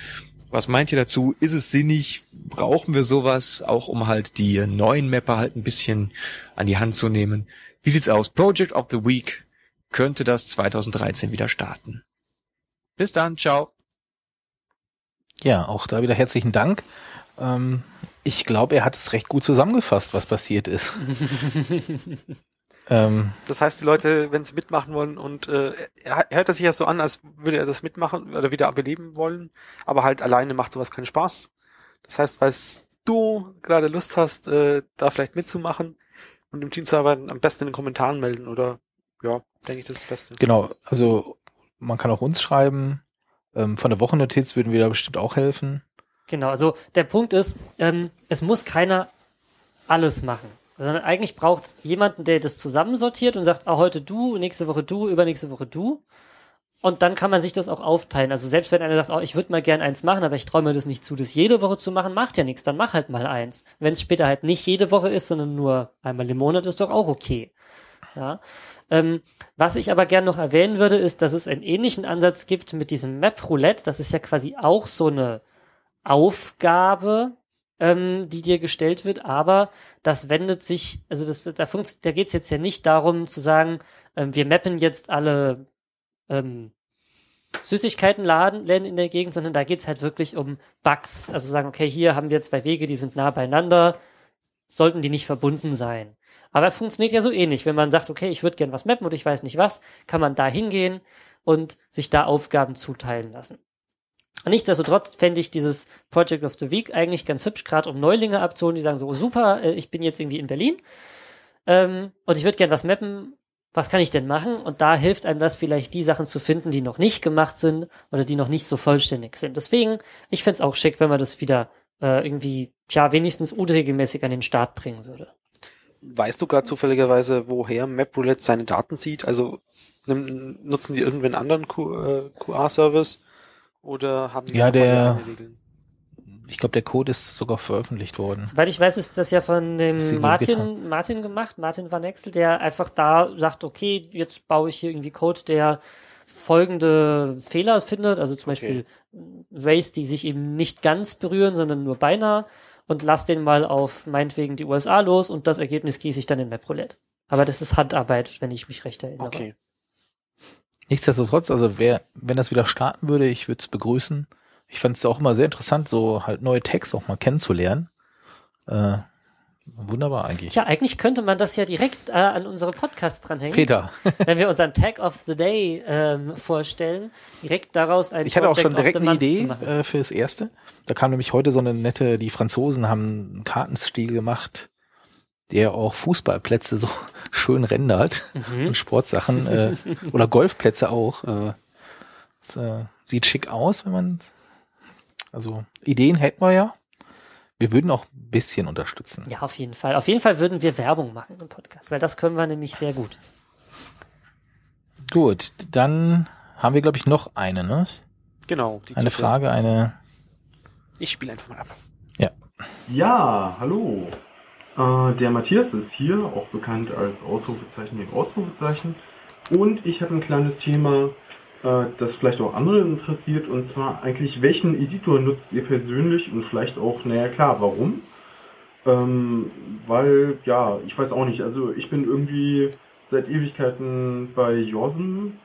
S4: Was meint ihr dazu? Ist es sinnig? Brauchen wir sowas, auch um halt die neuen Mapper halt ein bisschen an die Hand zu nehmen? Wie sieht's aus? Project of the Week könnte das 2013 wieder starten. Bis dann, ciao.
S2: Ja, auch da wieder herzlichen Dank. Ähm, ich glaube, er hat es recht gut zusammengefasst, was passiert ist. ähm,
S3: Das heißt, die Leute, wenn sie mitmachen wollen und äh, er, er hört das sich ja so an, als würde er das mitmachen oder wieder beleben wollen, aber halt alleine macht sowas keinen Spaß. Das heißt, falls du gerade Lust hast, äh, da vielleicht mitzumachen und im Team zu arbeiten, am besten in den Kommentaren melden oder ja, denke ich, das ist das Beste.
S2: genau, also man kann auch uns schreiben. Ähm, von der Wochennotiz würden wir da bestimmt auch helfen.
S1: Genau, also der Punkt ist, ähm, es muss keiner alles machen. Sondern eigentlich braucht es jemanden, der das zusammensortiert und sagt, ah, heute du, nächste Woche du, übernächste Woche du. Und dann kann man sich das auch aufteilen. Also selbst wenn einer sagt, oh, ich würde mal gern eins machen, aber ich traue mir das nicht zu, das jede Woche zu machen, macht ja nichts, dann mach halt mal eins. Wenn es später halt nicht jede Woche ist, sondern nur einmal im Monat, ist doch auch okay. Ja. Ähm, was ich aber gern noch erwähnen würde, ist, dass es einen ähnlichen Ansatz gibt mit diesem Map Roulette. Das ist ja quasi auch so eine Aufgabe, ähm, die dir gestellt wird, aber das wendet sich, also das, da, da geht es jetzt ja nicht darum zu sagen, ähm, wir mappen jetzt alle ähm, Süßigkeitenladen in der Gegend, sondern da geht's halt wirklich um Bugs. Also sagen, okay, hier haben wir zwei Wege, die sind nah beieinander, sollten die nicht verbunden sein. Aber es funktioniert ja so ähnlich. Wenn man sagt, okay, ich würde gern was mappen und ich weiß nicht was, kann man da hingehen und sich da Aufgaben zuteilen lassen. Nichtsdestotrotz fände ich dieses Project of the Week eigentlich ganz hübsch, gerade um Neulinge abzuholen, die sagen so, oh, super, äh, ich bin jetzt irgendwie in Berlin ähm, und ich würde gern was mappen was kann ich denn machen? Und da hilft einem das vielleicht, die Sachen zu finden, die noch nicht gemacht sind oder die noch nicht so vollständig sind. Deswegen, ich find's auch schick, wenn man das wieder äh, irgendwie, ja, wenigstens unregelmäßig an den Start bringen würde.
S3: Weißt du gerade zufälligerweise, woher MapRoulette seine Daten sieht? Also nimm- nutzen die irgendeinen anderen Q, äh, oder haben die
S2: Ja, der-
S3: Regeln?
S2: Ich glaube, der Code ist sogar veröffentlicht worden.
S1: Soweit ich weiß, ist das ja von dem Martin, Martin gemacht, Martin Van Exel, der einfach da sagt, okay, jetzt baue ich hier irgendwie Code, der folgende Fehler findet, also zum
S3: Okay.
S1: Beispiel Ways, die sich eben nicht ganz berühren, sondern nur beinahe und lass den mal auf meinetwegen die USA los und das Ergebnis gieße ich dann in MapRoulette. Aber das ist Handarbeit, wenn ich mich recht erinnere.
S3: Okay.
S2: Nichtsdestotrotz, also wer, wenn das wieder starten würde, ich würde es begrüßen. Ich fand es auch immer sehr interessant, so halt neue Tags auch mal kennenzulernen. Äh, wunderbar eigentlich.
S1: Tja, eigentlich könnte man das ja direkt äh, an unsere Podcasts dranhängen.
S2: Peter,
S1: Wenn wir unseren Tag of the Day ähm, vorstellen, direkt daraus ein
S2: ich hatte auch schon
S1: of
S2: direkt
S1: the
S2: eine Idee äh, für das erste. Da kam nämlich heute so eine nette, die Franzosen haben einen Kartenstil gemacht, der auch Fußballplätze so schön rendert
S1: Mhm.
S2: und Sportsachen äh, oder Golfplätze auch. Äh, das, äh, sieht schick aus, wenn man also Ideen hätten wir ja. Wir würden auch ein bisschen unterstützen.
S1: Ja, auf jeden Fall. Auf jeden Fall würden wir Werbung machen im Podcast, weil das können wir nämlich sehr gut.
S2: Gut, dann haben wir glaube ich noch eine, ne?
S3: Genau. die
S2: Eine. Frage, eine
S3: Ich spiele einfach mal ab.
S5: Ja, hallo. Äh, der Matthias ist hier, auch bekannt als Ausrufezeichen mit Ausrufezeichen. Und ich habe ein kleines Thema, das vielleicht auch andere interessiert, und zwar eigentlich, welchen Editor nutzt ihr persönlich und vielleicht auch, naja klar, warum? Ähm, weil, ja, ich weiß auch nicht, also ich bin irgendwie seit Ewigkeiten bei Jorsen,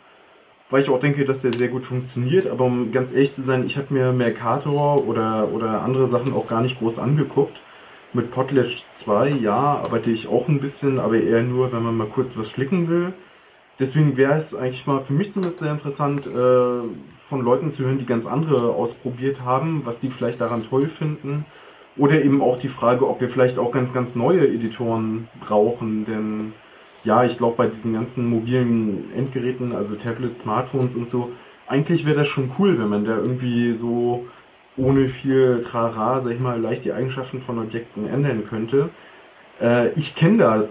S5: weil ich auch denke, dass der sehr gut funktioniert, aber um ganz ehrlich zu sein, ich habe mir Mercator oder, oder andere Sachen auch gar nicht groß angeguckt. Mit Potlatch 2, ja, arbeite ich auch ein bisschen, aber eher nur, wenn man mal kurz was klicken will. Deswegen wäre es eigentlich mal für mich zumindest sehr interessant, äh, von Leuten zu hören, die ganz andere ausprobiert haben, was die vielleicht daran toll finden. Oder eben auch die Frage, ob wir vielleicht auch ganz, ganz neue Editoren brauchen, denn ja, ich glaube bei diesen ganzen mobilen Endgeräten, also Tablets, Smartphones und so, eigentlich wäre das schon cool, wenn man da irgendwie so ohne viel Trara, sag ich mal, leicht die Eigenschaften von Objekten ändern könnte. Äh, ich kenne da,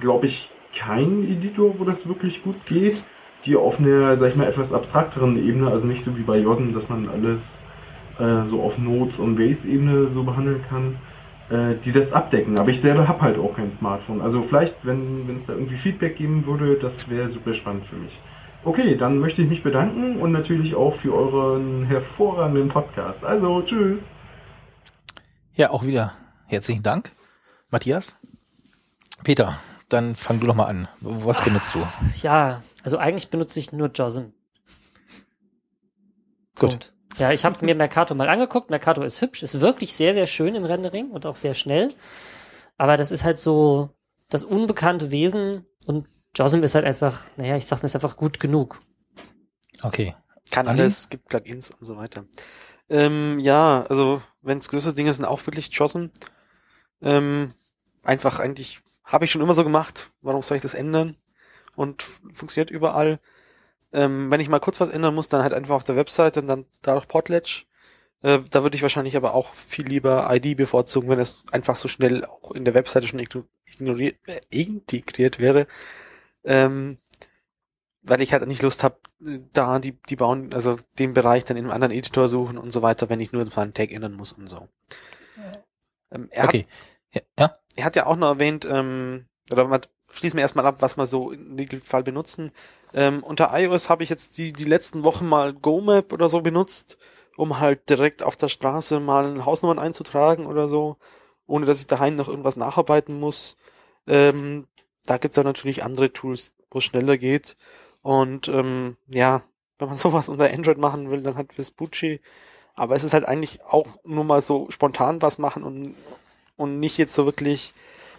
S5: glaube ich, keinen Editor, wo das wirklich gut geht, die auf einer, sag ich mal, etwas abstrakteren Ebene, also nicht so wie bei Jodden, dass man alles äh, so auf Nodes- und Base-Ebene so behandeln kann, äh, die das abdecken. Aber ich selber habe halt auch kein Smartphone. Also vielleicht, wenn es da irgendwie Feedback geben würde, das wäre super spannend für mich. Okay, dann möchte ich mich bedanken und natürlich auch für euren hervorragenden Podcast. Also, tschüss.
S2: Ja, auch wieder herzlichen Dank, Matthias. Peter, dann fang du doch mal an. Was benutzt du?
S1: Ja, also eigentlich benutze ich nur JOSM.
S2: Gut.
S1: Punkt. Ja, ich habe mir Mercator mal angeguckt. Mercator ist hübsch, ist wirklich sehr, sehr schön im Rendering und auch sehr schnell. Aber das ist halt so das unbekannte Wesen und JOSM ist halt einfach, naja, ich sag mir, ist einfach gut genug.
S2: Okay.
S3: Kann
S2: Andi?
S3: alles, gibt Plugins und so weiter. Ähm, ja, also wenn es größere Dinge sind, auch wirklich JOSM. Ähm, einfach eigentlich, habe ich schon immer so gemacht. Warum soll ich das ändern? Und funktioniert überall. Ähm, wenn ich mal kurz was ändern muss, dann halt einfach auf der Webseite und dann dadurch Potlatch. Äh, da würde ich wahrscheinlich aber auch viel lieber ID bevorzugen, wenn es einfach so schnell auch in der Webseite schon igno- ignoriert, äh, integriert wäre. Ähm, weil ich halt nicht Lust habe, da die, die bauen, also den Bereich dann in einem anderen Editor suchen und so weiter, wenn ich nur mal einen Tag ändern muss und so. Ähm, er,
S2: Okay. Ja, ja.
S3: hat, er hat ja auch noch erwähnt, ähm, oder mal, schließen wir erstmal ab, was wir so im Regelfall benutzen. Ähm, unter iOS habe ich jetzt die, die letzten Wochen mal GoMap oder so benutzt, um halt direkt auf der Straße mal Hausnummern einzutragen oder so, ohne dass ich daheim noch irgendwas nacharbeiten muss. Ähm, da gibt's auch natürlich andere Tools, wo es schneller geht. Und ähm, ja, wenn man sowas unter Android machen will, dann halt Vespucci. Aber es ist halt eigentlich auch nur mal so spontan was machen und, und nicht jetzt so wirklich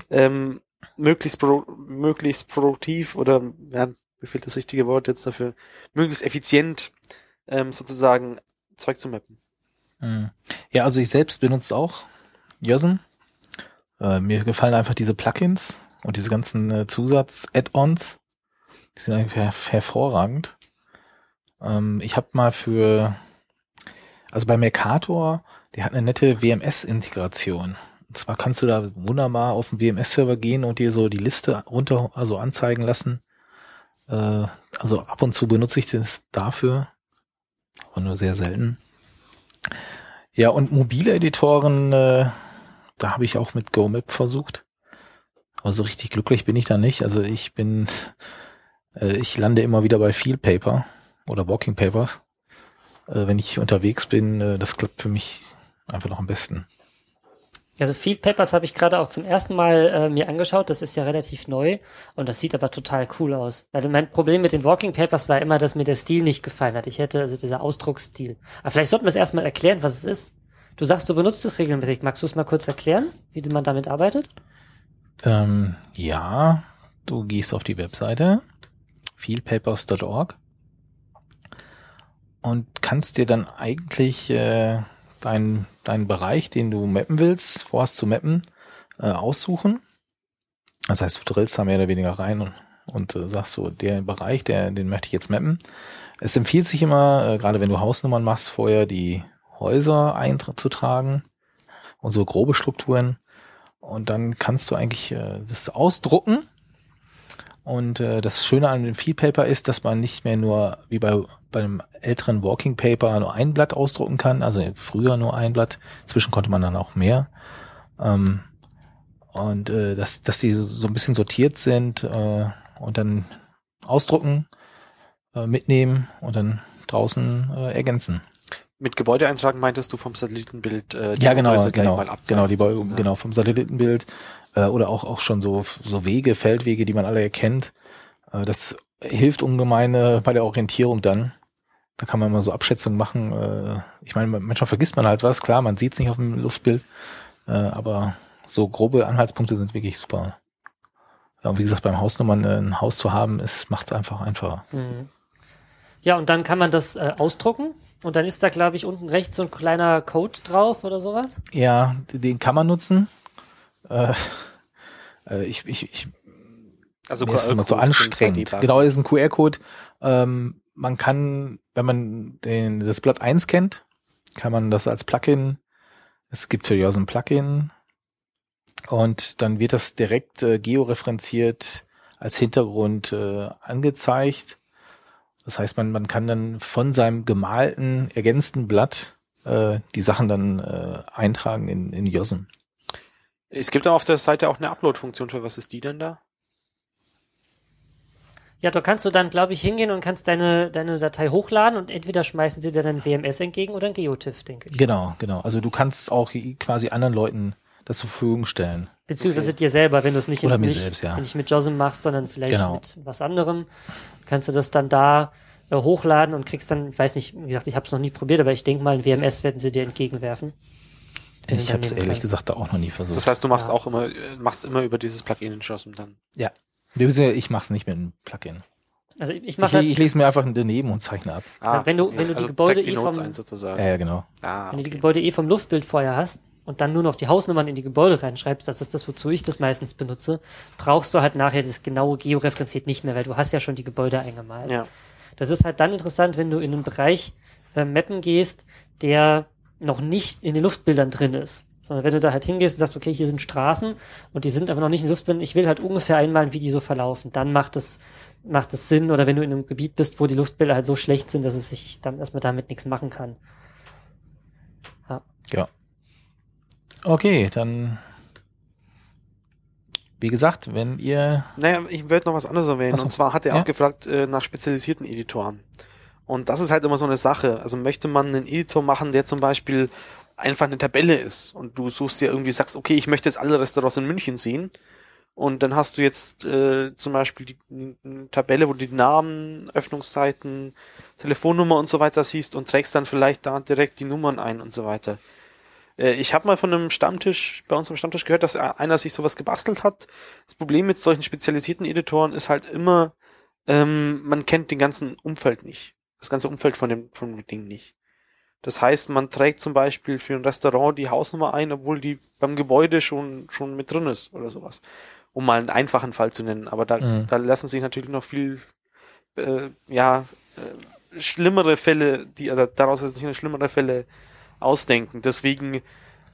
S3: ähm, möglichst, pro, möglichst produktiv oder ja, mir fehlt das richtige Wort jetzt dafür, möglichst effizient ähm, sozusagen Zeug zu mappen.
S2: Hm. Ja, also ich selbst benutze auch Yosen. Äh, mir gefallen einfach diese Plugins und diese ganzen äh, Zusatz-Add-ons. Die sind her hervorragend. Ähm, ich habe mal für, also bei Mercator, der hat eine nette WMS-Integration. Und zwar kannst du da wunderbar auf den WMS-Server gehen und dir so die Liste runter, also anzeigen lassen. Äh, also ab und zu benutze ich das dafür, aber nur sehr selten. Ja, und mobile Editoren, äh, da habe ich auch mit GoMap versucht. Aber so richtig glücklich bin ich da nicht. Also ich bin, äh, ich lande immer wieder bei Field Paper oder Walking Papers. Äh, wenn ich unterwegs bin, äh, das klappt für mich einfach noch am besten.
S1: Also Field Papers habe ich gerade auch zum ersten Mal äh, mir angeschaut. Das ist ja relativ neu und das sieht aber total cool aus. Also mein Problem mit den Walking Papers war immer, dass mir der Stil nicht gefallen hat. Ich hätte also dieser Ausdrucksstil. Aber vielleicht sollten wir es erstmal erklären, was es ist. Du sagst, du benutzt es regelmäßig. Magst du es mal kurz erklären, wie man damit arbeitet?
S2: Ähm, ja, du gehst auf die Webseite fieldpapers.org und kannst dir dann eigentlich äh, deinen deinen Bereich, den du mappen willst, vorhast zu mappen, äh, aussuchen. Das heißt, du drillst da mehr oder weniger rein und, und äh, sagst so, der Bereich, der, den möchte ich jetzt mappen. Es empfiehlt sich immer, äh, gerade wenn du Hausnummern machst, vorher die Häuser einzutragen und so grobe Strukturen. Und dann kannst du eigentlich äh, das ausdrucken. Und äh, das Schöne an dem Field Paper ist, dass man nicht mehr nur wie bei, bei einem älteren Walking Paper nur ein Blatt ausdrucken kann, also früher nur ein Blatt, inzwischen konnte man dann auch mehr. Ähm, und äh, dass, dass die so ein bisschen sortiert sind äh, und dann ausdrucken, äh, mitnehmen und dann draußen äh, ergänzen.
S3: Mit Gebäudeeintragen meintest du vom Satellitenbild äh,
S2: ja, genau,
S3: gleich
S2: genau,
S3: mal abzeichnen,
S2: genau, die Bäume,
S3: sozusagen.
S2: genau, vom Satellitenbild äh, oder auch, auch schon so, so Wege, Feldwege, die man alle erkennt. Äh, das hilft ungemein äh, bei der Orientierung dann. Da kann man mal so Abschätzungen machen. Äh, ich meine, manchmal vergisst man halt was, klar, man sieht es nicht auf dem Luftbild, äh, aber so grobe Anhaltspunkte sind wirklich super. Ja, und wie gesagt, beim Hausnummern äh, ein Haus zu haben, macht es einfach einfacher.
S1: Mhm. Ja, und dann kann man das äh, ausdrucken und dann ist da, glaube ich, unten rechts so ein kleiner Code drauf oder sowas.
S2: Ja, den kann man nutzen. Äh, äh, ich, ich, ich
S3: Also
S2: Nee, das ist immer zu anstrengend. Genau, das ist ein QR-Code. Ähm, man kann, wenn man den, das Blatt 1 kennt, kann man das als Plugin, es gibt für ein Plugin und dann wird das direkt äh, georeferenziert als Hintergrund äh, angezeigt. Das heißt, man, man kann dann von seinem gemalten, ergänzten Blatt äh, die Sachen dann äh, eintragen in, in JOSM.
S3: Es gibt aber auf der Seite auch eine Upload-Funktion. Für was ist die denn da?
S1: Ja, da kannst du dann, glaube ich, hingehen und kannst deine, deine Datei hochladen und entweder schmeißen sie dir dann WMS entgegen oder ein GeoTIFF, denke ich.
S2: Genau, genau. Also du kannst auch quasi anderen Leuten das zur Verfügung stellen.
S1: Beziehungsweise dir selber, wenn du es nicht,
S2: Oder mir
S1: nicht,
S2: selbst, ja.
S1: nicht mit JOSM machst, sondern vielleicht
S2: Genau.
S1: mit was anderem, kannst du das dann da äh, hochladen und kriegst dann, ich weiß nicht, wie gesagt, ich habe es noch nie probiert, aber ich denke mal, ein WMS werden sie dir entgegenwerfen.
S2: Ich habe es ehrlich gesagt da auch noch nie versucht.
S3: Das heißt, du machst
S1: Ja.
S3: auch immer, machst immer über dieses Plugin in JOSM dann.
S2: ja. Ich mache es nicht mit einem Plugin.
S1: Also ich, ich
S2: Ich,
S1: mache
S2: ich lese mir einfach daneben und zeichne ab.
S3: Ah,
S1: wenn du- wenn du die
S3: also
S1: Gebäude
S3: die
S1: eh
S3: Notes
S1: vom-
S3: ein sozusagen.
S2: Ja, genau.
S3: Ah,
S1: wenn du die
S3: okay.
S1: Gebäude eh vom Luftbild vorher hast und dann nur noch die Hausnummern in die Gebäude reinschreibst, das ist das, wozu ich das meistens benutze, brauchst du halt nachher das genaue georeferenziert nicht mehr, weil du hast ja schon die Gebäude eingemalt.
S3: Ja.
S1: Das ist halt dann interessant, wenn du in einen Bereich äh, mappen gehst, der noch nicht in den Luftbildern drin ist. Sondern wenn du da halt hingehst und sagst, okay, hier sind Straßen und die sind einfach noch nicht in den Luftbildern, ich will halt ungefähr einmalen, wie die so verlaufen. Dann macht es, macht es Sinn, oder wenn du in einem Gebiet bist, wo die Luftbilder halt so schlecht sind, dass es sich dann erstmal damit nichts machen kann.
S2: Ja. Okay, dann wie gesagt, wenn ihr
S3: Naja, ich würde noch was anderes erwähnen.
S2: So.
S3: Und zwar hat er
S2: Ja.
S3: auch gefragt äh, nach spezialisierten Editoren. Und das ist halt immer so eine Sache. Also möchte man einen Editor machen, der zum Beispiel einfach eine Tabelle ist und du suchst dir irgendwie, sagst, okay, ich möchte jetzt alle Restaurants in München sehen. Und dann hast du jetzt äh, zum Beispiel die, eine Tabelle, wo du die Namen, Öffnungszeiten, Telefonnummer und so weiter siehst und trägst dann vielleicht da direkt die Nummern ein und so weiter. Äh, Ich habe mal von einem Stammtisch, bei uns am Stammtisch gehört, dass einer sich sowas gebastelt hat. Das Problem mit solchen spezialisierten Editoren ist halt immer, ähm, man kennt den ganzen Umfeld nicht. Das ganze Umfeld von dem, von dem Ding nicht. Das heißt, man trägt zum Beispiel für ein Restaurant die Hausnummer ein, obwohl die beim Gebäude schon, schon mit drin ist oder sowas. Um mal einen einfachen Fall zu nennen. Aber da,
S2: Mhm.
S3: da lassen sich natürlich noch viel, äh, ja, äh, schlimmere Fälle, die oder daraus sich eine schlimmere Fälle ausdenken. Deswegen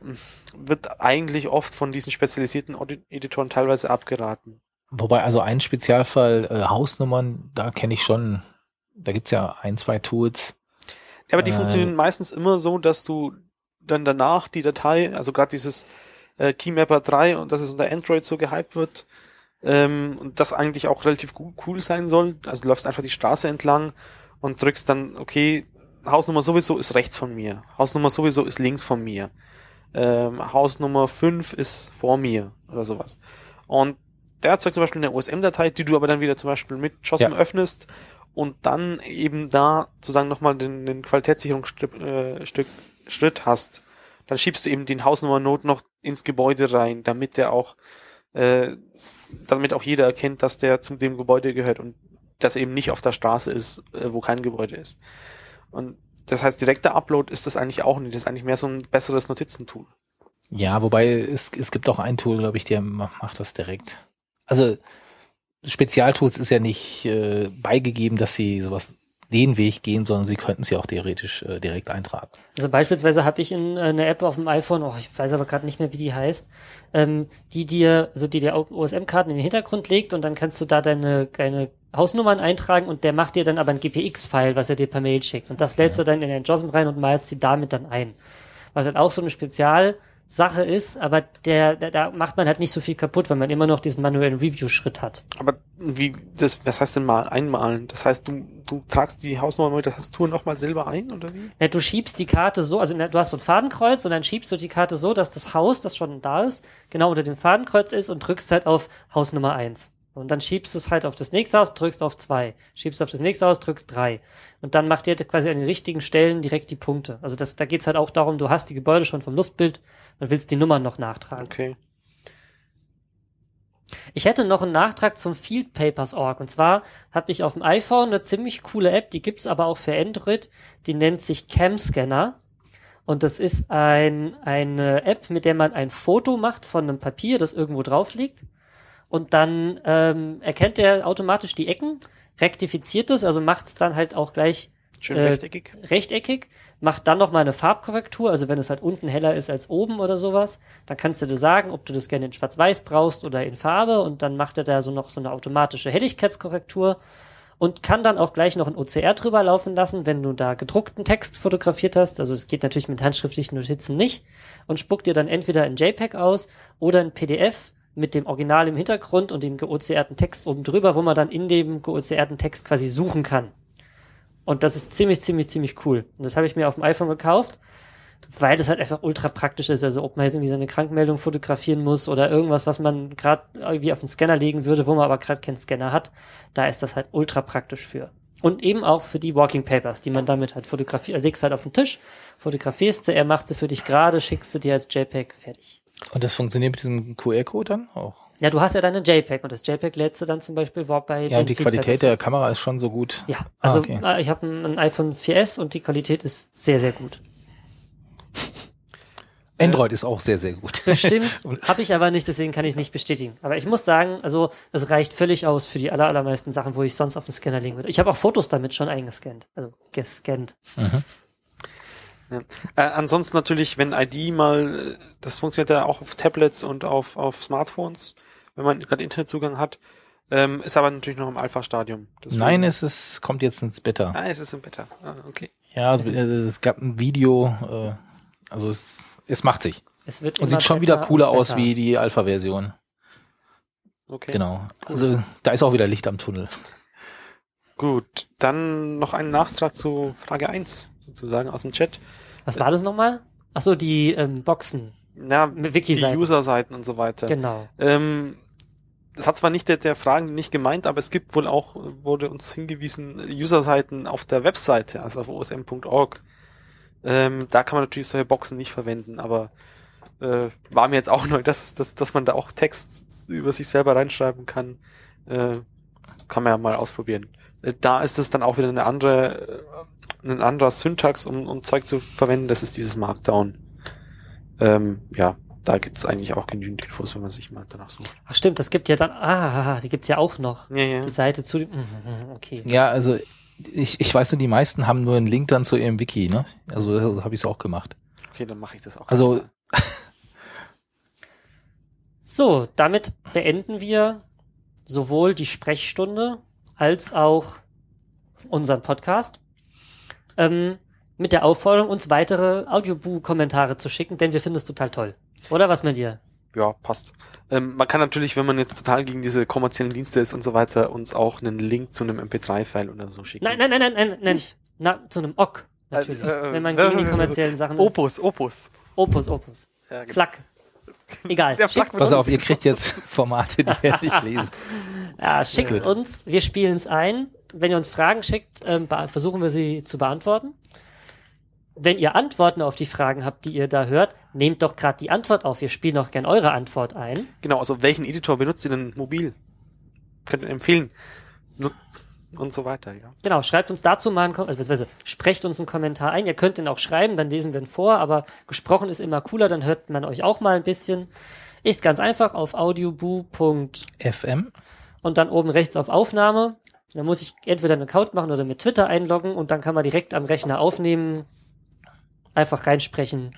S3: mh, wird eigentlich oft von diesen spezialisierten Editoren teilweise abgeraten.
S2: Wobei, also ein Spezialfall, äh, Hausnummern, da kenne ich schon, da gibt's ja ein, zwei Tools.
S3: Ja, aber die
S2: Äh,
S3: funktionieren meistens immer so, dass du dann danach die Datei, also gerade dieses äh, Keymapper 3 und dass es unter Android so gehypt wird ähm, und das eigentlich auch relativ cool sein soll. Also du läufst einfach die Straße entlang und drückst dann, okay, Hausnummer sowieso ist rechts von mir, Hausnummer sowieso ist links von mir, ähm, Hausnummer 5 ist vor mir oder sowas. Und der erzeugt zum Beispiel eine OSM-Datei, die du aber dann wieder zum Beispiel mit JOSM
S2: Ja.
S3: öffnest und dann eben da sozusagen nochmal den, den Qualitätssicherungsschritt äh, Stück, Schritt hast. Dann schiebst du eben den Hausnummer-Node noch ins Gebäude rein, damit der auch, äh, damit auch jeder erkennt, dass der zu dem Gebäude gehört und das eben nicht auf der Straße ist, äh, wo kein Gebäude ist. Und das heißt, direkter Upload ist das eigentlich auch nicht. Das ist eigentlich mehr so ein besseres Notizentool.
S2: Ja, wobei es, es gibt auch ein Tool, glaube ich, der ma- macht das direkt. Also Spezialtools ist ja nicht äh, beigegeben, dass sie sowas den Weg gehen, sondern sie könnten sie auch theoretisch äh, direkt eintragen.
S1: Also beispielsweise habe ich in, äh, eine App auf dem iPhone, oh, ich weiß aber gerade nicht mehr, wie die heißt, ähm, die dir, also die dir OSM-Karten in den Hintergrund legt und dann kannst du da deine, deine Hausnummern eintragen und der macht dir dann aber ein GPX-File, was er dir per Mail schickt. Und das lädst du dann in den JOSM rein und malst sie damit dann ein. Was halt auch so eine Spezialsache ist, aber der, der, da macht man halt nicht so viel kaputt, weil man immer noch diesen manuellen Review-Schritt hat.
S3: Aber wie, das, was heißt denn mal einmalen? Das heißt, du, du tragst die Hausnummer mit der Tastatur nochmal selber ein, oder wie?
S1: Ja, du schiebst die Karte so, also na, du hast so ein Fadenkreuz und dann schiebst du die Karte so, dass das Haus, das schon da ist, genau unter dem Fadenkreuz ist und drückst halt auf Haus Nummer eins Und dann schiebst du es halt auf das nächste Haus, drückst auf zwei Schiebst auf das nächste Haus, drückst drei Und dann macht dir quasi an den richtigen Stellen direkt die Punkte. Also das, da geht's halt auch darum, du hast die Gebäude schon vom Luftbild und willst die Nummern noch nachtragen.
S3: Okay.
S1: Ich hätte noch einen Nachtrag zum Field Papers Org. Und zwar habe ich auf dem iPhone eine ziemlich coole App, die gibt's aber auch für Android. Die nennt sich Cam Scanner. Und das ist ein, eine App, mit der man ein Foto macht von einem Papier, das irgendwo drauf liegt. Und dann ähm, erkennt er automatisch die Ecken, rektifiziert es, also macht's dann halt auch gleich
S3: Schön
S1: Äh,
S3: rechteckig.
S1: rechteckig, macht dann noch mal eine Farbkorrektur, also wenn es halt unten heller ist als oben oder sowas, dann kannst du dir sagen, ob du das gerne in schwarz-weiß brauchst oder in Farbe und dann macht er da so noch so eine automatische Helligkeitskorrektur und kann dann auch gleich noch ein OCR drüber laufen lassen, wenn du da gedruckten Text fotografiert hast, also es geht natürlich mit handschriftlichen Notizen nicht und spuckt dir dann entweder ein JPEG aus oder ein PDF mit dem Original im Hintergrund und dem geoceerten Text oben drüber, wo man dann in dem geoceerten Text quasi suchen kann. Und das ist ziemlich, ziemlich, ziemlich cool. Und das habe ich mir auf dem iPhone gekauft, weil das halt einfach ultra praktisch ist. Also ob man jetzt irgendwie seine Krankmeldung fotografieren muss oder irgendwas, was man gerade irgendwie auf den Scanner legen würde, wo man aber gerade keinen Scanner hat, da ist das halt ultra praktisch für. Und eben auch für die Walking Papers, die man damit halt fotografiert, legst halt auf den Tisch, fotografierst sie, er macht sie für dich gerade, schickst sie dir als JPEG, fertig.
S2: Und das funktioniert mit diesem QR-Code dann auch?
S1: Ja, du hast ja deine JPEG und das JPEG lädst du dann zum Beispiel bei
S2: Ja,
S1: den
S2: und die
S1: Feed
S2: Qualität der Kamera ist schon so gut.
S1: Ja,
S2: Ah,
S1: also
S2: okay.
S1: äh, ich habe ein, ein iPhone 4S und die Qualität ist sehr, sehr gut.
S2: Android ist auch sehr, sehr gut.
S1: Bestimmt habe ich aber nicht, deswegen kann ich es nicht bestätigen. Aber ich muss sagen, also es reicht völlig aus für die aller, allermeisten Sachen, wo ich sonst auf den Scanner legen würde. Ich habe auch Fotos damit schon eingescannt, also gescannt.
S3: Ja. Äh, ansonsten natürlich, wenn ID mal, äh, das funktioniert ja auch auf Tablets und auf, auf Smartphones, wenn man gerade Internetzugang hat, ähm, ist aber natürlich noch im Alpha-Stadium.
S2: Nein, es ist, kommt jetzt ins Beta.
S3: Ah, es ist im Beta. Ah, okay.
S2: Ja, also, äh, es gab ein Video, äh, also es, es macht sich.
S1: Es wird
S2: Und sieht schon wieder cooler aus wie die Alpha-Version.
S3: Okay.
S2: Genau. Also da ist auch wieder Licht am Tunnel.
S3: Gut. Dann noch ein Nachtrag zu Frage 1, sozusagen aus dem Chat.
S1: Was war das nochmal? Ach so, die ähm, Boxen,
S3: Ja,
S1: mit
S3: die
S1: Wiki-Seiten.
S3: User-Seiten und so weiter.
S1: Genau.
S3: Ähm, das hat zwar nicht der, der Fragen nicht gemeint, aber es gibt wohl auch, wurde uns hingewiesen, User-Seiten auf der Webseite, also auf osm.org. Ähm, da kann man natürlich solche Boxen nicht verwenden, aber äh, war mir jetzt auch neu, dass, dass, dass man da auch Text über sich selber reinschreiben kann. Äh, kann man ja mal ausprobieren. Äh, da ist es dann auch wieder eine andere, äh, ein anderer Syntax, um, um Zeug zu verwenden. Das ist dieses Markdown. Ähm, ja, da gibt es eigentlich auch genügend Infos, wenn man sich mal danach sucht.
S1: Ach stimmt, das gibt ja dann, ah, die gibt's ja auch noch.
S3: Ja, ja.
S1: Die Seite zu dem, mhm, okay.
S2: Ja, also ich, ich weiß nur, die meisten haben nur einen Link dann zu ihrem Wiki, ne? Also so habe ich es auch gemacht.
S3: Okay, dann mache ich das auch.
S2: Also
S1: So, damit beenden wir sowohl die Sprechstunde als auch unseren Podcast. Ähm, mit der Aufforderung, uns weitere Audioboo-Kommentare zu schicken, denn wir finden es total toll. Oder was mit dir?
S3: ja, passt. Ähm, man kann natürlich, wenn man jetzt total gegen diese kommerziellen Dienste ist und so weiter, uns auch einen Link zu einem MP3-File oder so schicken.
S1: Nein, nein, nein, nein, nein, nein. Na, zu einem OK, natürlich.
S3: Äh, äh,
S1: wenn man
S3: äh,
S1: gegen die
S3: äh,
S1: kommerziellen Sachen ist.
S3: Opus, Opus.
S1: Opus, Opus.
S3: Ja, genau.
S1: Flak. Egal.
S3: Der
S1: Schickt's
S2: pass
S1: uns.
S2: auf, ihr kriegt jetzt Formate, die ihr nicht lesen.
S1: Ja, schickt
S2: Gut.
S1: uns, wir spielen es ein. Wenn ihr uns Fragen schickt, ähm, versuchen wir sie zu beantworten. Wenn ihr Antworten auf die Fragen habt, die ihr da hört, nehmt doch gerade die Antwort auf. Wir spielen auch gern eure Antwort ein.
S3: Genau, also welchen Editor benutzt ihr denn mobil? Könnt ihr empfehlen. Und so weiter, ja.
S1: Genau, schreibt uns dazu mal einen Kom also beziehungsweise sprecht uns einen Kommentar ein. Ihr könnt ihn auch schreiben, dann lesen wir ihn vor, aber gesprochen ist immer cooler, dann hört man euch auch mal ein bisschen. Ist ganz einfach auf audioboo.
S2: FM?
S1: und dann oben rechts auf Aufnahme. Dann muss ich entweder einen Account machen oder mit Twitter einloggen und dann kann man direkt am Rechner aufnehmen, einfach reinsprechen.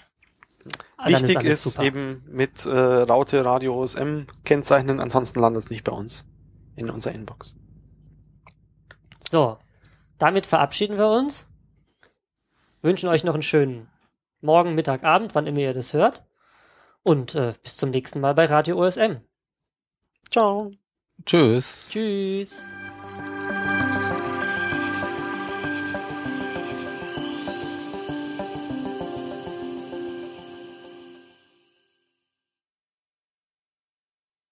S3: Wichtig ist,
S1: super.
S3: eben mit äh, Raute Radio OSM kennzeichnen, ansonsten landet es nicht bei uns in unserer Inbox.
S1: So, damit verabschieden wir uns. Wünschen euch noch einen schönen Morgen, Mittag, Abend, wann immer ihr das hört. Und äh, bis zum nächsten Mal bei Radio OSM.
S3: Ciao.
S2: Tschüss.
S1: Tschüss.